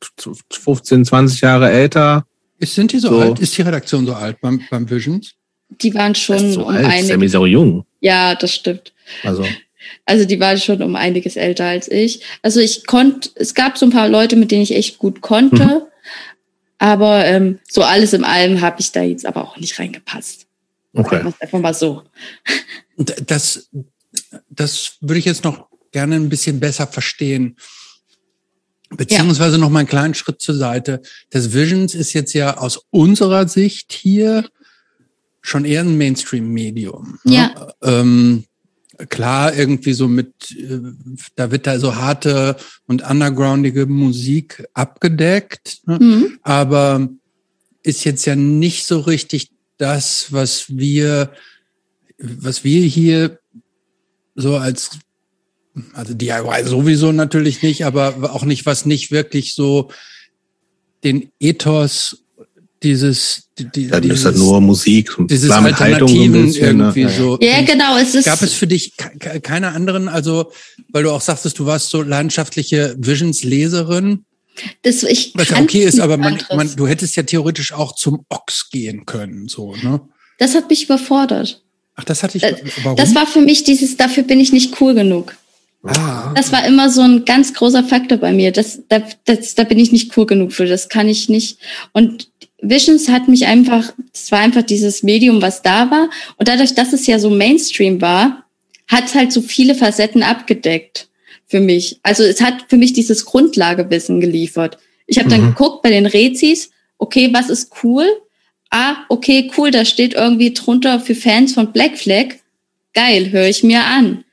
A: 15, 20 Jahre älter.
B: Ist, sind die so,
A: So.
B: alt? Ist die Redaktion so alt beim, beim Visions?
C: die waren
A: Das
C: schon
A: ist so
C: um
A: alt. Sammy
C: einiges.
A: ist auch jung.
C: Ja, das stimmt.
A: Also
C: Also die waren schon um einiges älter als ich. Also ich konnte, es gab so ein paar Leute, mit denen ich echt gut konnte.
A: Mhm.
C: Aber ähm, so alles im allem habe ich da jetzt aber auch nicht reingepasst.
A: okay.
C: Wir's Einfach mal so.
B: Und Das, das würde ich jetzt noch gerne ein bisschen besser verstehen. Beziehungsweise noch mal einen kleinen Schritt zur Seite. Das Visions ist jetzt ja aus unserer Sicht hier schon eher ein Mainstream-Medium. ne?
C: Ja.
B: Ähm, klar, irgendwie so mit, äh, da wird da so harte und undergroundige Musik abgedeckt. Ne?
C: Mhm.
B: aber ist jetzt ja nicht so richtig das, was wir, was wir hier so als, also DIY sowieso natürlich nicht, aber auch nicht, was nicht wirklich so den Ethos dieses, die,
A: Dann
B: dieses,
A: ist das nur Musik und
B: dieses
A: Haltung so
B: Alternativen
A: bisschen. ne?
B: irgendwie
A: Ja, ja.
B: so.
C: Ja, genau. Es ist
B: Gab es für dich ke- ke- keine anderen, also, weil du auch sagtest, du warst so leidenschaftliche Visions-Leserin,
C: das, ich
B: was ja okay ist, aber man, man, du hättest ja theoretisch auch zum Ochs gehen können, so, ne?
C: das hat mich überfordert.
B: Ach, das hatte ich,
C: Äh,
B: warum?
C: Das war für mich dieses, dafür bin ich nicht cool genug.
B: Ah,
C: Das war immer so ein ganz großer Faktor bei mir. Das, da, das, da bin ich nicht cool genug für. Das kann ich nicht. Und Visions hat mich einfach, es war einfach dieses Medium, was da war. Und dadurch, dass es ja so Mainstream war, hat es halt so viele Facetten abgedeckt für mich. Also es hat für mich dieses Grundlagewissen geliefert. Ich habe dann
A: Mhm.
C: geguckt bei den Rezis, okay, was ist cool? Ah, okay, cool, da steht irgendwie drunter für Fans von Black Flag. Geil, höre ich mir an.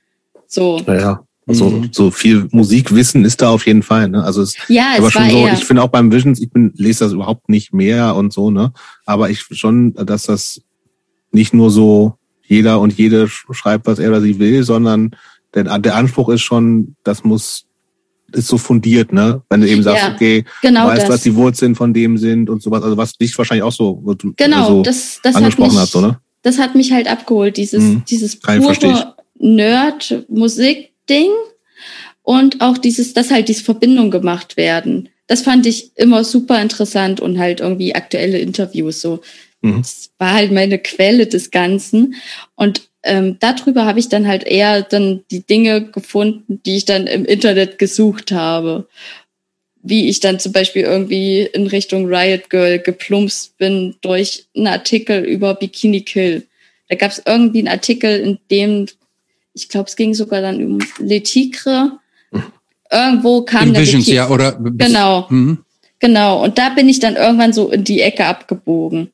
C: So.
A: Naja, also
B: Mhm.
A: so viel Musikwissen ist da auf jeden Fall. Ne? Also es
C: Ja,
A: aber
C: es
A: schon
C: war
A: so, ich finde auch beim Visions, ich bin, lese das überhaupt nicht mehr und so, ne? Aber ich schon, dass das nicht nur so jeder und jede sch- schreibt, was er oder sie will, sondern der, der Anspruch ist schon, das muss, ist so fundiert, ne? Wenn du eben sagst,
C: Ja,
A: okay,
C: genau
A: weißt,
C: das.
A: was die Wurzeln von dem sind und sowas, also was dich wahrscheinlich auch so,
C: genau,
A: so
C: das, das hat
A: angesprochen
C: mich,
A: hast, so, ne?
C: das hat mich halt abgeholt, dieses,
A: Mhm.
C: dieses
A: Kann ich,
C: Nerd-Musik-Ding und auch dieses, dass halt diese Verbindung gemacht werden. Das fand ich immer super interessant und halt irgendwie aktuelle Interviews so.
A: Mhm.
C: Das war halt meine Quelle des Ganzen und ähm, darüber habe ich dann halt eher dann die Dinge gefunden, die ich dann im Internet gesucht habe. Wie ich dann zum Beispiel irgendwie in Richtung Riot Girl geplumpst bin durch einen Artikel über Bikini Kill. Da gab es irgendwie einen Artikel, in dem, ich glaube, es ging sogar dann um Le Tigre. Irgendwo kam
B: in
C: der
B: Visions, ja, oder?
C: Genau.
B: Mhm.
C: Genau, und da bin ich dann irgendwann so in die Ecke abgebogen.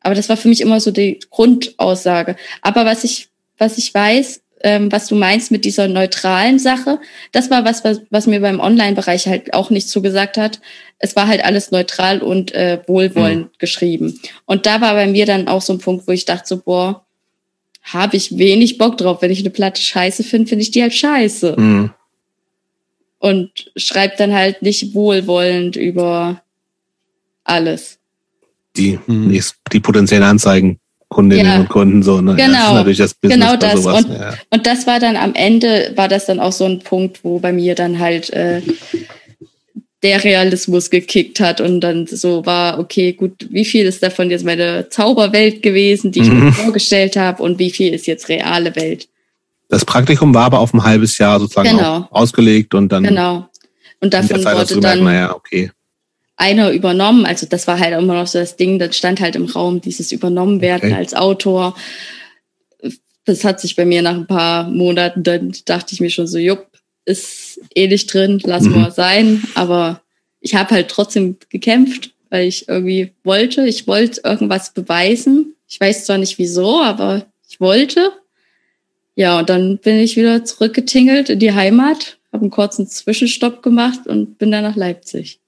C: Aber das war für mich immer so die Grundaussage. Aber was ich, was ich weiß, ähm, was du meinst mit dieser neutralen Sache, das war was, was, was mir beim Online-Bereich halt auch nicht zugesagt hat. Es war halt alles neutral und äh, wohlwollend geschrieben. Und da war bei mir dann auch so ein Punkt, wo ich dachte so, boah, habe ich wenig Bock drauf. Wenn ich eine Platte scheiße finde, finde ich die halt scheiße.
A: Mhm.
C: und schreibt dann halt nicht wohlwollend über alles.
A: Die, hm. die potenziellen Anzeigen. Kundinnen ja. und Kunden so. Ne?
C: Genau, ja, das genau das. Und, ja. und das war dann am Ende, war das dann auch so ein Punkt, wo bei mir dann halt äh, der Realismus gekickt hat und dann so war, okay, gut, wie viel ist davon jetzt meine Zauberwelt gewesen, die ich mhm. mir vorgestellt habe und wie viel ist jetzt reale Welt?
A: Das Praktikum war aber auf ein halbes Jahr sozusagen genau. ausgelegt und dann.
C: Genau. Und davon wurde dann.
A: Naja, okay
C: einer übernommen. Also das war halt immer noch so das Ding, das stand halt im Raum, dieses übernommen werden okay. als Autor. Das hat sich bei mir nach ein paar Monaten, dann dachte ich mir schon so, jupp, ist eh nicht drin, lass mhm. mal sein. Aber ich habe halt trotzdem gekämpft, weil ich irgendwie wollte. Ich wollte irgendwas beweisen. Ich weiß zwar nicht wieso, aber ich wollte. Ja, und dann bin ich wieder zurückgetingelt in die Heimat, habe einen kurzen Zwischenstopp gemacht und bin dann nach Leipzig.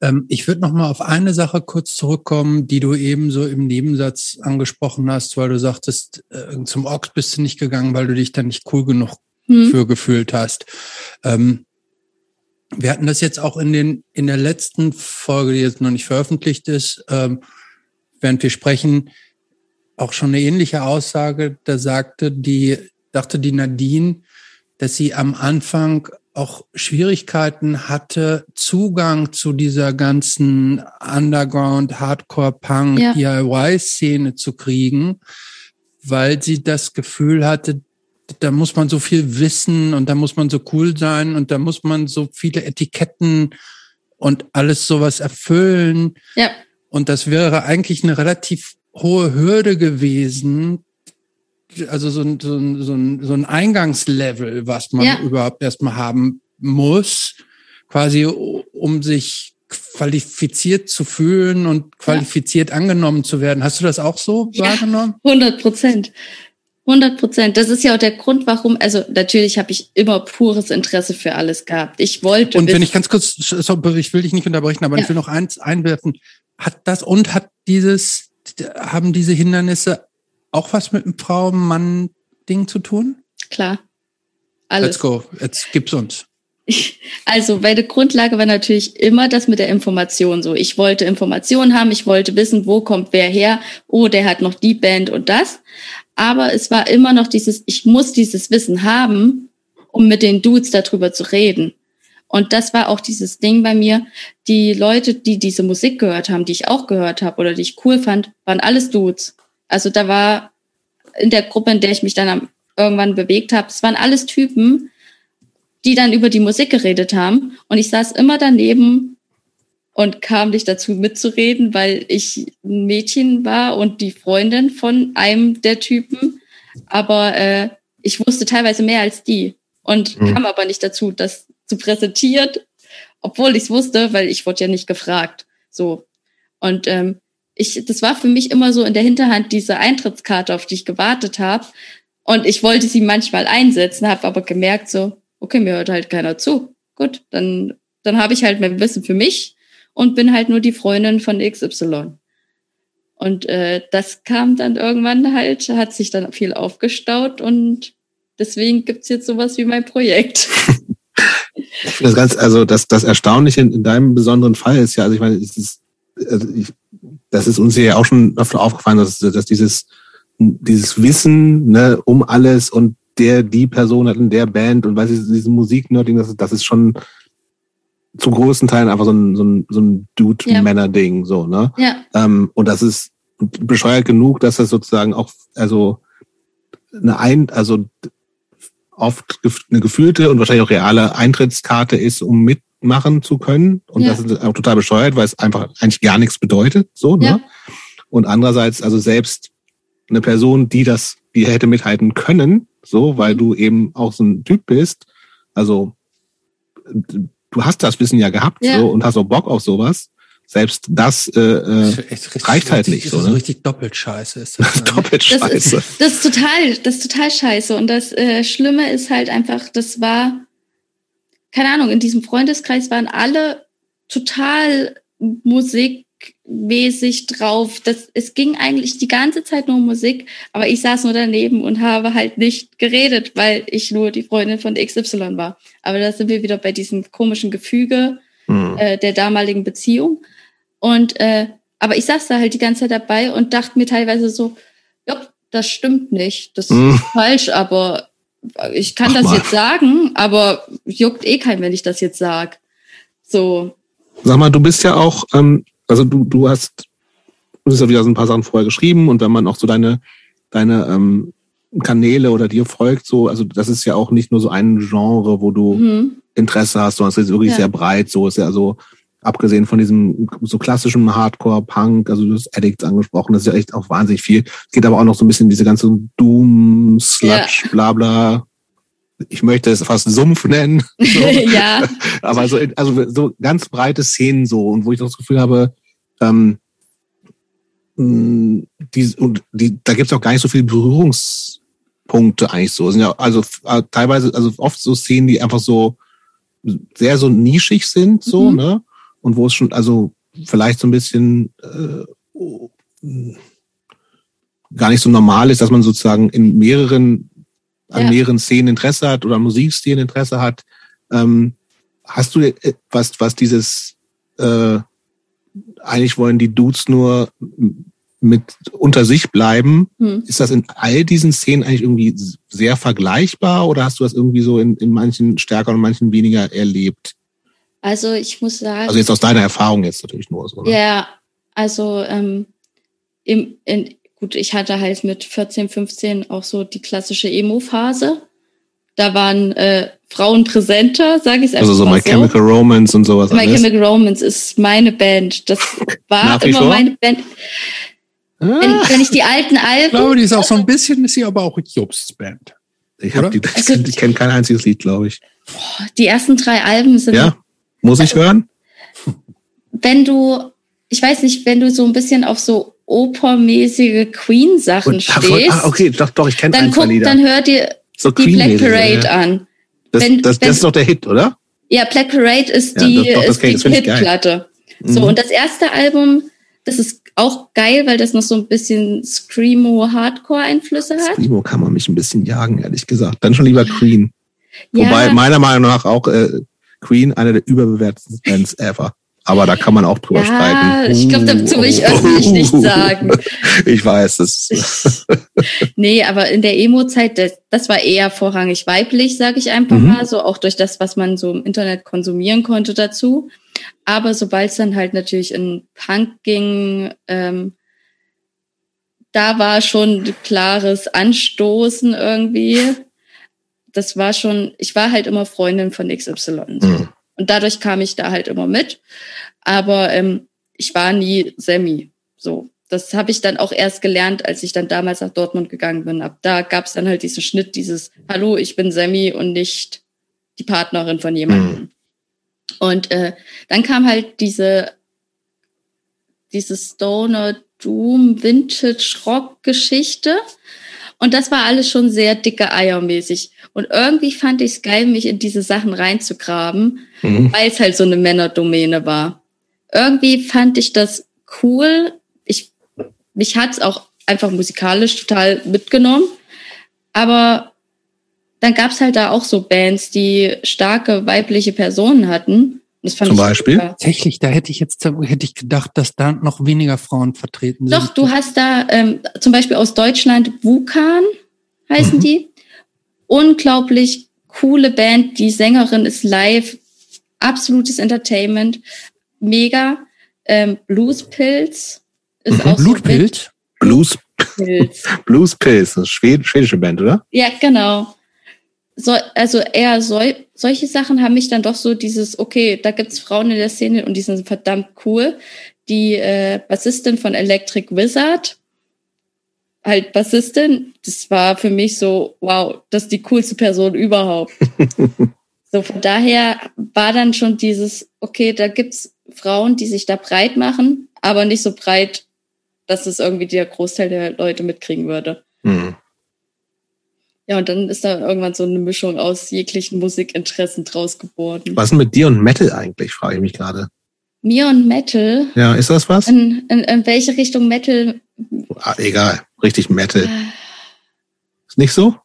B: Ähm, ich würde noch mal auf eine Sache kurz zurückkommen, die du eben so im Nebensatz angesprochen hast, weil du sagtest, äh, zum Ochs bist du nicht gegangen, weil du dich da nicht cool genug hm. für gefühlt hast. Ähm, wir hatten das jetzt auch in den in der letzten Folge, die jetzt noch nicht veröffentlicht ist, ähm, während wir sprechen, auch schon eine ähnliche Aussage. Da sagte die, dachte die Nadine, dass sie am Anfang auch Schwierigkeiten hatte, Zugang zu dieser ganzen Underground, Hardcore, Punk, ja. DIY-Szene zu kriegen, weil sie das Gefühl hatte, da muss man so viel wissen und da muss man so cool sein und da muss man so viele Etiketten und alles sowas erfüllen.
C: Ja.
B: Und das wäre eigentlich eine relativ hohe Hürde gewesen, also so ein, so ein, so ein, so ein Eingangslevel, was man ja. überhaupt erstmal haben muss, quasi um sich qualifiziert zu fühlen und qualifiziert ja. angenommen zu werden. Hast du das auch so ja, wahrgenommen?
C: 100 Prozent. 100 Prozent. Das ist ja auch der Grund, warum, also natürlich habe ich immer pures Interesse für alles gehabt. Ich wollte.
B: Und wenn ich ganz kurz, ich will dich nicht unterbrechen, aber ja. ich will noch eins einwerfen. Hat das und hat dieses, haben diese Hindernisse auch was mit einem Frau-Mann-Ding zu tun?
C: Klar. Alles.
B: Let's go. Jetzt gib's uns.
C: Also, meine Grundlage war natürlich immer das mit der Information so. Ich wollte Informationen haben, ich wollte wissen, wo kommt wer her, oh, der hat noch die Band und das. Aber es war immer noch dieses, ich muss dieses Wissen haben, um mit den Dudes darüber zu reden. Und das war auch dieses Ding bei mir. Die Leute, die diese Musik gehört haben, die ich auch gehört habe oder die ich cool fand, waren alles Dudes. Also da war in der Gruppe, in der ich mich dann irgendwann bewegt habe, es waren alles Typen, die dann über die Musik geredet haben. Und ich saß immer daneben und kam nicht dazu mitzureden, weil ich ein Mädchen war und die Freundin von einem der Typen. Aber äh, ich wusste teilweise mehr als die und mhm. kam aber nicht dazu, das zu präsentieren, obwohl ich es wusste, weil ich wurde ja nicht gefragt. So. Und ähm, ich, das war für mich immer so in der Hinterhand diese Eintrittskarte, auf die ich gewartet habe. Und ich wollte sie manchmal einsetzen, habe aber gemerkt, so, okay, mir hört halt keiner zu. Gut, dann, dann habe ich halt mein Wissen für mich und bin halt nur die Freundin von XY. Und äh, das kam dann irgendwann halt, hat sich dann viel aufgestaut und deswegen gibt's jetzt sowas wie mein Projekt.
A: Ich das ganz, also das, das Erstaunliche in, in deinem besonderen Fall ist ja, also ich meine, es ist, also ich, das ist uns ja auch schon öfter aufgefallen, dass, dass dieses, dieses Wissen ne, um alles und der, die Person hat in der Band und weiß ich, diese Musiknerding, das, das ist schon zu großen Teilen einfach so ein, so ein, so ein Dude-Männer-Ding, so, ne?
C: Ja.
A: Ähm, und das ist bescheuert genug, dass das sozusagen auch, also, eine ein, also, oft eine gefühlte und wahrscheinlich auch reale Eintrittskarte ist, um mitmachen zu können. Und ja. das ist auch total bescheuert, weil es einfach eigentlich gar nichts bedeutet, so, ne? Ja. Und andererseits, also selbst eine Person, die das, die hätte mithalten können, so, weil mhm. du eben auch so ein Typ bist. Also du hast das Wissen ja gehabt ja. so und hast auch Bock auf sowas. Selbst das äh, äh, richtig, reicht halt nicht.
B: So,
A: ne?
B: richtig doppelt scheiße ist das.
A: Ne? doppelt scheiße.
C: Das ist, das ist total, das ist total scheiße. Und das äh, Schlimme ist halt einfach, das war, keine Ahnung, in diesem Freundeskreis waren alle total Musik mäßig drauf. Das, es ging eigentlich die ganze Zeit nur um Musik, aber ich saß nur daneben und habe halt nicht geredet, weil ich nur die Freundin von XY war. Aber da sind wir wieder bei diesem komischen Gefüge mhm. äh, der damaligen Beziehung. Und äh, aber ich saß da halt die ganze Zeit dabei und dachte mir teilweise so, ja, das stimmt nicht, das mhm. ist falsch, aber ich kann Ach das mal. jetzt sagen, aber juckt eh kein, wenn ich das jetzt sag. So.
A: Sag mal, du bist ja auch, ähm, also du, du hast, du hast ja wieder so ein paar Sachen vorher geschrieben und wenn man auch so deine, deine ähm, Kanäle oder dir folgt, so, also das ist ja auch nicht nur so ein Genre, wo du mhm. Interesse hast, sondern es ist wirklich ja. sehr breit, so ist ja so, abgesehen von diesem so klassischen Hardcore-Punk, also du hast Addicts angesprochen, das ist ja echt auch wahnsinnig viel. Es geht aber auch noch so ein bisschen diese ganze Doom, Sludge, ja. bla bla. Ich möchte es fast Sumpf nennen. So. ja. Aber so, also so ganz breite Szenen so und wo ich das Gefühl habe, ähm, die, und die, da gibt es auch gar nicht so viele Berührungspunkte eigentlich so. Es sind ja also äh, teilweise, also oft so Szenen, die einfach so sehr so nischig sind, so, mhm. ne? und wo es schon, also vielleicht so ein bisschen äh, gar nicht so normal ist, dass man sozusagen in mehreren, an ja. mehreren Szenen Interesse hat oder an Musikstilen Interesse hat. Ähm, hast du äh, was, was dieses äh, eigentlich wollen die Dudes nur mit unter sich bleiben. Hm. Ist das in all diesen Szenen eigentlich irgendwie sehr vergleichbar oder hast du das irgendwie so in, in manchen stärker und manchen weniger erlebt?
C: Also ich muss sagen.
A: Also jetzt aus deiner Erfahrung jetzt natürlich nur so.
C: Oder? Ja, also ähm, im, in, gut, ich hatte halt mit 14, 15 auch so die klassische Emo-Phase. Da waren äh, Frauen präsenter, sage ich es
A: einfach Also so My so. Chemical Romance und sowas.
C: My alles. Chemical Romance ist meine Band. Das war immer vor? meine Band. Ah. Wenn, wenn, ich die alten Alben. Ich
B: glaube, die ist auch so ein bisschen, ist sie aber auch Jobs Band.
A: Ich, hab die, also, ich kenne kein einziges Lied, glaube ich.
C: Die ersten drei Alben sind
A: ja? Muss ich hören?
C: Wenn du, ich weiß nicht, wenn du so ein bisschen auf so opermäßige Queen-Sachen stehst.
A: Ah, okay, doch, doch, ich kenne ein
C: guck, Lieder. Dann hör dir so die Black Parade ja. an.
A: Das, wenn, das, wenn, das ist doch der Hit, oder?
C: Ja, Black Parade ist ja, die, doch, ist die Hitplatte. So, mhm. und das erste Album, das ist auch geil, weil das noch so ein bisschen Screamo-Hardcore-Einflüsse hat.
A: Screamo kann man mich ein bisschen jagen, ehrlich gesagt. Dann schon lieber Queen. Ja. Wobei meiner Meinung nach auch äh, Queen eine der überbewertesten Bands ever. Aber da kann man auch drüber ja, streiten.
C: Ich glaube, dazu will ich uh, öffentlich uh, nicht sagen.
A: Ich weiß es.
C: nee, aber in der Emo-Zeit, das, das, war eher vorrangig weiblich, sage ich einfach mhm. mal, so auch durch das, was man so im Internet konsumieren konnte dazu. Aber sobald es dann halt natürlich in Punk ging, ähm, da war schon klares Anstoßen irgendwie das war schon, ich war halt immer Freundin von XY. Mhm. Und dadurch kam ich da halt immer mit. Aber ähm, ich war nie Semi. So. Das habe ich dann auch erst gelernt, als ich dann damals nach Dortmund gegangen bin. Ab da gab es dann halt diesen Schnitt, dieses Hallo, ich bin Semi und nicht die Partnerin von jemandem. Mhm. Und äh, dann kam halt diese, diese Stoner Doom Vintage Rock Geschichte. Und das war alles schon sehr dicke Eiermäßig. Und irgendwie fand ich es geil, mich in diese Sachen reinzugraben, mhm. weil es halt so eine Männerdomäne war. Irgendwie fand ich das cool. Ich, mich hat's auch einfach musikalisch total mitgenommen. Aber dann gab's halt da auch so Bands, die starke weibliche Personen hatten.
A: Das fand Zum Beispiel? Super.
B: Tatsächlich, da hätte ich jetzt hätte ich gedacht, dass da noch weniger Frauen vertreten
C: sind. Doch, du hast da ähm, zum Beispiel aus Deutschland Wukan heißen mhm. die. Unglaublich coole Band. Die Sängerin ist live. Absolutes Entertainment. Mega. Ähm, Blues Pills
B: ist mhm. auch Blutpilz? So
A: Blues Pills. Blues Pills, das ist schwedische Band, oder?
C: Ja, genau so, also eher so, solche Sachen haben mich dann doch so dieses, okay, da gibt's Frauen in der Szene und die sind verdammt cool. Die äh, Bassistin von Electric Wizard, halt Bassistin, das war für mich so, wow, das ist die coolste Person überhaupt. so, von daher war dann schon dieses, okay, da gibt's Frauen, die sich da breit machen, aber nicht so breit, dass es irgendwie der Großteil der Leute mitkriegen würde. Mhm. Ja, und dann ist da irgendwann so eine Mischung aus jeglichen Musikinteressen draus geworden.
A: Was ist denn mit dir und Metal eigentlich, frage ich mich gerade.
C: Mir und Metal.
A: Ja, ist das was?
C: In, in, in welche Richtung Metal?
A: Ah, egal, richtig Metal. Ist nicht so?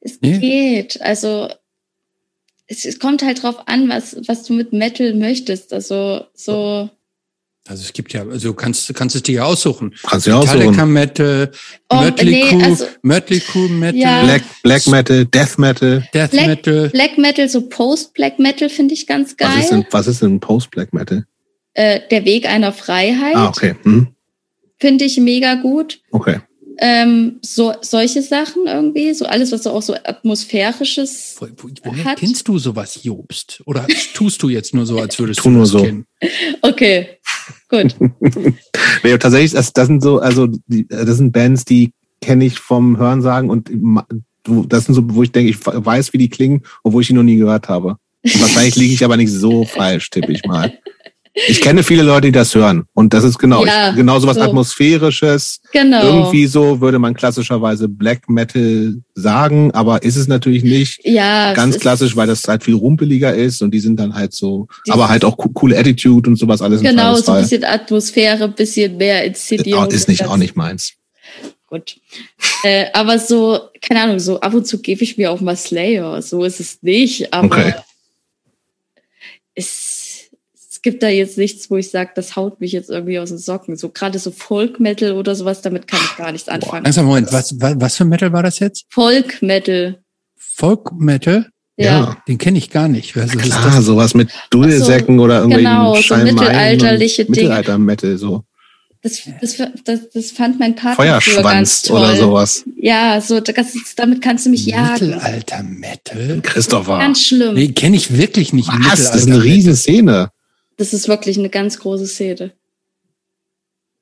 C: Es
B: Nee.
C: geht. Also es, es kommt halt drauf an, was, was du mit Metal möchtest. Also so.
B: Also es gibt ja, also du kannst, du kannst es dir ja aussuchen.
A: Kannst du ja
B: Metallica
A: aussuchen.
B: Metal,
C: Oh,
B: Mötley
C: nee,
B: Crüe,
C: also-
B: Mötley Crüe Metal,
C: Ja.
A: Black, Black Metal, Death Metal.
B: Death
C: Black-
B: Metal.
C: Black Metal, so Post-Black Metal finde ich ganz
A: Was ist
C: geil.
A: denn, was ist denn Post-Black Metal?
C: Äh, der Weg einer Freiheit
A: Ah, okay. Hm.
C: Finde ich mega gut.
A: Okay.
C: Ähm, so solche Sachen irgendwie, so alles, was so auch so atmosphärisches.
B: Wo, wo, woher
C: Hat-
B: kennst du sowas, Jobst? Oder tust du jetzt nur so, als würdest
A: Tu
B: du
A: nur
B: das
A: so.
B: kennen?
C: Okay, gut.
A: Nee, tatsächlich, das, das sind so, also die, das sind Bands, die kenne ich vom Hörensagen und das sind so, wo ich denke, ich weiß, wie die klingen, obwohl ich die noch nie gehört habe. Und wahrscheinlich liege ich aber nicht so falsch, tippe ich mal. Ich kenne viele Leute, die das hören. Und das ist genau,
C: Ja,
A: ich, genau so was. Atmosphärisches.
C: Genau.
A: Irgendwie so würde man klassischerweise Black Metal sagen, aber ist es natürlich nicht.
C: ja,
A: Ganz klassisch, weil das halt viel rumpeliger ist und die sind dann halt so, aber halt auch co- coole Attitude und sowas alles.
C: Genau, so ein bisschen Atmosphäre, bisschen mehr Inszenierung.
A: Ist nicht auch nicht meins.
C: Gut. Äh, aber so, keine Ahnung, so ab und zu gebe ich mir auch mal Slayer. So ist es nicht, aber
A: Okay.
C: es gibt da jetzt nichts, wo ich sage, das haut mich jetzt irgendwie aus den Socken. So gerade so Folk Metal oder sowas, damit kann ich gar nichts anfangen.
B: Langsam, Moment, was, was, was für Metal war das jetzt?
C: Folk Metal.
B: Folk Metal?
C: Ja.
B: Den kenne ich gar nicht. Was ist
A: Klar,
B: das?
A: sowas mit Dudelsäcken oder irgendwelchen
C: genau, so mittelalterliche Dinge.
A: Mittelalter-Metal, so
C: Das, das, das, das fand mein Partner
A: Feuerschwanz
C: toll.
A: oder sowas.
C: Ja, so das, damit kannst du mich jagen.
B: Mittelalter Metal?
A: Christopher.
C: Ganz schlimm.
B: Nee, kenne ich wirklich nicht.
A: Was? Das ist eine riesen Szene.
C: Das ist wirklich eine ganz große Szene.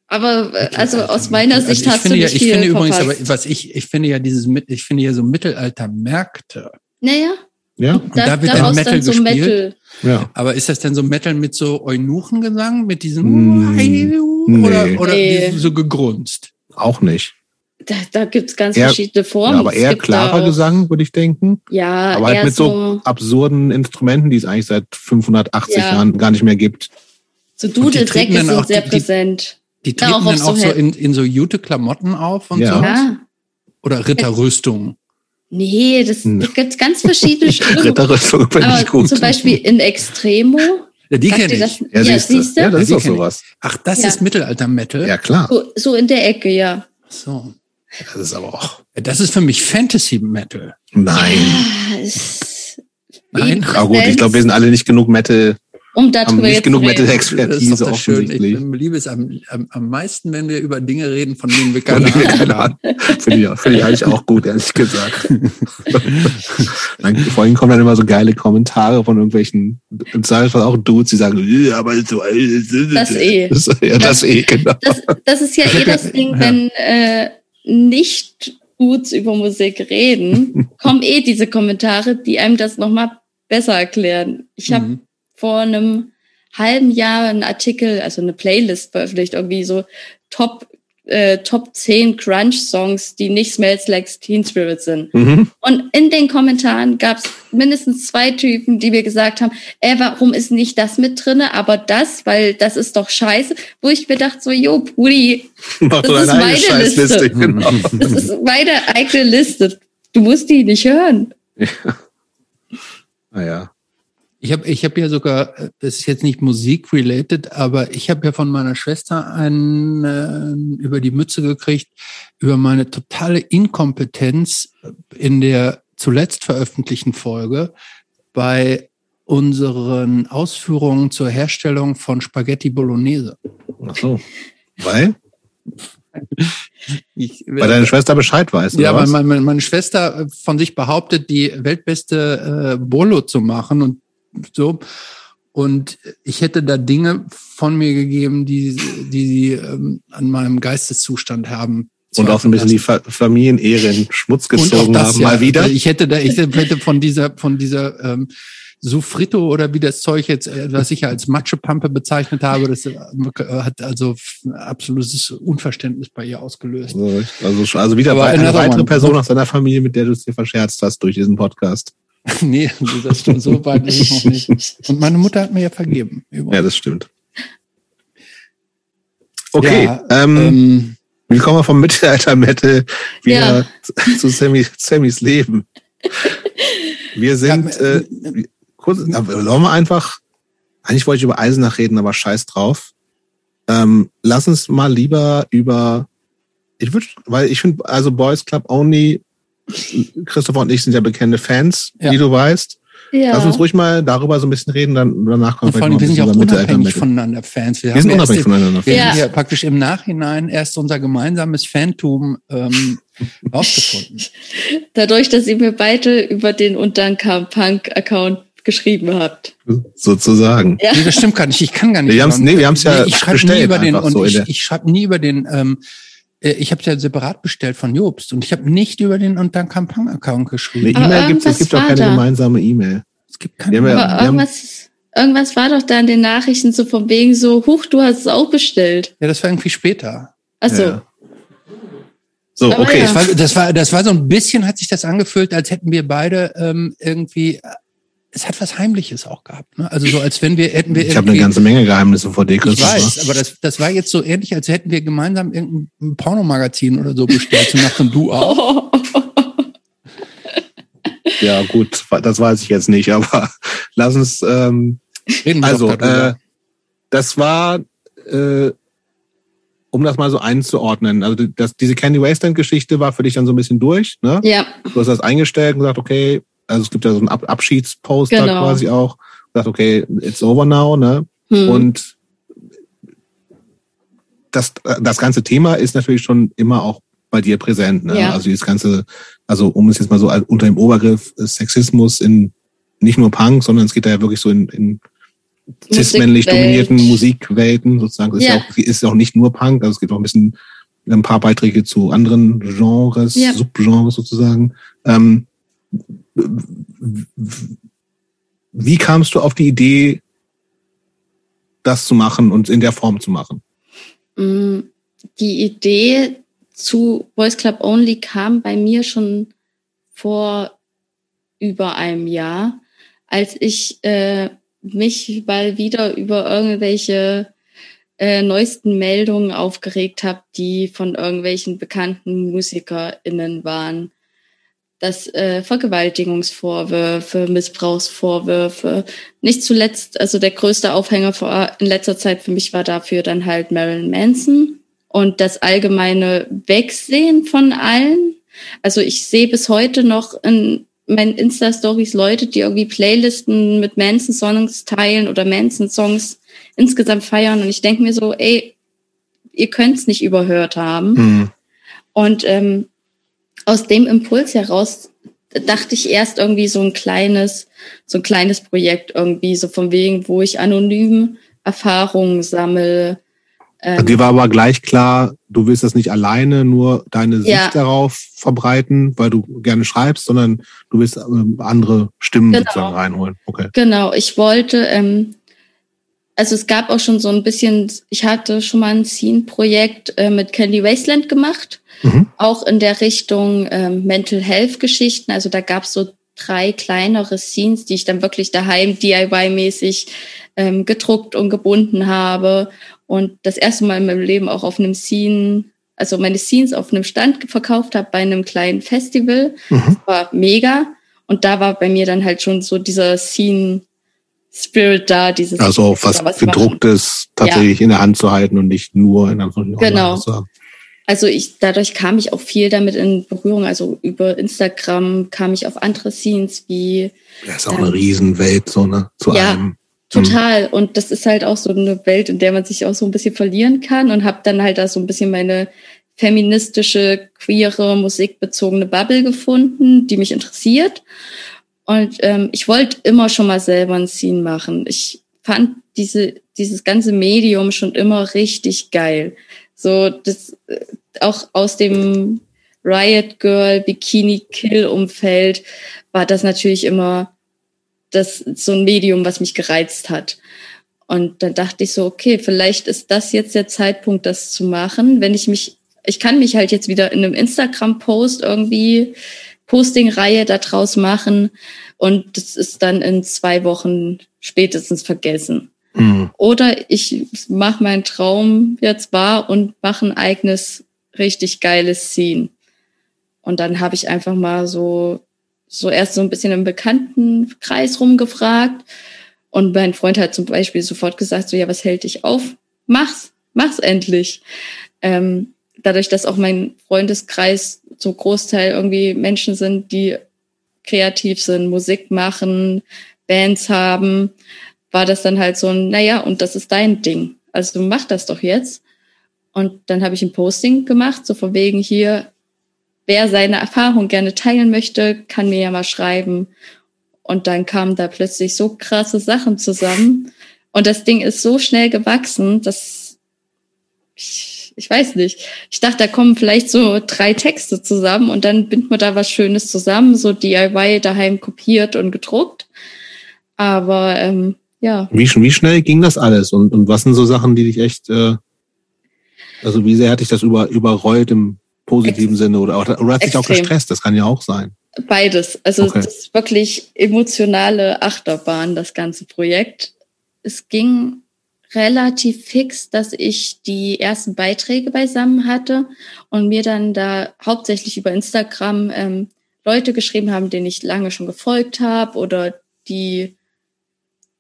C: Aber äh, also aus meiner Sicht
B: Also ich
C: hast du
B: finde ja,
C: nicht
B: ich
C: viel
B: finde übrigens,
C: verpasst.
B: aber was ich, ich finde ja dieses, ich finde ja so Mittelalter-Märkte.
C: naja,
A: Ja,
C: da,
B: da wird dann Metal
C: dann so
B: gespielt?
C: Metal.
A: ja.
B: Aber ist das denn so Metal mit so Eunuchengesang, mit diesem
A: Mm,
B: oder,
A: nee.
B: oder
C: Nee.
B: so gegrunzt?
A: Auch nicht.
C: Da, da gibt's ganz
A: Eher-
C: verschiedene Formen.
A: Ja, aber
C: Es
A: eher
C: gibt
A: klarer
C: auch-
A: Gesang, würde ich denken.
C: Ja,
A: Aber halt
C: eher
A: mit so absurden Instrumenten, die es eigentlich seit 580
C: Ja.
A: Jahren gar nicht mehr gibt.
C: so
B: die
C: Dudelsäcke
B: dann auch
C: sind sehr
B: die- die-
C: präsent.
B: Die
C: Ja,
B: treten
C: auch
B: dann auch
C: so
B: so in, in so Jute-Klamotten auf und
A: Ja.
B: so?
C: Ja.
B: Oder Ritterrüstung?
C: Nee, das,
A: Hm.
C: das gibt ganz verschiedene Stimmungen.
A: Ritterrüstung finde ich
C: Aber
A: gut.
C: zum Beispiel in Extremo.
B: Ja, die kenne
C: ihr
B: ich.
C: das?
A: ja,
C: Ja,
A: siehst du.
C: siehst du?
A: Ja, das ist
B: Die
A: doch sowas.
B: Ach, das
C: Ja.
B: ist Mittelalter-Metal?
A: Ja, klar.
C: So, so in der Ecke, ja.
B: So.
A: Das ist aber auch.
B: Das ist für mich Fantasy-Metal.
A: Nein.
C: Ah, es-
B: Nein.
C: wie
A: Aber gut, ich glaube, wir sind alle nicht genug Metal,
C: um
A: haben
C: darüber
A: nicht genug.
B: Das
A: Metal-Expertise
B: das Schöne. Ich
A: offensichtlich.
B: liebe es am, am, am meisten, wenn wir über Dinge reden, von denen wir keine Ahnung
A: Keine
B: haben.
A: Ahnung. Finde ich, finde ich eigentlich auch gut, ehrlich gesagt. dann, vorhin kommen dann immer so geile Kommentare von irgendwelchen, im Zweifelsfall auch Dudes, die sagen, "Äh, aber so,
C: Das eh.
A: Das, ja, das, eh, genau.
C: Das, das ist ja eh das Ding,
B: ja.
C: wenn äh, nicht Dudes über Musik reden, kommen eh diese Kommentare, die einem das nochmal besser erklären. Ich habe
B: Mhm.
C: vor einem halben Jahr einen Artikel, also eine Playlist veröffentlicht, irgendwie so Top, äh, Top 10 Crunch-Songs, die nicht Smells Like Teen Spirit sind.
A: Mhm.
C: Und in den Kommentaren gab es mindestens zwei Typen, die mir gesagt haben, ey, warum ist nicht das mit drinne, aber das, weil das ist doch scheiße. Wo ich mir dachte, so, jo, Brudi, Das ist meine. Liste.
A: Genau.
C: das ist meine eigene Liste. Du musst die nicht hören.
A: Naja.
B: Ich habe ich hab ja sogar, äh, das ist jetzt nicht Musik-related, aber ich habe ja von meiner Schwester einen äh, über die Mütze gekriegt, über meine totale Inkompetenz in der zuletzt veröffentlichten Folge bei unseren Ausführungen zur Herstellung von Spaghetti Bolognese.
A: Ach so. Weil?
B: Ich,
A: Weil deine Schwester Bescheid weiß,
B: ja, weil meine, meine Schwester von sich behauptet, die weltbeste äh, Bolo zu machen und so. Und ich hätte da Dinge von mir gegeben, die, die sie ähm, an meinem Geisteszustand haben.
A: Und auch so ein bisschen die Familienehre in Schmutz gezogen
B: das,
A: haben.
B: ja.
A: Mal wieder.
B: Ich hätte da, ich hätte von dieser, von dieser ähm, Sufrito oder wie das Zeug jetzt, äh, was ich ja als Matschepampe bezeichnet habe, das äh, hat also absolutes Unverständnis bei ihr ausgelöst.
A: Also, also, wieder
B: Aber
A: eine weitere. Person aus deiner Familie, mit der du es dir verscherzt hast durch diesen Podcast.
B: nee, das stimmt, so weit ist es noch nicht. Und meine Mutter hat mir ja vergeben. übrigens.
A: Ja, das stimmt. Okay,
B: Ja,
A: ähm,
B: Ähm,
A: wie kommen wir vom Mittelalter-Metal wieder
C: Ja.
A: zu, zu Sammy, Sammys Leben? Wir sind,
B: Ja,
A: äh, kurz, na, wollen wir einfach, eigentlich wollte ich über Eisenach reden, aber scheiß drauf. Ähm, lass uns mal lieber über, ich würde, weil ich finde, also Boys Club Only, Christopher und ich sind ja bekannte Fans,
B: Ja.
A: wie du weißt.
C: Ja.
A: Lass uns ruhig mal darüber so ein bisschen reden, dann danach kommen
B: und vor allem, wir sind ja auch unabhängig voneinander Fans.
A: Wir sind
B: haben
A: unabhängig
B: erst-
A: voneinander.
B: Wir
C: Ja.
B: haben hier praktisch im Nachhinein erst unser gemeinsames Fantum ähm, rausgefunden.
C: Dadurch, dass ihr mir beide über den Unternkam Punk-Account geschrieben habt.
A: Sozusagen.
C: Ja.
B: Nee, das stimmt gar nicht. Ich kann gar nicht.
A: Wir haben's- nee, wir haben's ja
B: ich schreibe nie über den und
A: so
B: ich, ich schreibe nie über den. Ähm, äh, ich habe es ja separat bestellt von Jobst und ich habe nicht über den unter Account geschrieben.
A: Eine E-Mail gibt es, gibt auch keine
C: da.
A: gemeinsame E-Mail.
B: Es gibt keine.
C: Aber
A: haben-
C: irgendwas, irgendwas war doch da in den Nachrichten so von wegen so, huch, du hast es auch bestellt.
B: ja, das war irgendwie später.
C: Achso.
A: Ja. So, okay.
B: Das war, das war, das war so ein bisschen, hat sich das angefühlt, als hätten wir beide ähm, irgendwie. Es hat was Heimliches auch gehabt. Ne? Also so, als wenn wir hätten wir
A: Ich habe eine ganze Menge Geheimnisse vor dir,
B: Ich
A: Christopher.
B: weiß, aber das, das war jetzt so ähnlich, als hätten wir gemeinsam irgendein Pornomagazin oder so bestellt. So nach dem Du auch.
A: Ja, gut, das weiß ich jetzt nicht, aber lass uns, ähm,
B: Reden wir
A: also, äh, das war, äh, um das mal so einzuordnen, also das, diese Candy Wasteland-Geschichte war für dich dann so ein bisschen durch, ne?
C: ja,
A: Du hast das eingestellt und gesagt, okay, also es gibt ja so einen Ab Abschiedsposter
C: Genau.
A: quasi auch, gesagt, okay, it's over now, ne?
C: hm.
A: Und das, das ganze Thema ist natürlich schon immer auch bei dir präsent. Ne?
C: Ja.
A: Also dieses ganze, also um es jetzt mal so unter dem Obergriff äh, Sexismus in nicht nur Punk, sondern es geht da ja wirklich so in, in cis-männlich dominierten Musikwelten sozusagen. Es ist,
C: Ja.
A: ja auch, ist ja auch nicht nur Punk, also es gibt auch ein bisschen ein paar Beiträge zu anderen Genres,
C: Ja.
A: Subgenres sozusagen. Ähm, wie kamst du auf die Idee, das zu machen und in der Form zu machen?
C: Mm, Die Idee zu Boys Club Only kam bei mir schon vor über einem Jahr, als ich äh, mich mal wieder über irgendwelche äh, neuesten Meldungen aufgeregt habe, die von irgendwelchen bekannten MusikerInnen waren. Dass äh, Vergewaltigungsvorwürfe, Missbrauchsvorwürfe, nicht zuletzt, also der größte Aufhänger vor, in letzter Zeit für mich war dafür dann halt Marilyn Manson und das allgemeine Wegsehen von allen. Also ich sehe bis heute noch in meinen Insta-Stories Leute, die irgendwie Playlisten mit Manson-Songs teilen oder Manson-Songs insgesamt feiern und ich denke mir so, ey, ihr könnt's nicht überhört haben.
A: Hm.
C: Und ähm, aus dem Impuls heraus dachte ich erst irgendwie so ein kleines, so ein kleines Projekt irgendwie, so von wegen, wo ich anonym Erfahrungen sammle. Ähm,
A: Dir war aber gleich klar, du willst das nicht alleine nur deine Sicht
C: Ja.
A: darauf verbreiten, weil du gerne schreibst, sondern du willst ähm, andere Stimmen
C: Genau.
A: sozusagen reinholen. Okay.
C: Genau, ich wollte, ähm, also es gab auch schon so ein bisschen, ich hatte schon mal ein Scene-Projekt äh, mit Candy Wasteland gemacht,
A: Mhm.
C: auch in der Richtung ähm, Mental Health-Geschichten. Also da gab es so drei kleinere Scenes, die ich dann wirklich daheim DIY-mäßig ähm, gedruckt und gebunden habe. Und das erste Mal in meinem Leben auch auf einem Scene, also meine Scenes auf einem Stand verkauft habe bei einem kleinen Festival.
A: Mhm.
C: War mega. Und da war bei mir dann halt schon so dieser Scene Spirit da, dieses
A: Also auch was
C: machen.
A: gedrucktes tatsächlich in der Hand zu halten und nicht nur in Anführungszeichen
C: Genau.
A: zu haben.
C: Also ich, dadurch kam ich auch viel damit in Berührung. Also über Instagram kam ich auf andere Scenes wie
A: Ja, ist auch eine Riesenwelt, so, ne? Zu
C: Ja.
A: einem.
C: total. Und das ist halt auch so eine Welt, in der man sich auch so ein bisschen verlieren kann und habe dann halt da so ein bisschen meine feministische, queere, musikbezogene Bubble gefunden, die mich interessiert. Und ähm, ich wollte immer schon mal selber ein Scene machen. Ich fand diese, dieses ganze Medium schon immer richtig geil. So, das äh, auch aus dem Riot Girl, Bikini Kill Umfeld war das natürlich immer das so ein Medium, was mich gereizt hat. Und dann dachte ich so, okay, vielleicht ist das jetzt der Zeitpunkt, das zu machen. Wenn ich mich, ich kann mich halt jetzt wieder in einem Instagram-Post irgendwie Posting-Reihe daraus machen und das ist dann in zwei Wochen spätestens vergessen. Mhm. Oder ich mache meinen Traum jetzt wahr und mache ein eigenes, richtig geiles Scene. Und dann habe ich einfach mal so, so erst so ein bisschen im Bekanntenkreis rumgefragt. Und mein Freund hat zum Beispiel sofort gesagt, so, ja, was hält dich auf? Mach's, mach's endlich. Ähm, dadurch, dass auch mein Freundeskreis so Großteil irgendwie Menschen sind, die kreativ sind, Musik machen, Bands haben, war das dann halt so ein, naja, und das ist dein Ding. Also mach das doch jetzt. Und dann habe ich ein Posting gemacht, so von wegen hier, wer seine Erfahrung gerne teilen möchte, kann mir ja mal schreiben. Und dann kamen da plötzlich so krasse Sachen zusammen. Und das Ding ist so schnell gewachsen, dass ich, ich weiß nicht. Ich dachte, da kommen vielleicht so drei Texte zusammen und dann bindet man da was Schönes zusammen, so DIY daheim kopiert und gedruckt. Aber ähm, ja.
A: Wie, wie schnell ging das alles? Und, und was sind so Sachen, die dich echt, äh, also wie sehr hat dich das über, überrollt im positiven Ex Sinne oder, oder, oder hat dich auch gestresst? Das kann ja auch sein.
C: Beides. Also okay. das ist wirklich emotionale Achterbahn, das ganze Projekt. Es ging relativ fix, dass ich die ersten Beiträge beisammen hatte und mir dann da hauptsächlich über Instagram ähm, Leute geschrieben haben, denen ich lange schon gefolgt habe oder die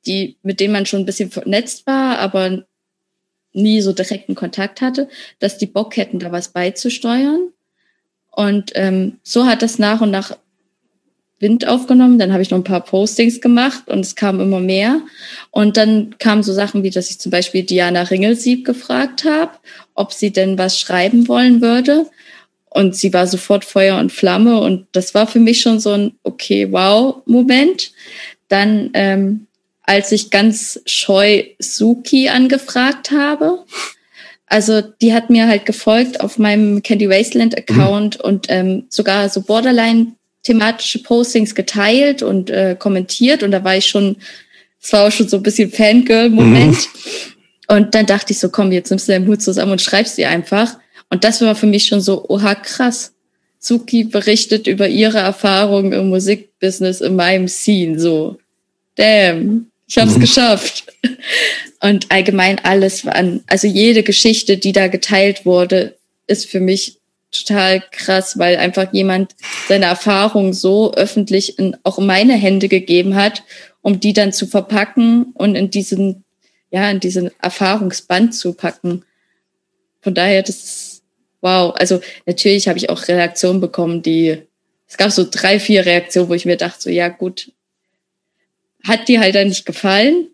C: die, mit denen man schon ein bisschen vernetzt war, aber nie so direkten Kontakt hatte, dass die Bock hätten, da was beizusteuern. Und ähm, so hat das nach und nach Wind aufgenommen. Dann habe ich noch ein paar Postings gemacht und es kam immer mehr. Und dann kamen so Sachen wie, dass ich zum Beispiel Diana Ringelsieb gefragt habe, ob sie denn was schreiben wollen würde. Und sie war sofort Feuer und Flamme. Und das war für mich schon so ein okay, wow Moment. Dann ähm, als ich ganz scheu Suki angefragt habe. Also die hat mir halt gefolgt auf meinem Candy Wasteland Account mhm. und ähm, sogar so Borderline thematische Postings geteilt und äh, kommentiert und da war ich schon, es war auch schon so ein bisschen Fangirl-Moment. Mhm. Und dann dachte ich so, komm, jetzt nimmst du deinen Hut zusammen und schreibst sie einfach. Und das war für mich schon so, oha, krass. Suki berichtet über ihre Erfahrungen im Musikbusiness in meinem Scene, so. Damn ich habe es mhm. geschafft. Und allgemein alles an, also jede Geschichte, die da geteilt wurde, ist für mich total krass, weil einfach jemand seine Erfahrung so öffentlich in, auch in meine Hände gegeben hat, um die dann zu verpacken und in diesen, ja, in diesen Erfahrungsband zu packen. Von daher, das ist wow. Also natürlich habe ich auch Reaktionen bekommen, die, es gab so drei, vier Reaktionen, wo ich mir dachte, so ja gut, hat dir halt dann nicht gefallen.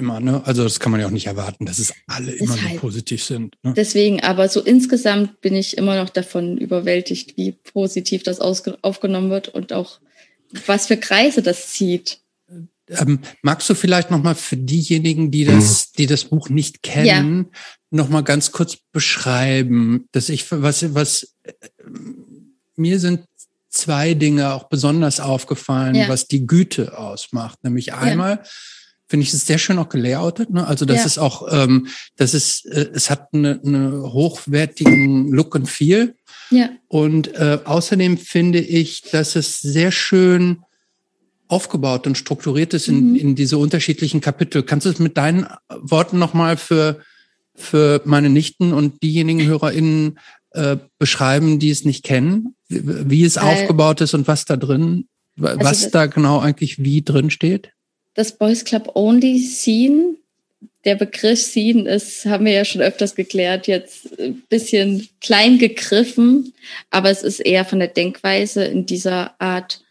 B: Immer, ne? Also das kann man ja auch nicht erwarten, dass es alle immer nur halt positiv sind. Ne?
C: Deswegen, aber so insgesamt bin ich immer noch davon überwältigt, wie positiv das aufgenommen wird und auch was für Kreise das zieht.
B: Ähm, magst du vielleicht noch mal für diejenigen, die das, die das Buch nicht kennen, ja. noch mal ganz kurz beschreiben, dass ich was was äh, mir sind zwei Dinge auch besonders aufgefallen, ja. was die Güte ausmacht. Nämlich einmal ja. Finde ich es sehr schön auch gelayoutet. Ne? Also das ja. ist auch, ähm, das ist, äh, es hat eine, eine hochwertigen Look and Feel. Ja. Und äh, außerdem finde ich, dass es sehr schön aufgebaut und strukturiert ist in, mhm. in diese unterschiedlichen Kapitel. Kannst du es mit deinen Worten nochmal für, für meine Nichten und diejenigen HörerInnen äh, beschreiben, die es nicht kennen? wie es Weil, aufgebaut ist und was da drin, also was das, da genau eigentlich wie drin steht?
C: Das Boys Club Only Scene, der Begriff Scene ist, haben wir ja schon öfters geklärt, jetzt ein bisschen klein gegriffen, aber es ist eher von der Denkweise in dieser Art,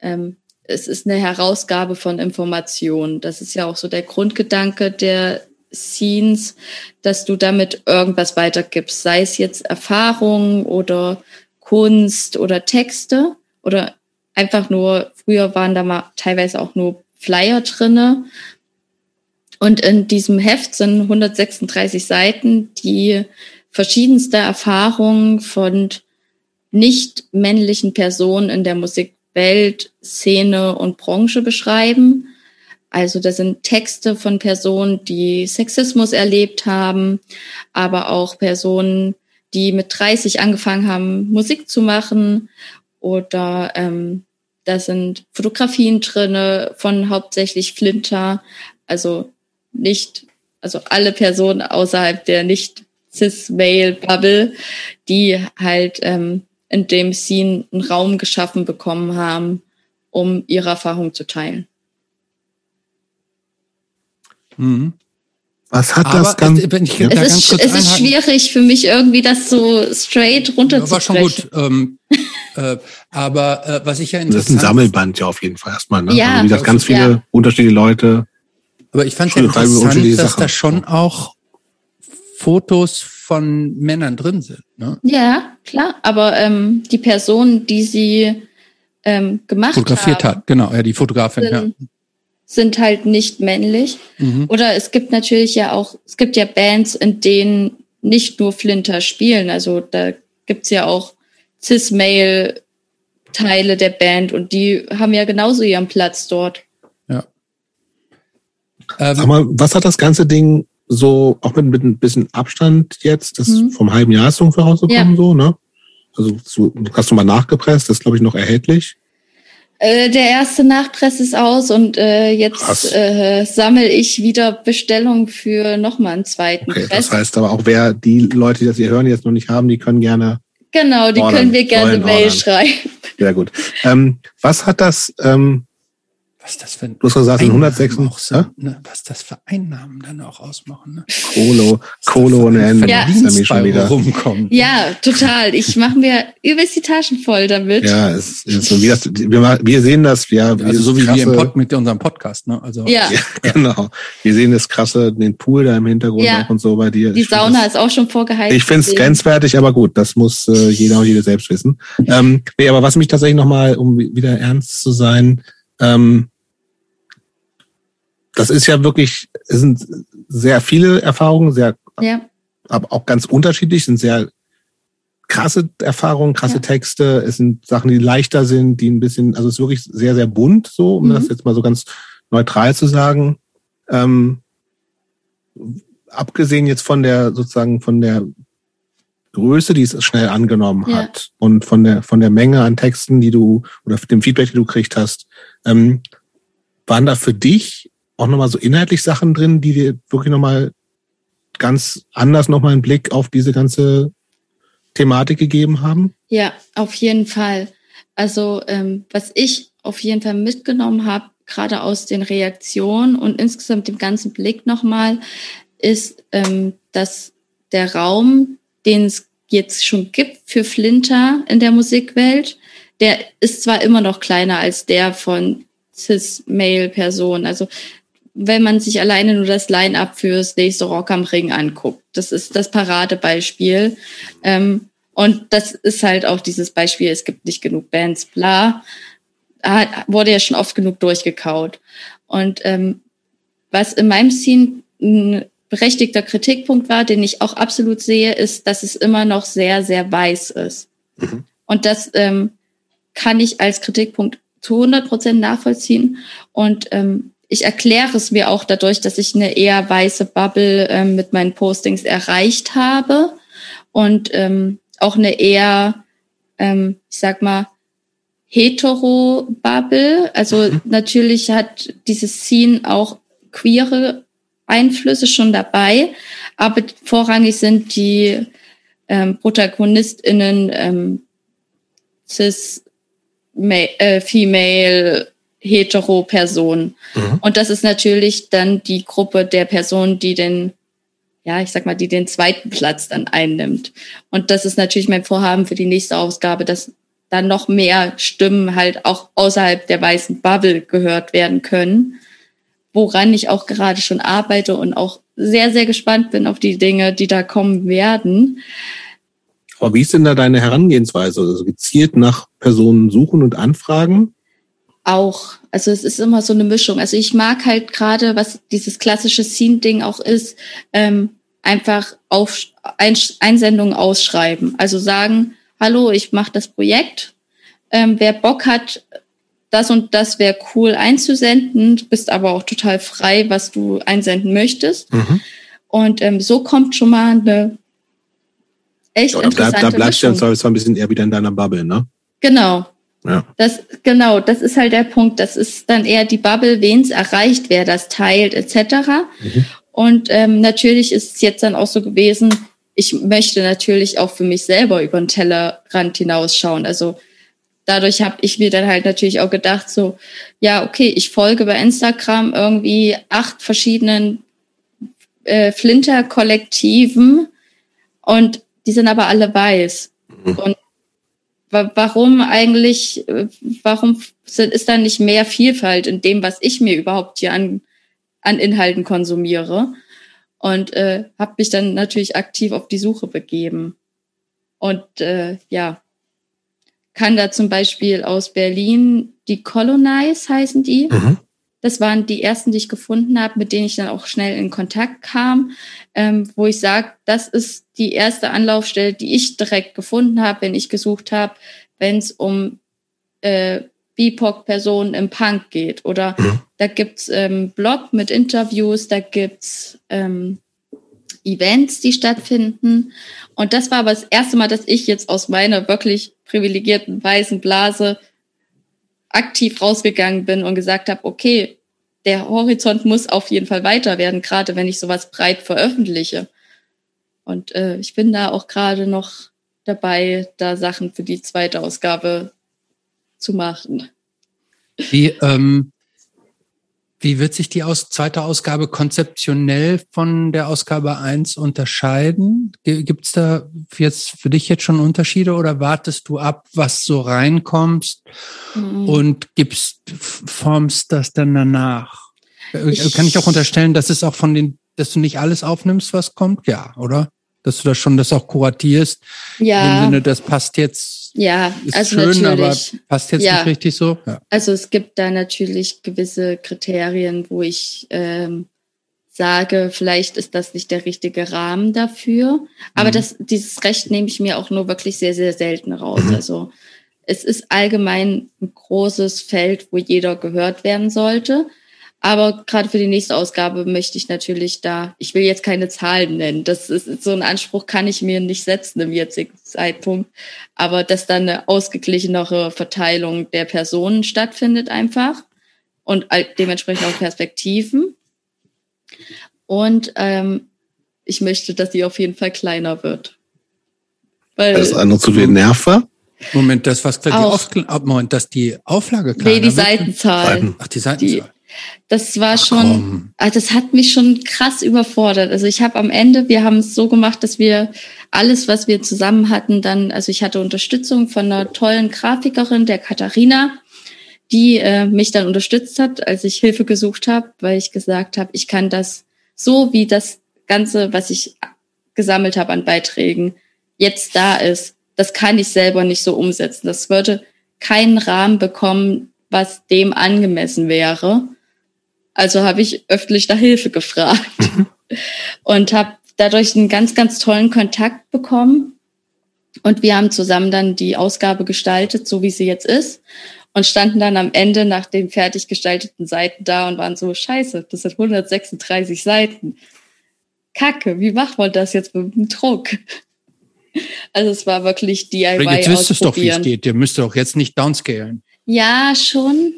C: ähm, es ist eine Herausgabe von Informationen. Das ist ja auch so der Grundgedanke der Scenes, dass du damit irgendwas weitergibst, sei es jetzt Erfahrungen oder Kunst oder Texte oder einfach nur, früher waren da mal teilweise auch nur Flyer drinne. Und in diesem Heft sind 136 Seiten, die verschiedenste Erfahrungen von nicht männlichen Personen in der Musikwelt, Szene und Branche beschreiben. Also da sind Texte von Personen, die Sexismus erlebt haben, aber auch Personen, die mit 30 angefangen haben, Musik zu machen. Oder ähm, da sind Fotografien drinne von hauptsächlich Flinter. Also nicht, also alle Personen außerhalb der nicht cis-male-Bubble, die halt ähm, in dem Scene einen Raum geschaffen bekommen haben, um ihre Erfahrung zu teilen.
A: Mhm. Was hat aber das Ganze?
C: Ja. Es, ist, es ist schwierig für mich irgendwie, das so straight runterzubrechen.
B: Ja, war schon gut. Ähm, äh, aber äh, was ich ja interessant...
A: Das ist ein Sammelband ja auf jeden Fall erstmal. Ne? Ja. Also, wie das ganz viele ja. unterschiedliche Leute...
B: Aber ich fand es ja interessant, dass da schon auch Fotos von Männern drin sind. Ne?
C: Ja, klar. Aber ähm, die Person, die sie ähm, gemacht
B: Fotografiert haben, hat, genau. Ja, die Fotografin,
C: sind,
B: ja
C: sind halt nicht männlich. Mhm. Oder es gibt natürlich ja auch, es gibt ja Bands, in denen nicht nur Flinter spielen. Also da gibt's ja auch Cis-Male-Teile der Band und die haben ja genauso ihren Platz dort.
B: Ja.
A: Ähm, Sag mal, was hat das ganze Ding so, auch mit, mit ein bisschen Abstand jetzt, das mhm. vom halben Jahr ist ungefähr rausgekommen, ja. so, ne? Also so, hast du mal nachgepresst, das ist, glaube ich, noch erhältlich.
C: Äh, der erste Nachpress ist aus und äh, jetzt äh, sammle ich wieder Bestellungen für nochmal einen zweiten
A: okay, Press. Das heißt aber auch, wer die Leute, die das hier hören, jetzt noch nicht haben, die können gerne.
C: Genau, die ordern, können wir gerne Mail schreiben.
A: Sehr gut. Ähm, was hat das ähm,
B: was das für
A: du hast gesagt, 106.
B: So, ne, was das für Einnahmen dann auch ausmachen. Ne?
A: Kolo, Kolo ohne Ende.
C: Ja.
A: schon wieder.
B: Rumkommt.
C: ja, total. Ich mache mir übelst die Taschen voll damit.
A: Ja, es ist so wie das, wir, wir sehen das, ja,
B: also so wie krasse, wir im Pod, mit unserem Podcast, ne? Also
C: ja.
A: ja. genau. Wir sehen das krasse, den Pool da im Hintergrund ja. auch und so bei dir.
C: Die Sauna ist auch schon vorgeheizt.
A: Ich finde es grenzwertig, aber gut, das muss äh, jeder und jede selbst wissen. Ähm, nee, aber was mich tatsächlich nochmal, um wieder ernst zu sein, ähm, das ist ja wirklich, es sind sehr viele Erfahrungen, sehr, ja. aber auch ganz unterschiedlich, sind sehr krasse Erfahrungen, krasse ja. Texte. Es sind Sachen, die leichter sind, die ein bisschen, also es ist wirklich sehr, sehr bunt, so, um mhm. das jetzt mal so ganz neutral zu sagen. Ähm, abgesehen jetzt von der, sozusagen von der Größe, die es schnell angenommen ja. hat und von der, von der Menge an Texten, die du, oder dem Feedback, die du kriegt hast, ähm, waren da für dich auch nochmal so inhaltlich Sachen drin, die dir wirklich nochmal ganz anders nochmal einen Blick auf diese ganze Thematik gegeben haben?
C: Ja, auf jeden Fall. Also ähm, was ich auf jeden Fall mitgenommen habe, gerade aus den Reaktionen und insgesamt dem ganzen Blick nochmal, ist, ähm, dass der Raum, den es jetzt schon gibt für Flinter in der Musikwelt, der ist zwar immer noch kleiner als der von cis-male-Personen. Also wenn man sich alleine nur das Line-up fürs nächste Rock am Ring anguckt. Das ist das Paradebeispiel. Ähm, und das ist halt auch dieses Beispiel, es gibt nicht genug Bands, bla. Hat, wurde ja schon oft genug durchgekaut. Und ähm, was in meinem Scene berechtigter Kritikpunkt war, den ich auch absolut sehe, ist, dass es immer noch sehr, sehr weiß ist. Mhm. Und das ähm, kann ich als Kritikpunkt zu 100 Prozent nachvollziehen. Und ähm, ich erkläre es mir auch dadurch, dass ich eine eher weiße Bubble ähm, mit meinen Postings erreicht habe und ähm, auch eine eher, ähm, ich sag mal, hetero-Bubble. Also mhm. natürlich hat dieses Scene auch queere Einflüsse schon dabei, aber vorrangig sind die ähm, ProtagonistInnen ähm, cis, äh, female, hetero Person. Mhm. Und das ist natürlich dann die Gruppe der Personen, die den, ja, ich sag mal, die den zweiten Platz dann einnimmt. Und das ist natürlich mein Vorhaben für die nächste Ausgabe, dass dann noch mehr Stimmen halt auch außerhalb der weißen Bubble gehört werden können, woran ich auch gerade schon arbeite und auch sehr, sehr gespannt bin auf die Dinge, die da kommen werden.
A: Aber wie ist denn da deine Herangehensweise? Also gezielt nach Personen suchen und anfragen?
C: auch. Also es ist immer so eine Mischung. Also ich mag halt gerade, was dieses klassische Scene-Ding auch ist, ähm, einfach auf Einsendungen ausschreiben. Also sagen, hallo, ich mache das Projekt. Ähm, wer Bock hat, das und das wäre cool einzusenden. Du bist aber auch total frei, was du einsenden möchtest. Mhm. Und ähm, so kommt schon mal eine echt ja, interessante
A: Da, da bleibst du ja ein bisschen eher wieder in deiner Bubble, ne?
C: Genau, Ja. Das, genau, das ist halt der Punkt. Das ist dann eher die Bubble, wen es erreicht, wer das teilt, etc. Mhm. Und ähm, natürlich ist es jetzt dann auch so gewesen, ich möchte natürlich auch für mich selber über den Tellerrand hinausschauen. Also dadurch habe ich mir dann halt natürlich auch gedacht, so, ja, okay, ich folge bei Instagram irgendwie acht verschiedenen äh, Flinter-Kollektiven und die sind aber alle weiß. Mhm. Und warum eigentlich, äh, warum ist da nicht mehr Vielfalt in dem, was ich mir überhaupt hier an, an Inhalten konsumiere? Und äh, habe mich dann natürlich aktiv auf die Suche begeben. Und äh, ja, kann da zum Beispiel aus Berlin die Colonize heißen die. Mhm. Das waren die ersten, die ich gefunden habe, mit denen ich dann auch schnell in Kontakt kam, ähm, wo ich sage, das ist die erste Anlaufstelle, die ich direkt gefunden habe, wenn ich gesucht habe, wenn es um äh, BIPOC-Personen im Punk geht. Oder mhm. da gibt's ähm, Blog mit Interviews, da gibt's ähm, Events, die stattfinden. Und das war aber das erste Mal, dass ich jetzt aus meiner wirklich privilegierten weißen Blase aktiv rausgegangen bin und gesagt habe, okay, der Horizont muss auf jeden Fall weiter werden, gerade wenn ich sowas breit veröffentliche. Und äh, ich bin da auch gerade noch dabei, da Sachen für die zweite Ausgabe zu machen.
B: Wie, ähm, wie wird sich die aus, zweite Ausgabe konzeptionell von der Ausgabe 1 unterscheiden? Gibt es da jetzt für dich jetzt schon Unterschiede oder wartest du ab, was so reinkommst mhm. und gibst, formst das dann danach? Ich, Kann ich auch unterstellen, dass es auch von den, dass du nicht alles aufnimmst, was kommt? Ja, oder? Dass du das schon das auch kuratierst. Ja. Im Sinne, das passt jetzt
C: ja,
B: ist
C: also
B: schön,
C: natürlich.
B: aber passt jetzt ja. nicht richtig so. Ja.
C: Also es gibt da natürlich gewisse Kriterien, wo ich ähm, sage, vielleicht ist das nicht der richtige Rahmen dafür. Aber mhm. das, dieses Recht nehme ich mir auch nur wirklich sehr, sehr selten raus. Mhm. Also es ist allgemein ein großes Feld, wo jeder gehört werden sollte. Aber gerade für die nächste Ausgabe möchte ich natürlich da, ich will jetzt keine Zahlen nennen. Das ist so ein Anspruch kann ich mir nicht setzen im jetzigen Zeitpunkt. Aber dass dann eine ausgeglichenere Verteilung der Personen stattfindet einfach und dementsprechend auch Perspektiven. Und ähm, ich möchte, dass sie auf jeden Fall kleiner wird.
A: Weil das andere zu viel Nerv war?
B: Moment, das was die Auf Moment, dass die Auflage kleiner
C: Nee, die Seitenzahl.
B: Ach, die Seitenzahl. Die,
C: das war schon, also das hat mich schon krass überfordert. Also ich habe am Ende, wir haben es so gemacht, dass wir alles, was wir zusammen hatten, dann, also ich hatte Unterstützung von einer tollen Grafikerin, der Katharina, die äh, mich dann unterstützt hat, als ich Hilfe gesucht habe, weil ich gesagt habe, ich kann das so, wie das Ganze, was ich gesammelt habe an Beiträgen, jetzt da ist, das kann ich selber nicht so umsetzen. Das würde keinen Rahmen bekommen, was dem angemessen wäre. Also habe ich öffentlich nach Hilfe gefragt mhm. und habe dadurch einen ganz, ganz tollen Kontakt bekommen. Und wir haben zusammen dann die Ausgabe gestaltet, so wie sie jetzt ist. Und standen dann am Ende nach den fertig gestalteten Seiten da und waren so, scheiße, das sind 136 Seiten. Kacke, wie macht man das jetzt mit dem Druck? Also es war wirklich DIY
B: Jetzt wüsstest doch, wie es geht. Ihr müsst doch jetzt nicht downscalen.
C: Ja, schon.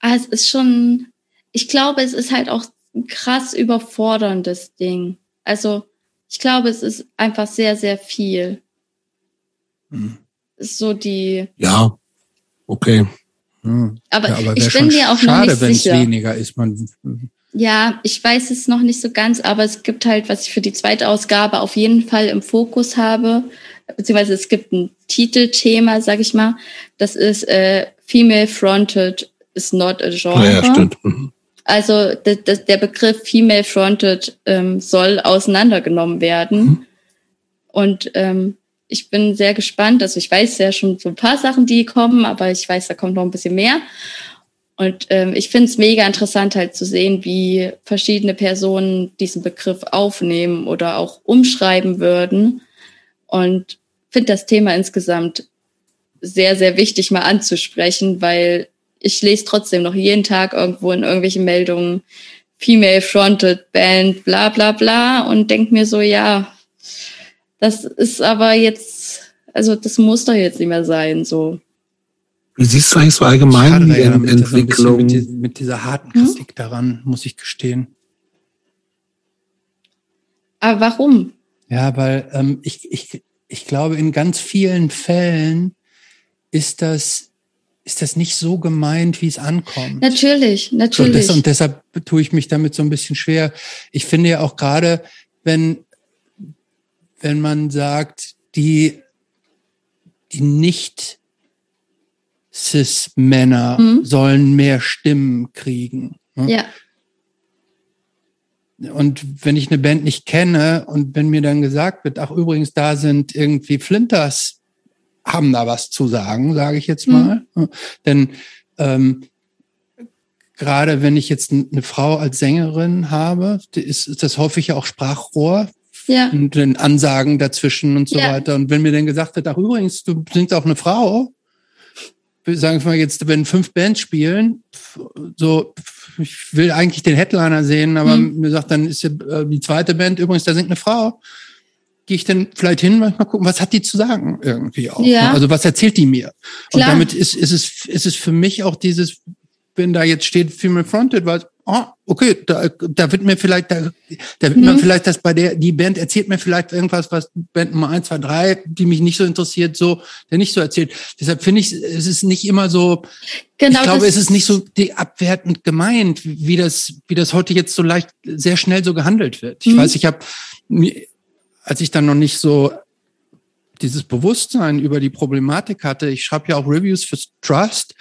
C: Aber es ist schon ich glaube, es ist halt auch ein krass überforderndes Ding. Also ich glaube, es ist einfach sehr, sehr viel. Hm. So die.
A: Ja, okay.
C: Hm. Aber, ja, aber ich bin mir auch schade, noch nicht wenn sicher.
B: es weniger ist. Man
C: ja, ich weiß es noch nicht so ganz, aber es gibt halt, was ich für die zweite Ausgabe auf jeden Fall im Fokus habe, beziehungsweise es gibt ein Titelthema, sag ich mal. Das ist äh, Female Fronted is not a genre.
A: Ja, ja stimmt. Mhm.
C: Also der Begriff Female Fronted ähm, soll auseinandergenommen werden. Mhm. Und ähm, ich bin sehr gespannt. Also ich weiß ja schon so ein paar Sachen, die kommen, aber ich weiß, da kommt noch ein bisschen mehr. Und ähm, ich finde es mega interessant halt zu sehen, wie verschiedene Personen diesen Begriff aufnehmen oder auch umschreiben würden. Und finde das Thema insgesamt sehr, sehr wichtig mal anzusprechen, weil ich lese trotzdem noch jeden Tag irgendwo in irgendwelchen Meldungen Female Fronted Band, bla bla bla und denk mir so, ja, das ist aber jetzt, also das muss doch jetzt nicht mehr sein, so.
A: Wie siehst du eigentlich so allgemein die Ent Entwicklung?
B: Mit, mit, dieser harten hm? Kritik hm? daran, muss ich gestehen.
C: Aber warum?
B: Ja, weil ähm, ich, ich, ich glaube, in ganz vielen Fällen ist das, ist das nicht so gemeint, wie es ankommt.
C: Natürlich, natürlich.
B: So, das, und deshalb tue ich mich damit so ein bisschen schwer. Ich finde ja auch gerade, wenn, wenn man sagt, die, die nicht Cis-Männer mhm. sollen mehr Stimmen kriegen.
C: Ne? Ja.
B: Und wenn ich eine Band nicht kenne und wenn mir dann gesagt wird, ach übrigens, da sind irgendwie Flinters, haben da was zu sagen, sage ich jetzt mal. Mhm. Denn ähm, gerade wenn ich jetzt eine Frau als Sängerin habe, ist, das häufig auch Sprachrohr
C: ja.
B: und den Ansagen dazwischen und so ja. weiter. Und wenn mir dann gesagt wird, ach übrigens, du singst auch eine Frau, sagen wir mal jetzt, wenn fünf Bands spielen, so, ich will eigentlich den Headliner sehen, aber mhm. mir sagt, dann ist ja äh, die zweite Band übrigens, da singt eine Frau. Gehe ich dann vielleicht hin, mal gucken, was hat die zu sagen irgendwie auch.
C: Ja.
B: Ne? Also was erzählt die mir? Klar. Und damit ist, ist, es, ist es für mich auch dieses, wenn da jetzt steht Female Fronted, weil oh, okay, da, da wird mir vielleicht, da, da wird mhm. mir vielleicht das bei der, die Band erzählt mir vielleicht irgendwas, was Band Nummer eins, zwei, drei, die mich nicht so interessiert, so, der nicht so erzählt. Deshalb finde ich, es ist nicht immer so, genau, ich glaube, es ist nicht so abwertend gemeint, wie das, wie das heute jetzt so leicht, sehr schnell so gehandelt wird. Ich mhm. weiß, ich habe, als ich dann noch nicht so dieses Bewusstsein über die Problematik hatte, ich schreibe ja auch Reviews fürs Trust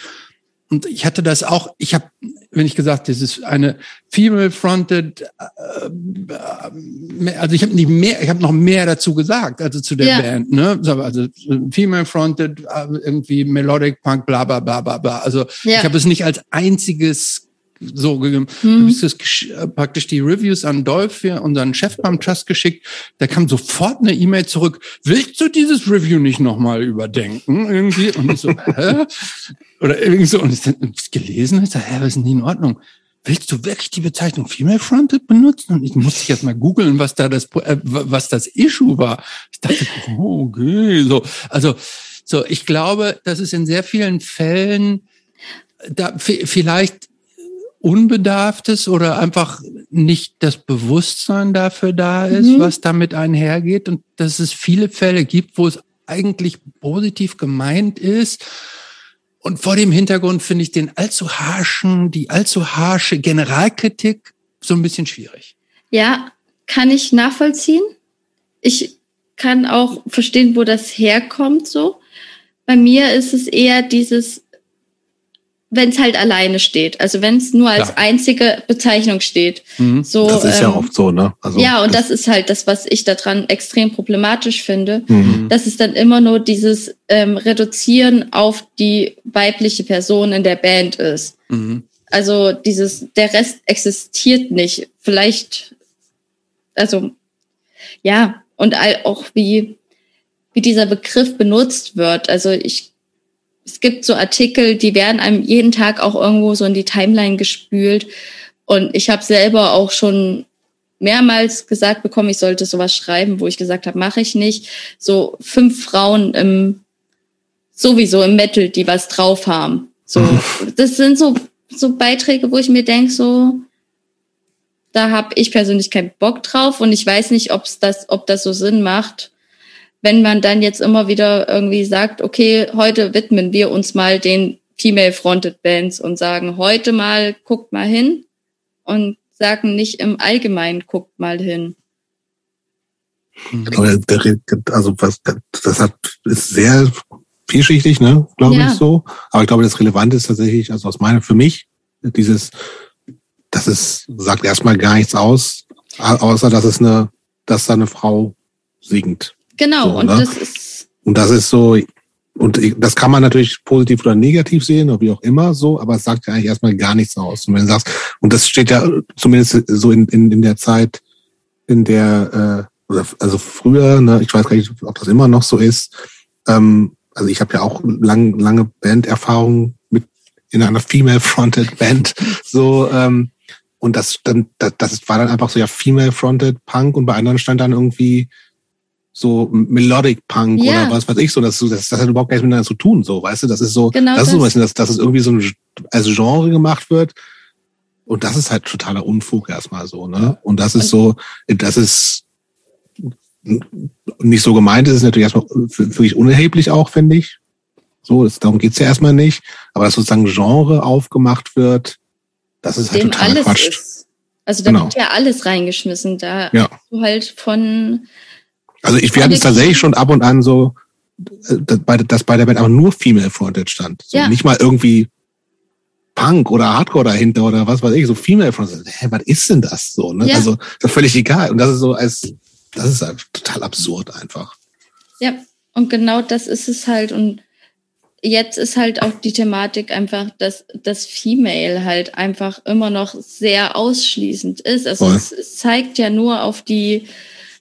B: und ich hatte das auch, ich habe, wenn ich gesagt, das ist eine female-fronted, äh, also ich habe nicht mehr, ich habe noch mehr dazu gesagt, also zu der ja. Band, ne? Also female-fronted, äh, irgendwie melodic punk, bla bla bla bla bla. Also ja. ich habe es nicht als einziges so gegeben. Mhm. Du bist äh, praktisch die Reviews an Dolph, unseren Chef beim Trust geschickt. Da kam sofort eine E-Mail zurück. Willst du dieses Review nicht nochmal überdenken? Irgendwie. Und ich so, hä? Oder irgendwie so. Und ich dann gelesen, ich sag, hä, was ist denn in Ordnung? Willst du wirklich die Bezeichnung Female Fronted benutzen? Und ich musste jetzt mal googeln, was da das, äh, was das Issue war. Ich dachte, oh, okay, so. Also, so, ich glaube, dass es in sehr vielen Fällen da vielleicht Unbedarftes oder einfach nicht das Bewusstsein dafür da ist, mhm. was damit einhergeht und dass es viele Fälle gibt, wo es eigentlich positiv gemeint ist. Und vor dem Hintergrund finde ich den allzu harschen, die allzu harsche Generalkritik so ein bisschen schwierig.
C: Ja, kann ich nachvollziehen. Ich kann auch verstehen, wo das herkommt so. Bei mir ist es eher dieses, wenn es halt alleine steht. Also wenn es nur als Klar. einzige Bezeichnung steht.
A: Mhm. So, das ist ähm, ja oft so, ne?
C: Also ja, und das, das, ist halt das, was ich daran extrem problematisch finde. Mhm. Das ist dann immer nur dieses ähm, Reduzieren auf die weibliche Person in der Band ist. Mhm. Also dieses, der Rest existiert nicht. Vielleicht, also ja, und auch wie, wie dieser Begriff benutzt wird. Also ich es gibt so Artikel, die werden einem jeden Tag auch irgendwo so in die Timeline gespült. Und ich habe selber auch schon mehrmals gesagt bekommen, ich sollte sowas schreiben, wo ich gesagt habe, mache ich nicht. So fünf Frauen im sowieso im Metal, die was drauf haben. So, das sind so so Beiträge, wo ich mir denke, so da habe ich persönlich keinen Bock drauf und ich weiß nicht, ob's das, ob das so Sinn macht, wenn man dann jetzt immer wieder irgendwie sagt, okay, heute widmen wir uns mal den Female-Fronted Bands und sagen, heute mal guckt mal hin und sagen nicht im Allgemeinen guckt mal hin.
A: Also was, das hat, ist sehr vielschichtig, ne, glaube ja. ich so. Aber ich glaube, das Relevante ist tatsächlich, also aus meiner, für mich, dieses, das ist, sagt erstmal gar nichts aus, außer dass es eine, dass da eine Frau singt.
C: Genau, so, und ne? das ist.
A: Und das ist so, und das kann man natürlich positiv oder negativ sehen oder wie auch immer so, aber es sagt ja eigentlich erstmal gar nichts aus. Und wenn du sagst, und das steht ja zumindest so in, in, in der Zeit, in der, äh, oder also früher, ne, ich weiß gar nicht, ob das immer noch so ist. Ähm, also ich habe ja auch lang, lange Banderfahrung mit in einer Female-Fronted Band. So, ähm, und das dann, das, das war dann einfach so ja Female-Fronted Punk und bei anderen stand dann irgendwie so Melodic Punk
C: Ja.
A: oder was weiß ich so, das, das, das hat überhaupt gar nichts miteinander zu tun, so, weißt du, das ist so,
C: Genau
A: das ist so ein
C: das.
A: bisschen, dass, dass es irgendwie so ein, als Genre gemacht wird. Und das ist halt totaler Unfug erstmal so, ne? Und das ist so, das ist nicht so gemeint, das ist natürlich erstmal wirklich unerheblich auch, finde ich. So, das, darum geht's ja erstmal nicht. Aber dass sozusagen Genre aufgemacht wird, das ist halt
C: alles
A: Quatsch.
C: ist. Also da
A: Genau.
C: wird ja alles reingeschmissen. Da
A: Ja.
C: du halt von
A: Also ich, wir hatten es tatsächlich schon ab und an so, äh, dass bei, dass bei der Band aber nur Female Fronted stand. So
C: Ja.
A: Nicht mal irgendwie Punk oder Hardcore dahinter oder was weiß ich, so Female Fronted. Hä, was ist denn das so? Ne?
C: Ja.
A: Also das völlig egal. Und das ist so als, das ist halt total absurd einfach.
C: Ja, und genau das ist es halt. Und jetzt ist halt auch die Thematik einfach, dass das Female halt einfach immer noch sehr ausschließend ist. Also es, es zeigt ja nur auf die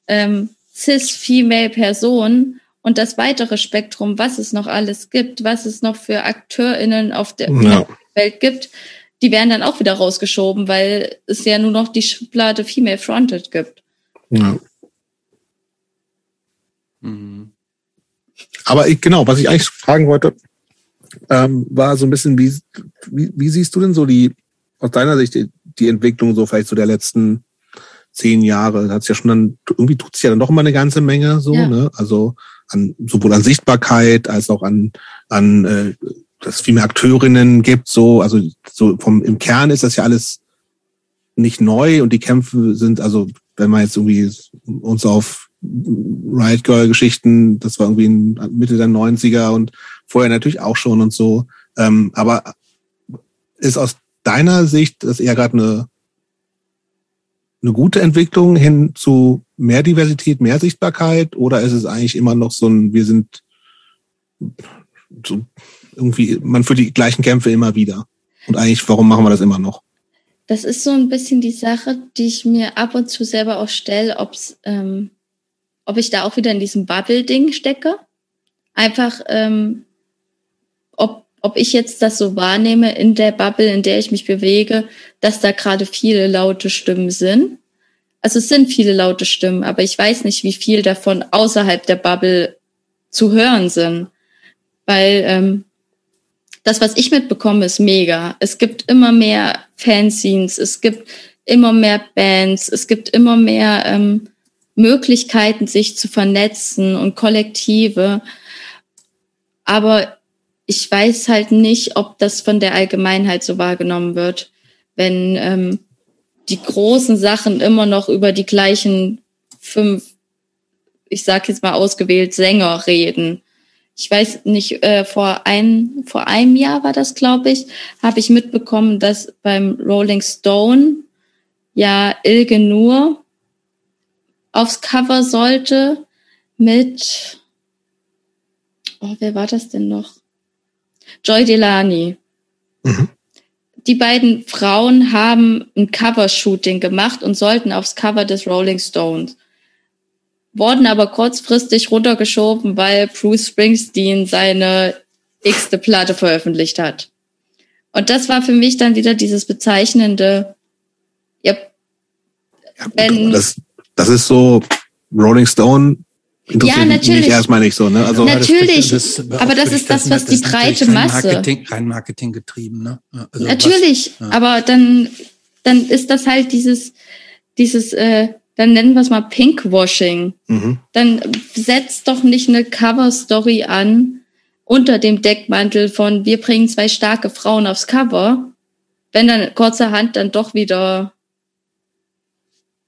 C: ähm, cis-female-Person und das weitere Spektrum, was es noch alles gibt, was es noch für AkteurInnen auf der
A: Ja.
C: Welt gibt, die werden dann auch wieder rausgeschoben, weil es ja nur noch die Schublade Female Fronted gibt.
A: Ja.
B: Mhm.
A: Aber ich, genau, was ich eigentlich fragen wollte, ähm, war so ein bisschen, wie, wie, wie siehst du denn so die, aus deiner Sicht, die, die Entwicklung so vielleicht so der letzten zehn Jahre? Da hat's ja schon dann, irgendwie tut es ja dann doch immer eine ganze Menge so,
C: Ja.
A: ne? Also an, sowohl an Sichtbarkeit als auch an, an äh, dass es viel mehr Akteurinnen gibt, so, also so vom im Kern ist das ja alles nicht neu und die Kämpfe sind, also wenn man jetzt irgendwie uns auf Riot Girl Geschichten, das war irgendwie in Mitte der 90er und vorher natürlich auch schon und so. Ähm, aber ist aus deiner Sicht das eher gerade eine, eine gute Entwicklung hin zu mehr Diversität, mehr Sichtbarkeit oder ist es eigentlich immer noch so ein, wir sind so irgendwie, man führt die gleichen Kämpfe immer wieder? Und eigentlich, warum machen wir das immer noch?
C: Das ist so ein bisschen die Sache, die ich mir ab und zu selber auch stelle, ähm, ob ich da auch wieder in diesem Bubble-Ding stecke. Einfach, ähm, ob, ob ich jetzt das so wahrnehme in der Bubble, in der ich mich bewege, dass da gerade viele laute Stimmen sind. Also es sind viele laute Stimmen, aber ich weiß nicht, wie viel davon außerhalb der Bubble zu hören sind. Weil ähm, das, was ich mitbekomme, ist mega. Es gibt immer mehr Fanzines, es gibt immer mehr Bands, es gibt immer mehr ähm, Möglichkeiten, sich zu vernetzen und Kollektive. Aber ich weiß halt nicht, ob das von der Allgemeinheit so wahrgenommen wird, wenn ähm, die großen Sachen immer noch über die gleichen fünf, ich sag jetzt mal ausgewählt, Sänger reden ich weiß nicht, äh, vor, ein, vor einem Jahr war das, glaube ich, habe ich mitbekommen, dass beim Rolling Stone ja Ilge Nur aufs Cover sollte mit, oh, wer war das denn noch? Joy Delany.
A: Mhm.
C: Die beiden Frauen haben ein Covershooting gemacht und sollten aufs Cover des Rolling Stones wurden aber kurzfristig runtergeschoben, weil Bruce Springsteen seine x-te Platte veröffentlicht hat. Und das war für mich dann wieder dieses bezeichnende, ja,
A: Ja, gut,
C: Wenn-
A: das, das ist so Rolling Stone
C: Ja,
A: mich
C: natürlich.
A: erstmal nicht so, ne? Also
C: Nat- Natürlich,
B: aber
C: aber
B: auch
C: das
B: würde
C: ist
B: ich
C: das, was die
B: ist
C: breite Masse-
B: Marketing, rein Marketing getrieben, ne? Also
C: natürlich,
B: Was, ja.
C: aber dann, dann ist das halt dieses, dieses, äh, dann nennen wir es mal Pinkwashing.
A: mhm.
C: dann setzt doch nicht eine Cover-Story an unter dem Deckmantel von wir bringen zwei starke Frauen aufs Cover, wenn dann kurzerhand dann doch wieder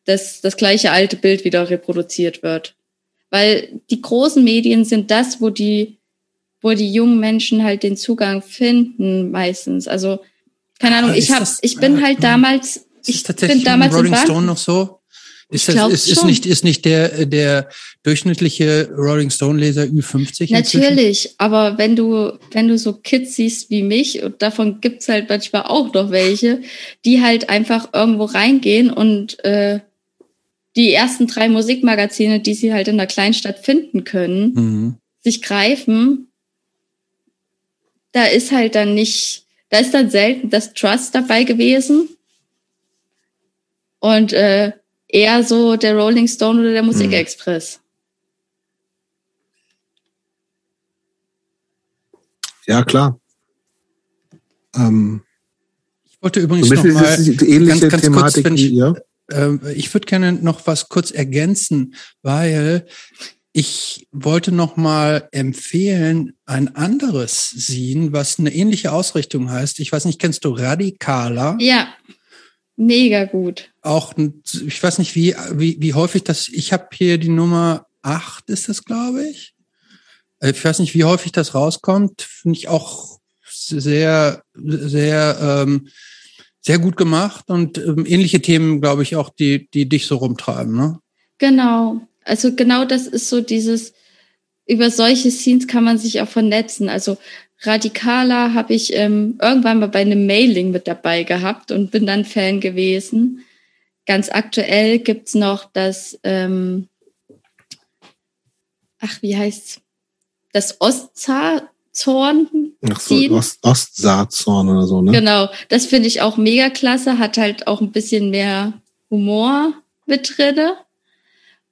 C: das, das gleiche alte Bild wieder reproduziert wird. Weil die großen Medien sind das, wo die, wo die jungen Menschen halt den Zugang finden meistens. Also, keine Ahnung,
B: Ah,
C: ich
B: ist
C: hab,
B: das-
C: ich bin
B: ah,
C: halt damals, ich bin damals
B: Rolling
C: in
B: Stone noch so? Ist,
C: Ich
B: das, ist, ist nicht, ist nicht der, der durchschnittliche Rolling Stone-Leser Ü50? inzwischen?
C: Natürlich, aber wenn du, wenn du so Kids siehst wie mich, und davon gibt's halt manchmal auch noch welche, die halt einfach irgendwo reingehen und äh, die ersten drei Musikmagazine, die sie halt in der Kleinstadt finden können,
B: mhm.
C: sich greifen, da ist halt dann nicht, da ist dann selten das Trust dabei gewesen. Und äh, eher so der Rolling Stone oder der Musikexpress.
A: Ja, klar. Ähm,
B: ich wollte übrigens noch mal
A: ganz, ganz kurz, wenn
B: ich, ja? Äh, ich würde gerne noch was kurz ergänzen, weil ich wollte noch mal empfehlen ein anderes Scene, was eine ähnliche Ausrichtung heißt. Ich weiß nicht, kennst du Radikaler?
C: Ja, mega gut.
B: Auch, ich weiß nicht, wie, wie, wie häufig das, ich habe hier die Nummer acht, ist das, glaube ich. Äh, ich weiß nicht, wie häufig das rauskommt. Finde ich auch sehr, sehr, ähm, sehr gut gemacht und ähm, ähnliche Themen, glaube ich, auch, die, die dich so rumtreiben, ne?
C: Genau. Also genau das ist so dieses, über solche Scenes kann man sich auch vernetzen. Also radikaler habe ich ähm, irgendwann mal bei einem Mailing mit dabei gehabt und bin dann Fan gewesen. Ganz aktuell gibt's noch das, ähm, ach, wie heißt's? Das Ostzahn
A: Ach so, Ost, Ostsaarzorn oder so, ne?
C: Genau, das finde ich auch mega klasse, hat halt auch ein bisschen mehr Humor mit drinne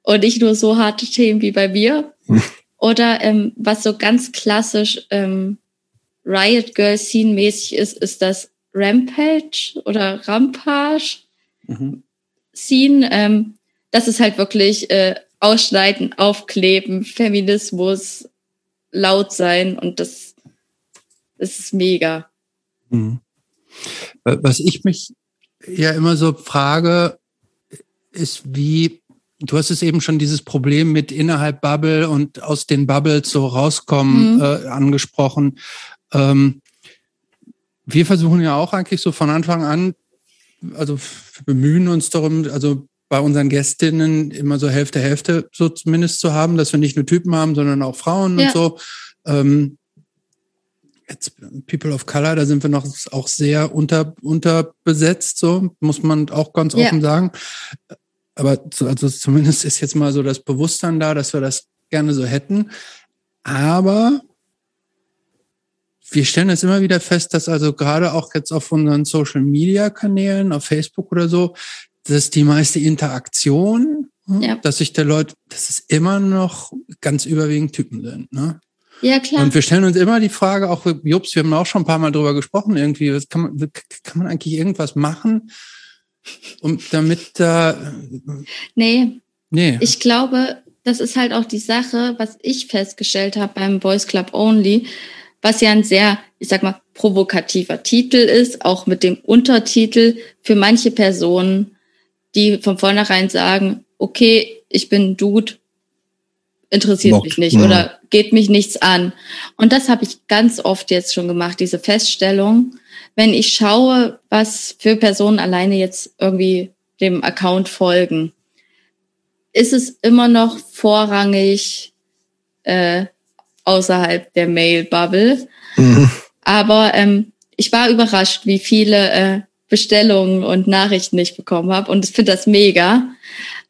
C: und nicht nur so harte Themen wie bei mir. Oder ähm, was so ganz klassisch ähm, Riot Girl Scene mäßig ist, ist das Rampage oder Rampage mhm. Scene. Ähm, das ist halt wirklich äh, Ausschneiden, Aufkleben, Feminismus, laut sein und das, das ist mega. Mhm.
B: Was ich mich ja immer so frage, ist wie Du hast es eben schon dieses Problem mit innerhalb Bubble und aus den Bubbles so rauskommen mhm. äh, angesprochen. Ähm, wir versuchen ja auch eigentlich so von Anfang an, also wir bemühen uns darum, also bei unseren Gästinnen immer so Hälfte, Hälfte so zumindest zu haben, dass wir nicht nur Typen haben, sondern auch Frauen ja. und so. Ähm, jetzt People of Color, da sind wir noch auch sehr unter, unterbesetzt, so muss man auch ganz offen ja. sagen aber also zumindest ist jetzt mal so das Bewusstsein da, dass wir das gerne so hätten. Aber wir stellen es immer wieder fest, dass also gerade auch jetzt auf unseren Social Media Kanälen, auf Facebook oder so, dass die meiste Interaktion, hm, ja. dass sich der Leute, dass es immer noch ganz überwiegend Typen sind. Ne?
C: Ja, klar.
B: Und wir stellen uns immer die Frage, auch Jobs, wir haben auch schon ein paar Mal drüber gesprochen, irgendwie, kann man, kann man eigentlich irgendwas machen, und damit da.
C: nee. Nee. Ich glaube, das ist halt auch die Sache, was ich festgestellt habe beim Boys Club Only, was ja ein sehr, ich sag mal, provokativer Titel ist, auch mit dem Untertitel für manche Personen, die von vornherein sagen, okay, ich bin Dude, interessiert Bock. mich nicht ja. oder geht mich nichts an. Und das habe ich ganz oft jetzt schon gemacht, diese Feststellung, wenn ich schaue, was für Personen alleine jetzt irgendwie dem Account folgen, ist es immer noch vorrangig äh, außerhalb der Mail-Bubble. Mhm. Aber ähm, ich war überrascht, wie viele äh, Bestellungen und Nachrichten ich bekommen habe und ich finde das mega.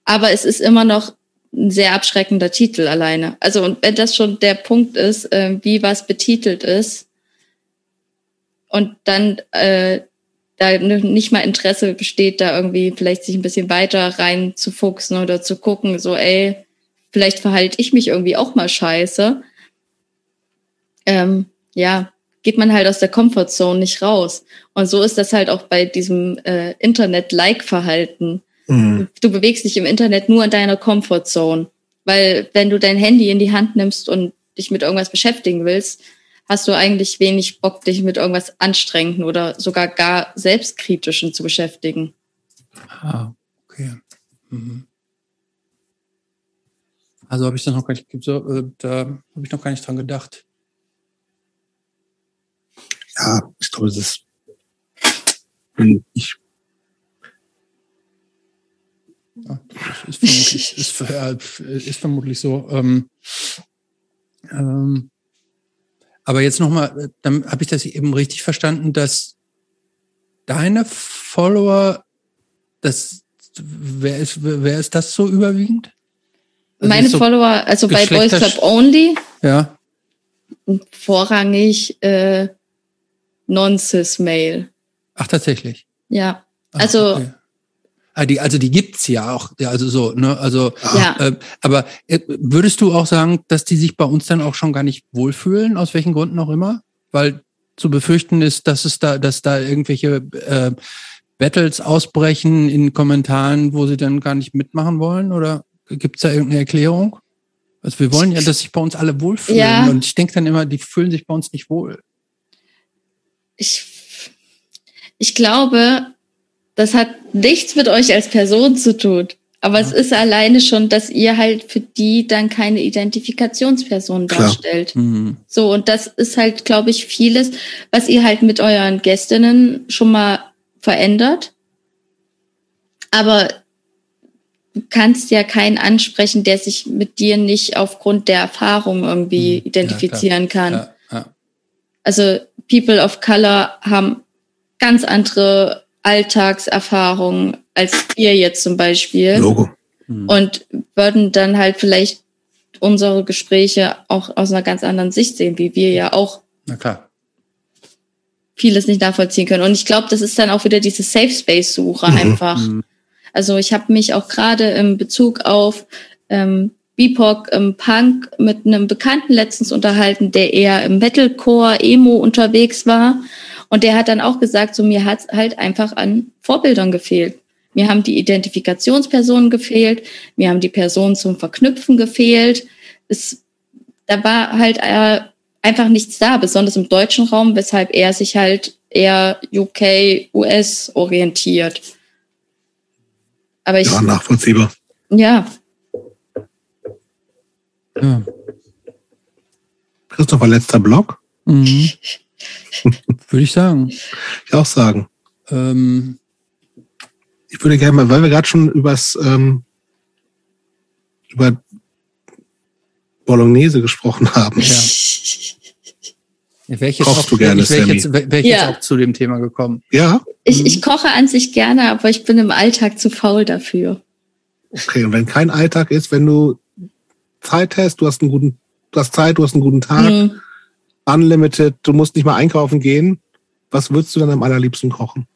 C: Aber es ist immer noch ein sehr abschreckender Titel alleine. Also und wenn das schon der Punkt ist, äh, wie was betitelt ist, und dann äh, da nicht mal Interesse besteht, da irgendwie vielleicht sich ein bisschen weiter reinzufuchsen oder zu gucken, so, ey, vielleicht verhalte ich mich irgendwie auch mal scheiße. Ähm, ja, geht man halt aus der Comfortzone nicht raus. Und so ist das halt auch bei diesem äh, Internet-Like-Verhalten. Mhm. Du bewegst dich im Internet nur in deiner Comfortzone. Weil wenn du dein Handy in die Hand nimmst und dich mit irgendwas beschäftigen willst, hast du eigentlich wenig Bock, dich mit irgendwas Anstrengenden oder sogar gar Selbstkritischen zu beschäftigen.
B: Ah, okay. Mhm. Also habe ich das noch gar nicht, äh, da habe ich noch gar nicht dran gedacht.
A: Ja, ich glaube, das ist ich
B: ja, ist, vermutlich, ist, ist, vermutlich so. Ähm, ähm, aber jetzt nochmal, äh, dann habe ich das eben richtig verstanden, dass deine Follower, das, wer ist, wer ist das so überwiegend?
C: Also Meine so Follower, also bei Boys Club Only.
B: Ja.
C: Vorrangig äh, Non-Cis-Mail.
B: Ach, tatsächlich.
C: Ja. Also okay.
B: Ah, die, also die gibt's ja auch, ja, also so, ne, also, ja. äh, aber äh, würdest du auch sagen, dass die sich bei uns dann auch schon gar nicht wohlfühlen, aus welchen Gründen auch immer? weil zu befürchten ist, dass es da, dass da irgendwelche äh, Battles ausbrechen in Kommentaren, wo sie dann gar nicht mitmachen wollen? Oder gibt es da irgendeine Erklärung? Also wir wollen ja, dass sich bei uns alle wohlfühlen.
C: Ja.
B: Und ich denke dann immer, die fühlen sich bei uns nicht wohl.
C: Ich, ich glaube, das hat nichts mit euch als Person zu tun. Aber es ist alleine schon, dass ihr halt für die dann keine Identifikationsperson
A: Klar.
C: darstellt.
B: Mhm.
C: So, und das ist halt, glaube ich, vieles, was ihr halt mit euren Gästinnen schon mal verändert. Aber du kannst ja keinen ansprechen, der sich mit dir nicht aufgrund der Erfahrung irgendwie
B: Mhm. Ja,
C: identifizieren kann.
B: Ja, ja.
C: Also People of Color haben ganz andere Alltagserfahrungen als wir jetzt zum Beispiel
A: Logo.
B: Mhm.
C: und würden dann halt vielleicht unsere Gespräche auch aus einer ganz anderen Sicht sehen, wie wir ja auch
B: Na klar.
C: vieles nicht nachvollziehen können. Und ich glaube, das ist dann auch wieder diese Safe Space Suche
A: Mhm.
C: einfach.
B: Mhm.
C: Also ich habe mich auch gerade im Bezug auf ähm, BIPOC im Punk mit einem Bekannten letztens unterhalten, der eher im Metalcore, Emo unterwegs war. Und der hat dann auch gesagt, so mir hat halt einfach an Vorbildern gefehlt. Mir haben die Identifikationspersonen gefehlt, mir haben die Personen zum Verknüpfen gefehlt. Es, da war halt äh, einfach nichts da, besonders im deutschen Raum, weshalb er sich halt eher UK, US orientiert. Aber ich,
A: Ja, nachvollziehbar.
C: ja,
B: Ja.
A: Christopher, letzter Block.
B: Mhm. Würde ich sagen.
A: Ich auch sagen.
B: Ähm,
A: Ich würde gerne mal, weil wir gerade schon übers, ähm, über Bolognese gesprochen haben.
B: Ja. wäre ich jetzt,
A: Kochst
B: auch,
A: du gerne,
B: ich, wär ich
A: Sammy?
B: jetzt, wär ich
C: Ja.
B: jetzt auch zu dem Thema gekommen.
A: Ja,
C: ich, ich koche an sich gerne, aber ich bin im Alltag zu faul dafür.
A: okay. Und wenn kein Alltag ist, wenn du Zeit hast, du hast einen guten, du hast Zeit, du hast einen guten Tag,
C: Hm.
A: unlimited, du musst nicht mal einkaufen gehen, was würdest du dann am allerliebsten kochen?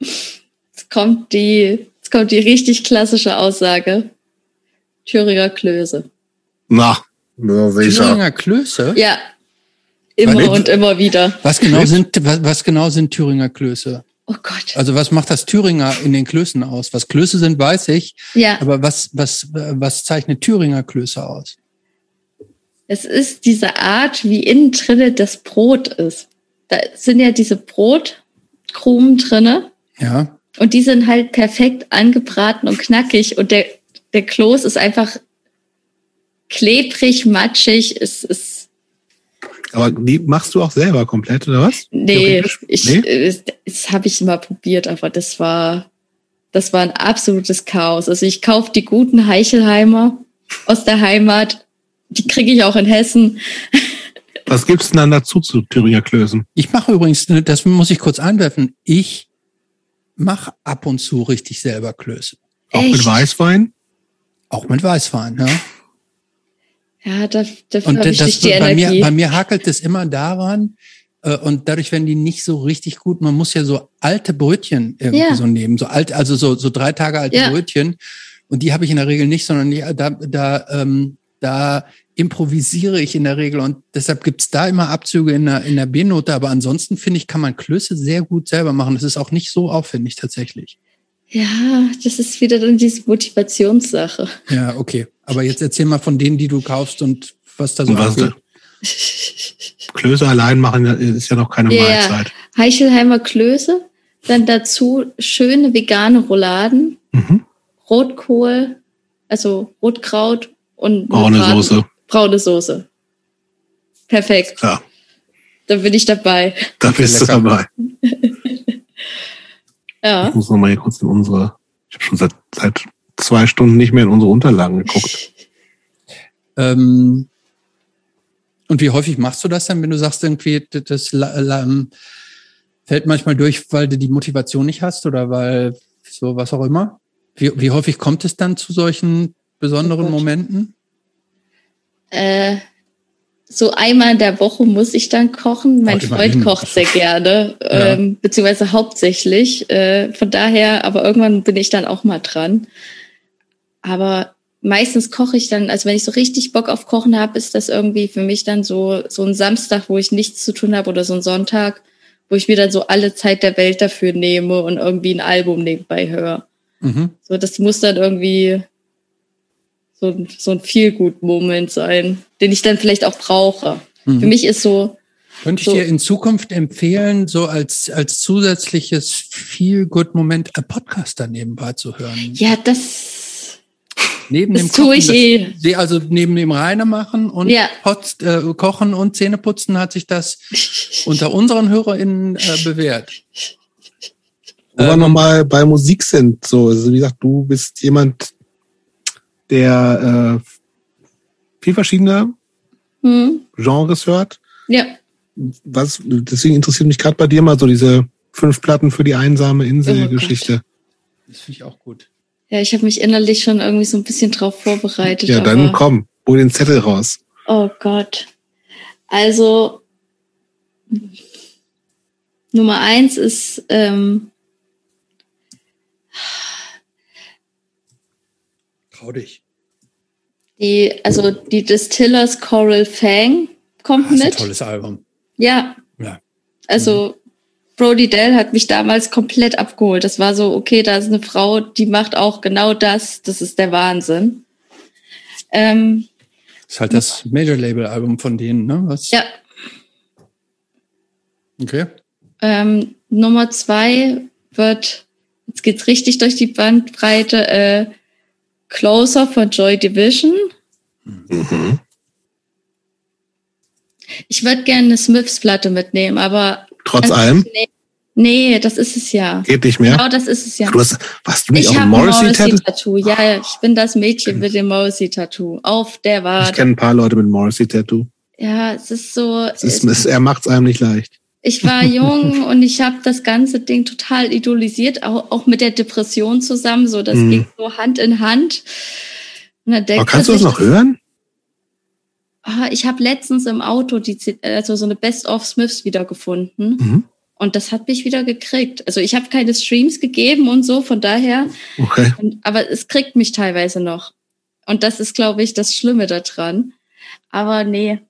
C: Jetzt kommt die, jetzt kommt die richtig klassische Aussage. Thüringer Klöße.
A: Na, sicher.
B: Thüringer Klöße?
C: Ja. Immer und immer wieder.
B: Was genau sind, was, was genau sind Thüringer Klöße?
C: Oh Gott.
B: Also was macht das Thüringer in den Klößen aus? Was Klöße sind, weiß ich.
C: Ja,
B: Aber was, was, was zeichnet Thüringer Klöße aus?
C: es ist diese Art, wie innen drinne das Brot ist. Da sind ja diese Brotkrumen drinne
B: Ja.
C: und die sind halt perfekt angebraten und knackig und der, der Kloß ist einfach klebrig, matschig. Es ist,
A: Aber die machst du auch selber komplett, oder was?
C: nee, ich,
A: Nee?
C: das, das habe ich mal probiert, aber das war, das war ein absolutes Chaos. Also ich kaufe die guten Heichelheimer aus der Heimat. Die kriege ich auch in Hessen.
A: Was gibt's denn dann dazu zu Thüringer Klößen?
B: Ich mache übrigens, das muss ich kurz einwerfen, ich mache ab und zu richtig selber Klöße.
A: Auch mit
C: Echt?
A: Weißwein?
B: Auch mit Weißwein, ja.
C: Ja, da, dafür
B: Und
C: habe ich
B: das,
C: nicht die
B: bei,
C: Energie.
B: mir, bei mir hakelt es immer daran, äh, und dadurch werden die nicht so richtig gut. Man muss ja so alte Brötchen irgendwie
C: Ja.
B: so nehmen, so alt, also so, so drei Tage alte
C: Ja.
B: Brötchen. Und die habe ich in der Regel nicht, sondern die, da, da, ähm, da improvisiere ich in der Regel. Und deshalb gibt's da immer Abzüge in der, in der B-Note. Aber ansonsten finde ich, kann man Klöße sehr gut selber machen. Das ist auch nicht so aufwendig tatsächlich.
C: Ja, das ist wieder dann diese Motivationssache.
B: Ja, okay. Aber jetzt erzähl mal von denen, die du kaufst und was da so
A: Und was
B: abgeht.
A: Klöße allein machen ist ja noch keine
C: Ja.
A: Mahlzeit.
C: Heichelheimer Klöße, dann dazu schöne vegane Rouladen,
A: Mhm.
C: Rotkohl, also Rotkraut und
A: Braune
C: Braten-
A: Soße.
C: Braune Soße. Perfekt.
A: Ja,
C: Da bin ich dabei.
A: da bist du dabei.
C: Ja.
A: Ich muss noch mal hier kurz in unsere, ich habe schon seit, seit zwei Stunden nicht mehr in unsere Unterlagen geguckt.
B: Ähm, und wie häufig machst du das denn, wenn du sagst, irgendwie, das- ähm, fällt manchmal durch, weil du die Motivation nicht hast oder weil so was auch immer? Wie, wie häufig kommt es dann zu solchen besonderen
C: Oh.
B: Momenten?
C: Äh, so einmal in der Woche muss ich dann kochen. Mein. Freund kocht sehr gerne,
B: Ja.
C: ähm, beziehungsweise hauptsächlich. Äh, von daher, aber irgendwann bin ich dann auch mal dran. Aber meistens koche ich dann, also wenn ich so richtig Bock auf Kochen habe, ist das irgendwie für mich dann so, so ein Samstag, wo ich nichts zu tun habe oder so ein Sonntag, wo ich mir dann so alle Zeit der Welt dafür nehme und irgendwie ein Album nebenbei höre.
B: Mhm.
C: So, das muss dann irgendwie so, ein- so ein Feel-Good-Moment sein, den ich dann vielleicht auch brauche.
B: Mhm.
C: Für mich ist so,
B: Könnte ich
C: So.
B: dir in Zukunft empfehlen, so als, als zusätzliches Feel-Good-Moment einen Podcast da nebenbei zu hören?
C: ja, das,
B: Neben
C: das
B: dem
C: tue ich
B: das-
C: eh.
B: Sie also neben dem Reine machen und
C: Ja.
B: Potz, äh, Kochen und Zähneputzen hat sich das unter unseren HörerInnen äh, bewährt.
A: Wo wir
B: Ähm,
A: nochmal bei Musik sind. So, also wie gesagt, du bist jemand, der äh, viel verschiedene
C: Hm,
A: Genres hört.
C: ja.
A: Was, deswegen interessiert mich gerade bei dir mal so diese fünf Platten für die einsame
C: Oh
A: Insel-Geschichte.
B: Das finde ich auch gut.
C: Ja, ich habe mich innerlich schon irgendwie so ein bisschen drauf vorbereitet.
A: ja, dann
C: aber-
A: komm, hol den Zettel raus.
C: Oh Gott. Also Nummer eins ist ähm,
B: Trau dich.
C: die, also die Distillers Coral Fang kommt
B: Das ist ein
C: mit.
B: tolles Album.
C: Ja,
B: Ja.
C: also Brody Dell hat mich damals komplett abgeholt. Das war so, okay, da ist eine Frau, die macht auch genau das. Das ist der Wahnsinn. Ähm,
B: Das ist halt das Major-Label-Album von denen, ne? Was?
C: ja,
B: Okay.
C: Ähm, Nummer zwei wird, jetzt geht's richtig durch die Bandbreite, äh, Closer von Joy Division.
A: Mhm.
C: Ich würde gerne eine Smiths-Platte mitnehmen, aber
A: Trotz allem,
C: nee, nee, das ist es ja.
A: geht nicht mehr.
C: Genau, das ist es ja.
A: Du hast, warst du nicht
C: Ich ein
A: Morrissey-Tattoo?
C: Ja, ja, ich bin das Mädchen mit dem Morrissey-Tattoo. Auf der
A: Ich
C: Wade.
A: kenne ein paar Leute mit Morrissey-Tattoo.
C: Ja, es ist so.
A: Es ist, es, er macht's einem nicht leicht.
C: Ich war jung und ich habe das ganze Ding total idolisiert, auch, auch mit der Depression zusammen. So, das
A: Mhm.
C: ging so Hand in Hand. Und dann denkt
A: Aber kannst du das noch hören?
C: Ah, ich habe letztens im Auto die, also so eine Best of Smiths wiedergefunden
A: Mhm.
C: und das hat mich wieder gekriegt. Also ich habe keine Streams gegeben und so, von daher,
A: Okay.
C: und, aber es kriegt mich teilweise noch. Und das ist, glaube ich, das Schlimme daran. Aber nee,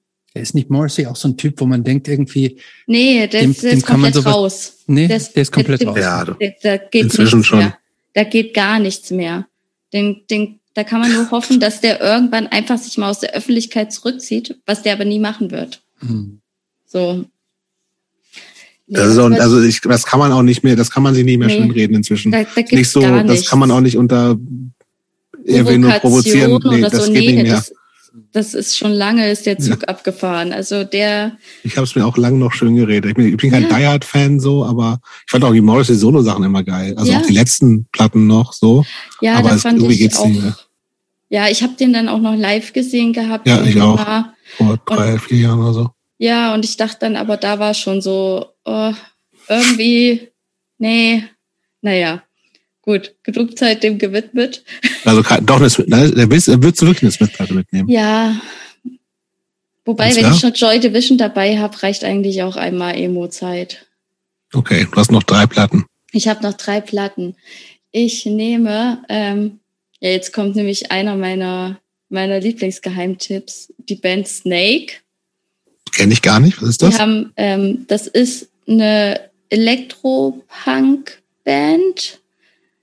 B: ist nicht Morrissey auch so ein Typ, wo man denkt irgendwie,
C: nee, der,
B: Dem-
C: ist- der
B: dem
C: ist
B: kann man
C: komplett
B: sowas-
C: raus.
B: nee,
C: Der
B: der ist, komplett
C: der-
B: raus.
A: Ja.
C: Da, da geht
A: Inzwischen schon.
C: mehr. Da geht gar nichts mehr. Den, den, da kann man nur hoffen, dass der irgendwann einfach sich mal aus der Öffentlichkeit zurückzieht, was der aber nie machen wird.
B: Hm.
C: So.
A: Das ist auch, also ich, das kann man auch nicht mehr, das kann man sich nicht mehr
C: Nee.
A: schön reden inzwischen.
C: da, da
A: nicht so,
C: gar
A: das kann man auch nicht unter irgendwie nur provozieren. Nee, das
C: so.
A: geht
C: Nee,
A: nicht mehr.
C: das, das ist schon lange ist der Zug abgefahren. Also der,
A: Ich habe es mir auch lange noch schön geredet. Ich bin, ich bin kein
C: Ja.
A: Die Hard Fan so, aber ich fand auch die Morrissey Solo Sachen immer geil. Also
C: Ja.
A: auch die letzten Platten noch so.
C: ja,
A: Aber
C: da
A: es-
C: fand ich
A: geht's
C: auch.
A: nicht mehr.
C: Ja, ich habe den dann auch noch live gesehen gehabt.
A: Ja, ich auch.
C: War,
A: Vor drei, vier Jahren oder so.
C: Ja, und ich dachte dann, aber da war schon so, oh, irgendwie, nee, naja, gut, genug Zeit dem gewidmet.
A: Also doch, eine nein, der willst, würdest du wirklich eine Smith-Platte mitnehmen.
C: Ja, wobei, wenn ich schon Joy Division dabei habe, reicht eigentlich auch einmal Emo-Zeit.
A: Okay, du hast noch drei Platten.
C: Ich habe noch drei Platten. Ich nehme, ähm, ja, jetzt kommt nämlich einer meiner, meiner Lieblingsgeheimtipps, die Band Snake.
A: Kenne ich gar nicht. Was ist das?
C: Die haben, ähm, das ist eine Elektro-Punk-Band.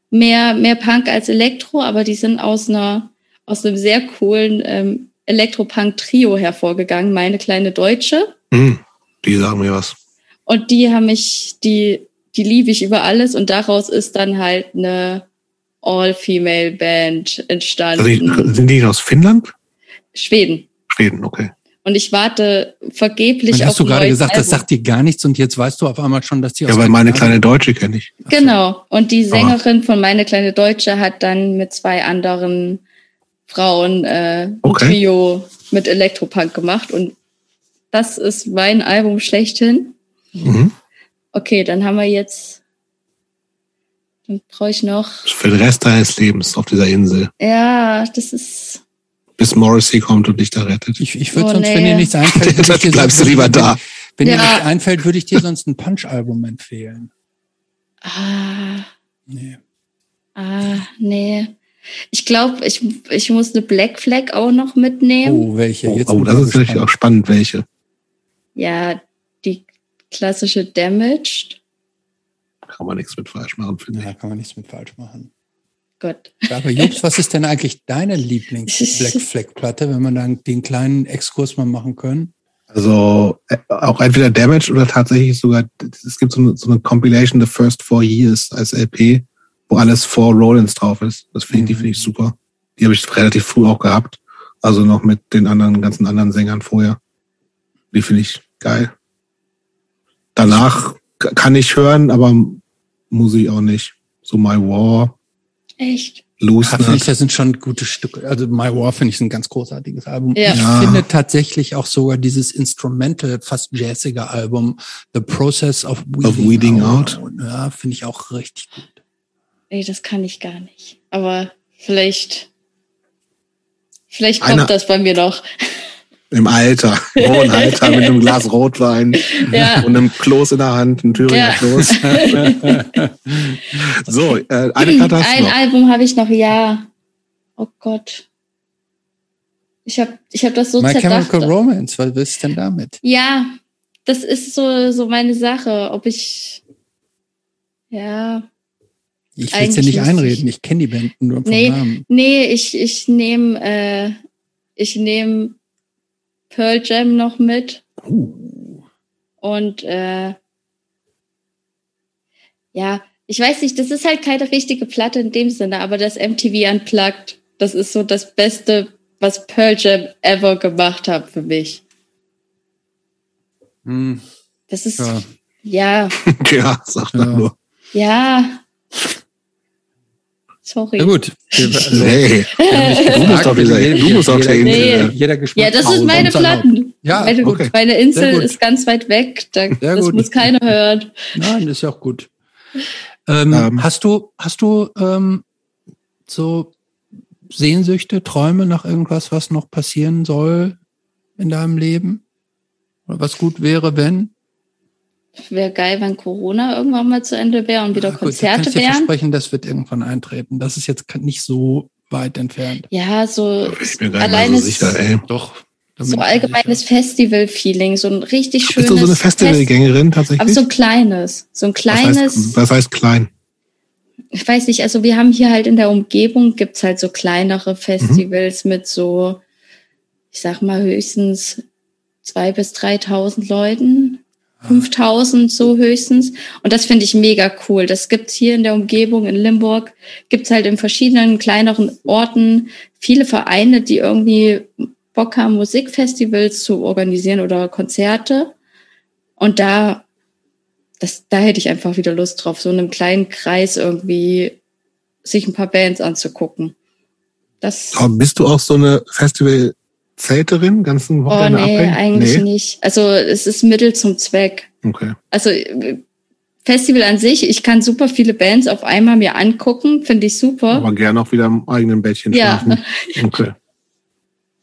C: Mehr, mehr Punk als Elektro, aber die sind aus einer, aus einem sehr coolen ähm, Elektro-Punk-Trio hervorgegangen, meine kleine Deutsche.
A: Hm, die sagen mir was.
C: Und die haben mich, die, die liebe ich über alles und daraus ist dann halt eine All-Female-Band
A: Also
C: entstanden.
A: die, sind die aus Finnland?
C: Schweden.
A: Schweden, okay.
C: Und ich warte vergeblich
B: Und
C: auf
B: hast du
C: ein
B: gerade
C: neues
B: gesagt, das
C: Album.
B: sagt dir gar nichts und jetzt weißt du auf einmal schon, dass die
A: Ja, weil meine kleine Deutsche kenne ich.
C: Genau. Und die Sängerin von Meine kleine Deutsche hat dann mit zwei anderen Frauen äh, ein
A: Okay.
C: Trio mit Elektropunk gemacht. Und das ist mein Album schlechthin.
A: Mhm.
C: Okay, dann haben wir jetzt. Dann brauche ich noch.
A: Für den Rest deines Lebens auf dieser Insel.
C: Ja, das ist.
A: Bis Morrissey kommt und dich da rettet.
B: Ich, ich würde
C: Oh,
B: sonst,
C: nee.
B: wenn dir nichts einfällt, würde ich dir
A: bleibst du
B: sonst-
A: lieber da.
B: Wenn dir
C: Ja.
B: nichts einfällt, würde ich dir sonst ein Punch-Album empfehlen.
C: Ah,
B: Nee.
C: ah, nee. Ich glaube, ich, ich muss eine Black Flag auch noch mitnehmen.
B: Oh, welche?
A: Oh,
B: Jetzt
A: oh
B: ich
A: das ist
B: gespannt.
A: natürlich auch spannend, welche.
C: Ja, die klassische Damaged.
A: Kann man nichts mit falsch machen, finde ich.
B: Ja, kann man nichts mit falsch machen.
C: Gott.
B: Ja, Aber Jobs, was ist denn eigentlich deine Lieblings-Black Flag-Platte, wenn wir dann den kleinen Exkurs mal machen können?
A: Also äh, auch entweder Damage oder tatsächlich sogar, es gibt so eine, so eine Compilation The First Four Years als LP, wo alles vor Rollins drauf ist. Das finde ich, die
B: Mhm.
A: finde ich super. Die habe ich relativ früh auch gehabt. Also noch mit den anderen, ganzen anderen Sängern vorher. Die finde ich geil. Danach kann ich hören, aber muss ich auch nicht. So My War,
C: Echt?
A: Nut.
B: das sind schon gute Stücke. Also My War finde ich ein ganz großartiges Album.
C: Ja.
B: Ich
A: Ja.
B: finde tatsächlich auch sogar dieses Instrumental, fast jazzige Album, The Process of Weeding,
A: Weeding Out.
B: Ja, finde ich auch richtig gut.
C: Ey, das kann ich gar nicht. Aber vielleicht, vielleicht kommt
A: Einer-
C: das bei mir noch.
A: Im Alter. Hohen Alter mit einem Glas Rotwein
C: Ja.
A: und einem Kloß in der Hand, ein Thüringer
C: Ja.
A: Kloß. so, äh, eine Platte hast
C: Ein
A: noch.
C: Album habe ich noch, ja. Oh Gott. Ich habe ich hab das so
B: My
C: zerdacht.
B: Chemical Romance, was willst du denn damit?
C: Ja, das ist so, so meine Sache. Ob ich, ja,
B: Ich will es dir nicht einreden, ich kenne die Band nur vom
C: Nee.
B: Namen.
C: nee, ich, ich nehme, äh, ich nehme Pearl Jam noch mit.
A: Uh,
C: Und äh, ja, ich weiß nicht, das ist halt keine richtige Platte in dem Sinne, aber das MTV Unplugged, das ist so das Beste, was Pearl Jam ever gemacht hat für mich.
B: Hm,
C: Das ist,
B: ja.
C: ja,
A: ja, sag
B: Ja.
A: mal nur.
C: ja. Sorry.
B: Na gut. Wir- Also,
A: Nee, du musst doch dieser, du musst auch der
B: jeder, jeder Geschmack.
C: Ja, das ist
B: Pause
C: meine. Platten.
B: Ja,
C: meine,
A: okay.
C: meine Insel
B: gut.
C: ist ganz weit weg. Da, das
B: gut.
C: muss keiner hören.
B: Nein, ist ja auch gut. Ähm,
A: Ähm.
B: hast du, hast du ähm, so Sehnsüchte, Träume nach irgendwas, was noch passieren soll in deinem Leben? Oder was gut wäre, wenn?
C: Wäre geil, wenn Corona irgendwann mal zu Ende wäre und wieder
B: Ah, gut, da kann
C: Konzerte
B: ich dir
C: wären.
B: versprechen, das wird irgendwann eintreten. Das ist jetzt nicht so weit entfernt.
C: Ja, so
A: Ich bin
C: alleine
A: so sicher, ey.
B: Doch.
C: so allgemeines. Festival-Feeling, so ein richtig schönes.
A: Bist du so eine Festivalgängerin
C: Fest- Aber
A: tatsächlich?
C: so ein kleines, so ein
A: was,
C: kleines,
A: heißt, was heißt klein?
C: ich weiß nicht, also wir haben hier halt in der Umgebung gibt's halt so kleinere Festivals mit so, ich sag mal höchstens zwei bis 3.000 Leuten. 5000 so höchstens. Und das finde ich mega cool. Das gibt's hier in der Umgebung in Limburg. Gibt's halt in verschiedenen kleineren Orten viele Vereine, die irgendwie Bock haben, Musikfestivals zu organisieren oder Konzerte. Und da, das, da hätte ich einfach wieder Lust drauf, so in einem kleinen Kreis irgendwie sich ein paar Bands anzugucken. Das,
A: bist du auch so eine Festivalzelterin, ganzen
C: oh
A: Wochenende
C: nee,
A: abhängen?
C: eigentlich nicht. Also es ist Mittel zum Zweck.
A: Okay.
C: Also Festival an sich, ich kann super viele Bands auf einmal mir angucken, finde ich super.
A: Aber gern auch wieder im eigenen Bettchen
C: Ja.
A: schlafen. Okay.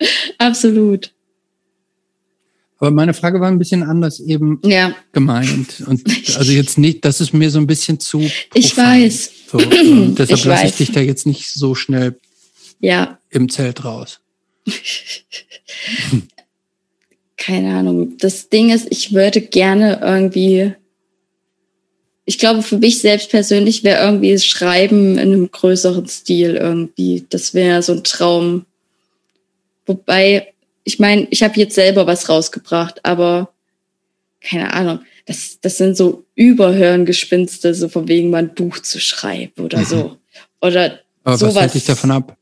C: Absolut.
B: Aber meine Frage war ein bisschen anders eben
C: Ja,
B: gemeint. Und also jetzt nicht, das ist mir so ein bisschen zu.
C: Ich
B: profan.
C: weiß.
B: So, deshalb
C: Ich
B: lasse ich dich da jetzt nicht so schnell
C: ja,
B: im Zelt raus.
C: Keine Ahnung. Das Ding ist, ich würde gerne irgendwie, ich glaube, für mich selbst persönlich wäre irgendwie das Schreiben in einem größeren Stil irgendwie. Das wäre so ein Traum. Wobei, ich meine, ich habe jetzt selber was rausgebracht, aber keine Ahnung. Das, das sind so Überhörengespinste, so von wegen mal ein Buch zu schreiben oder so. Oder
B: Aber was
C: Sowas.
B: hält dich davon ab?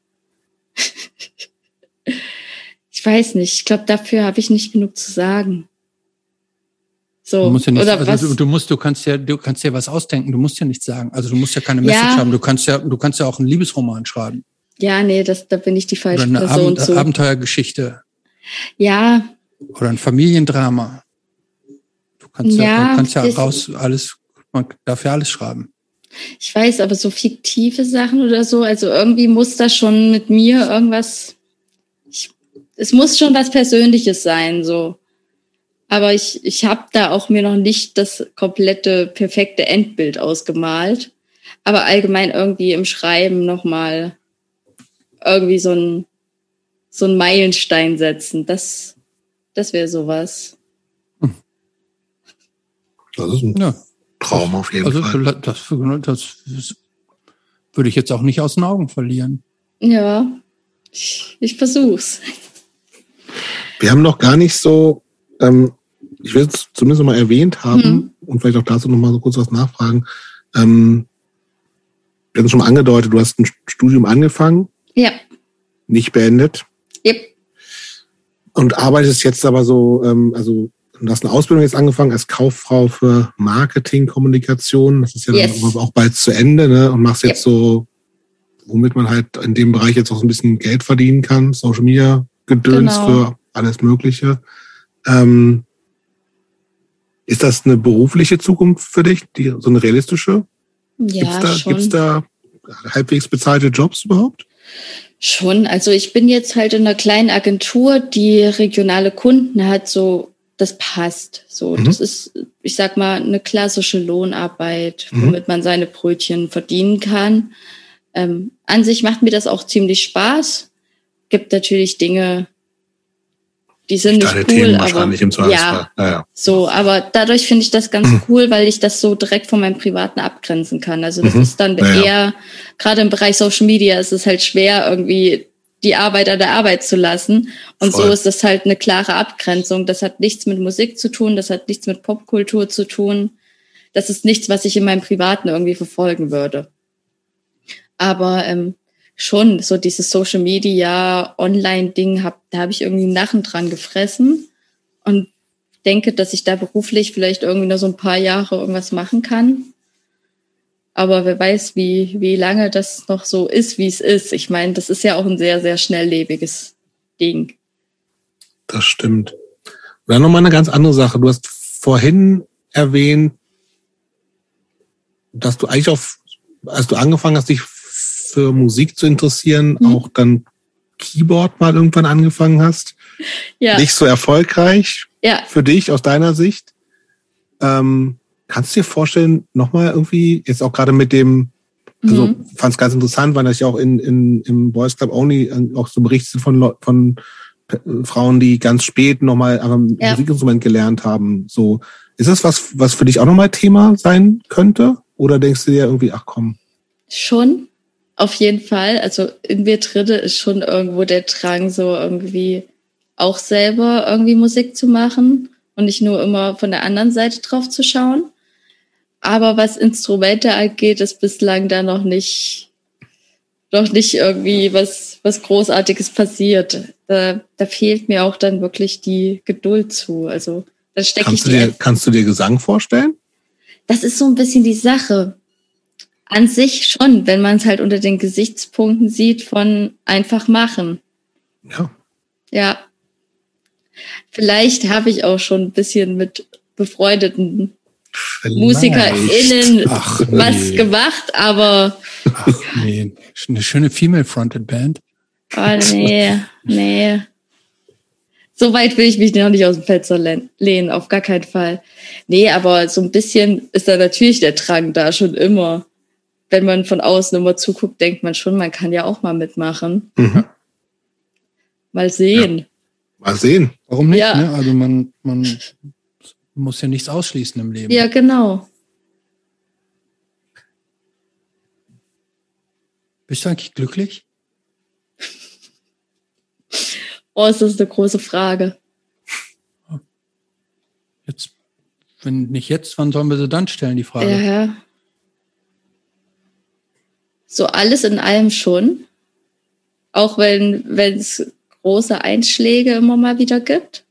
C: ich weiß nicht. Ich glaube, dafür habe ich nicht genug zu sagen. So.
B: Du musst ja nicht,
C: oder was?
B: also du, du musst, du kannst ja, du kannst ja was ausdenken. Du musst ja nichts sagen. Also du musst ja keine Message
C: Ja.
B: haben. Du kannst ja, du kannst ja auch einen Liebesroman schreiben
C: Ja, nee, das, da bin ich die
B: oder
C: falsche
B: eine
C: Person
B: Abend,
C: zu.
B: Abenteuergeschichte
C: Ja,
B: oder ein Familiendrama. Du kannst ja,
C: Ja,
B: du kannst ja raus alles, man darf ja alles schreiben.
C: ich weiß, aber so fiktive Sachen oder so, also irgendwie muss das schon mit mir irgendwas. Es muss schon was Persönliches sein, so. Aber ich, ich habe da auch mir noch nicht das komplette perfekte Endbild ausgemalt. Aber allgemein irgendwie im Schreiben nochmal. irgendwie so ein, so ein Meilenstein setzen. Das, das wäre sowas.
A: Das ist ein ja. Traum auf jeden also, Fall.
B: Das, das, das würde ich jetzt auch nicht aus den Augen verlieren.
C: Ja, ich, ich versuch's.
A: Wir haben noch gar nicht so, ähm, ich will es zumindest mal erwähnt haben hm. und vielleicht auch dazu noch mal so kurz was nachfragen. Ähm, wir haben es schon mal angedeutet, du hast ein Studium angefangen.
C: Ja.
A: Nicht beendet.
C: Yep.
A: Und arbeitest jetzt aber so, ähm, also du hast eine Ausbildung jetzt angefangen als Kauffrau für Marketingkommunikation. Das ist ja yes. dann auch bald zu Ende, ne? Und machst jetzt yep. so, womit man halt in dem Bereich jetzt auch so ein bisschen Geld verdienen kann, Social Media Gedöns genau. für alles Mögliche. Ähm, ist das eine berufliche Zukunft für dich, die, so eine realistische?
C: Ja, gibt's
A: da,
C: schon.
A: Gibt's da halbwegs bezahlte Jobs überhaupt?
C: Schon. Also ich bin jetzt halt in einer kleinen Agentur, die regionale Kunden hat, so das passt. So, mhm. das ist, ich sag mal, eine klassische Lohnarbeit, mhm. womit man seine Brötchen verdienen kann. Ähm, an sich macht mir das auch ziemlich Spaß. Gibt natürlich Dinge, die sind nicht cool, aber ja, ja, ja, so, aber dadurch finde ich das ganz mhm. cool, weil ich das so direkt von meinem Privaten abgrenzen kann. Also das mhm. ist dann ja, eher, gerade im Bereich Social Media ist es halt schwer, irgendwie die Arbeit an der Arbeit zu lassen. Und Voll. so ist das halt eine klare Abgrenzung. Das hat nichts mit Musik zu tun, das hat nichts mit Popkultur zu tun. Das ist nichts, was ich in meinem Privaten irgendwie verfolgen würde. Aber ähm, schon so dieses Social Media Online-Ding, hab, da habe ich irgendwie Nachen dran gefressen und denke, dass ich da beruflich vielleicht irgendwie noch so ein paar Jahre irgendwas machen kann. Aber wer weiß, wie, wie lange das noch so ist, wie es ist. Ich meine, das ist ja auch ein sehr, sehr schnelllebiges Ding.
A: Das stimmt. Und dann nochmal eine ganz andere Sache. Du hast vorhin erwähnt, dass du eigentlich auf, als du angefangen hast, dich für Musik zu interessieren, mhm. auch dann Keyboard mal irgendwann angefangen hast. Ja. Nicht so erfolgreich
C: ja.
A: für dich aus deiner Sicht. Ähm, kannst du dir vorstellen, nochmal irgendwie, jetzt auch gerade mit dem, also mhm. fand es ganz interessant, weil das ja auch in, in, im Boys Club Only äh, auch so Berichte von, von Frauen, die ganz spät nochmal ein ja. Musikinstrument gelernt haben. So, ist das was, was für dich auch nochmal Thema sein könnte? Oder denkst du dir irgendwie, ach komm?
C: Schon. Auf jeden Fall. Also in mir drinne ist schon irgendwo der Drang, so irgendwie auch selber irgendwie Musik zu machen und nicht nur immer von der anderen Seite drauf zu schauen. Aber was Instrumente angeht, ist bislang da noch nicht, noch nicht irgendwie was, was Großartiges passiert. Da, da fehlt mir auch dann wirklich die Geduld zu. Also da stecke ich.
A: Du dir, kannst du dir Gesang vorstellen?
C: Das ist so ein bisschen die Sache. An sich schon, wenn man es halt unter den Gesichtspunkten sieht von einfach machen.
A: Ja.
C: Ja. Vielleicht habe ich auch schon ein bisschen mit befreundeten Vielleicht. MusikerInnen Ach, nee. was gemacht, aber.
B: Ach nee, eine schöne Female-Fronted Band.
C: Oh nee, nee. So weit will ich mich noch nicht aus dem Fenster lehnen, auf gar keinen Fall. Nee, aber so ein bisschen ist da natürlich der Drang da schon immer wenn man von außen immer zuguckt, denkt man schon, man kann ja auch mal mitmachen. Mhm. Mal sehen. Ja.
A: Mal sehen.
B: Warum nicht? Ja. Ne? Also man, man muss ja nichts ausschließen im Leben.
C: Ja, genau.
B: Bist du eigentlich glücklich?
C: oh, ist das eine große Frage.
B: Jetzt, wenn nicht jetzt, wann sollen wir sie dann stellen, die Frage?
C: Ja, so alles in allem schon. Auch wenn wenn es große Einschläge immer mal wieder gibt.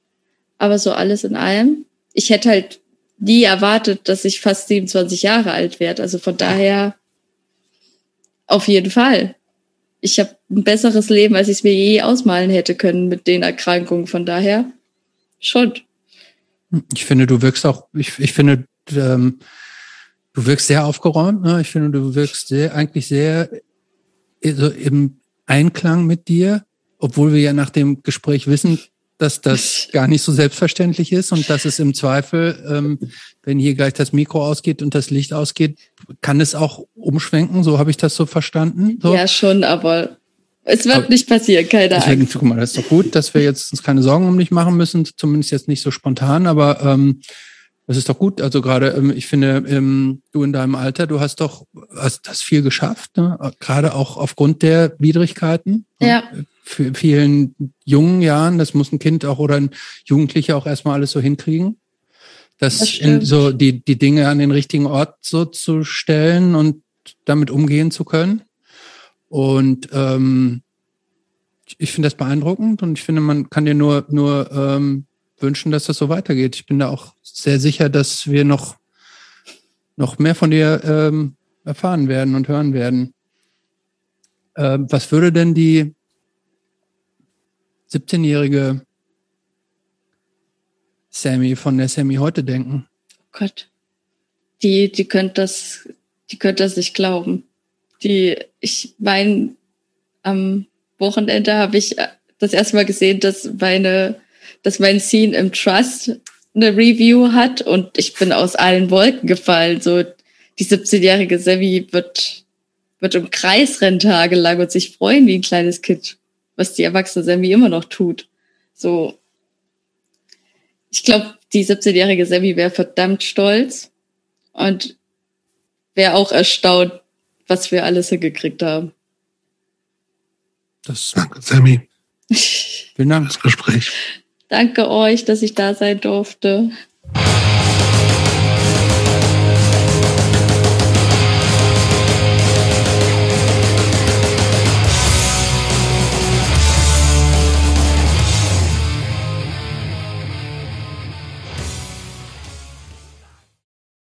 C: Aber so alles in allem. Ich hätte halt nie erwartet, dass ich fast 27 Jahre alt werde. Also von daher auf jeden Fall. Ich habe ein besseres Leben, als ich es mir je ausmalen hätte können mit den Erkrankungen. Von daher schon.
B: Ich finde, du wirkst auch, ich, ich finde, ähm, Du wirkst sehr aufgeräumt. Ne? Ich finde, du wirkst sehr, eigentlich sehr also im Einklang mit dir, obwohl wir ja nach dem Gespräch wissen, dass das gar nicht so selbstverständlich ist und dass es im Zweifel, ähm, wenn hier gleich das Mikro ausgeht und das Licht ausgeht, kann es auch umschwenken. So habe ich das so verstanden. So.
C: Ja, schon, aber Es wird aber nicht passieren, keine
B: deswegen, Angst. Guck mal, das ist doch gut, dass wir jetzt uns keine Sorgen um dich machen müssen, zumindest jetzt nicht so spontan, aber ähm, das ist doch gut. Also gerade, ähm, ich finde, ähm, du in deinem Alter, du hast doch hast, hast viel geschafft, ne? gerade auch aufgrund der Widrigkeiten.
C: Ne? Ja.
B: Für vielen jungen Jahren, das muss ein Kind auch oder ein Jugendlicher auch erstmal alles so hinkriegen. Das, das in, so die, die Dinge an den richtigen Ort so zu stellen und damit umgehen zu können. Und ähm, ich finde das beeindruckend und ich finde, man kann dir nur, nur ähm, wünschen, dass das so weitergeht. Ich bin da auch sehr sicher, dass wir noch, noch mehr von dir ähm, erfahren werden und hören werden. Ähm, was würde denn die 17-jährige Sammy von der Sammy heute denken?
C: Oh Gott. Die, die könnte das, die könnte das nicht glauben. Die, ich meine, am Wochenende habe ich das erste Mal gesehen, dass meine dass mein Scene im Trust eine Review hat und ich bin aus allen Wolken gefallen. So, die 17-jährige Sammy wird, wird im Kreis rennen tagelang und sich freuen wie ein kleines Kind, was die erwachsene Sammy immer noch tut. So, ich glaube, die 17-jährige Sammy wäre verdammt stolz und wäre auch erstaunt, was wir alles hingekriegt haben.
A: Das Danke, Sammy. Vielen Dank. Das Gespräch.
C: Danke euch, dass ich da sein durfte.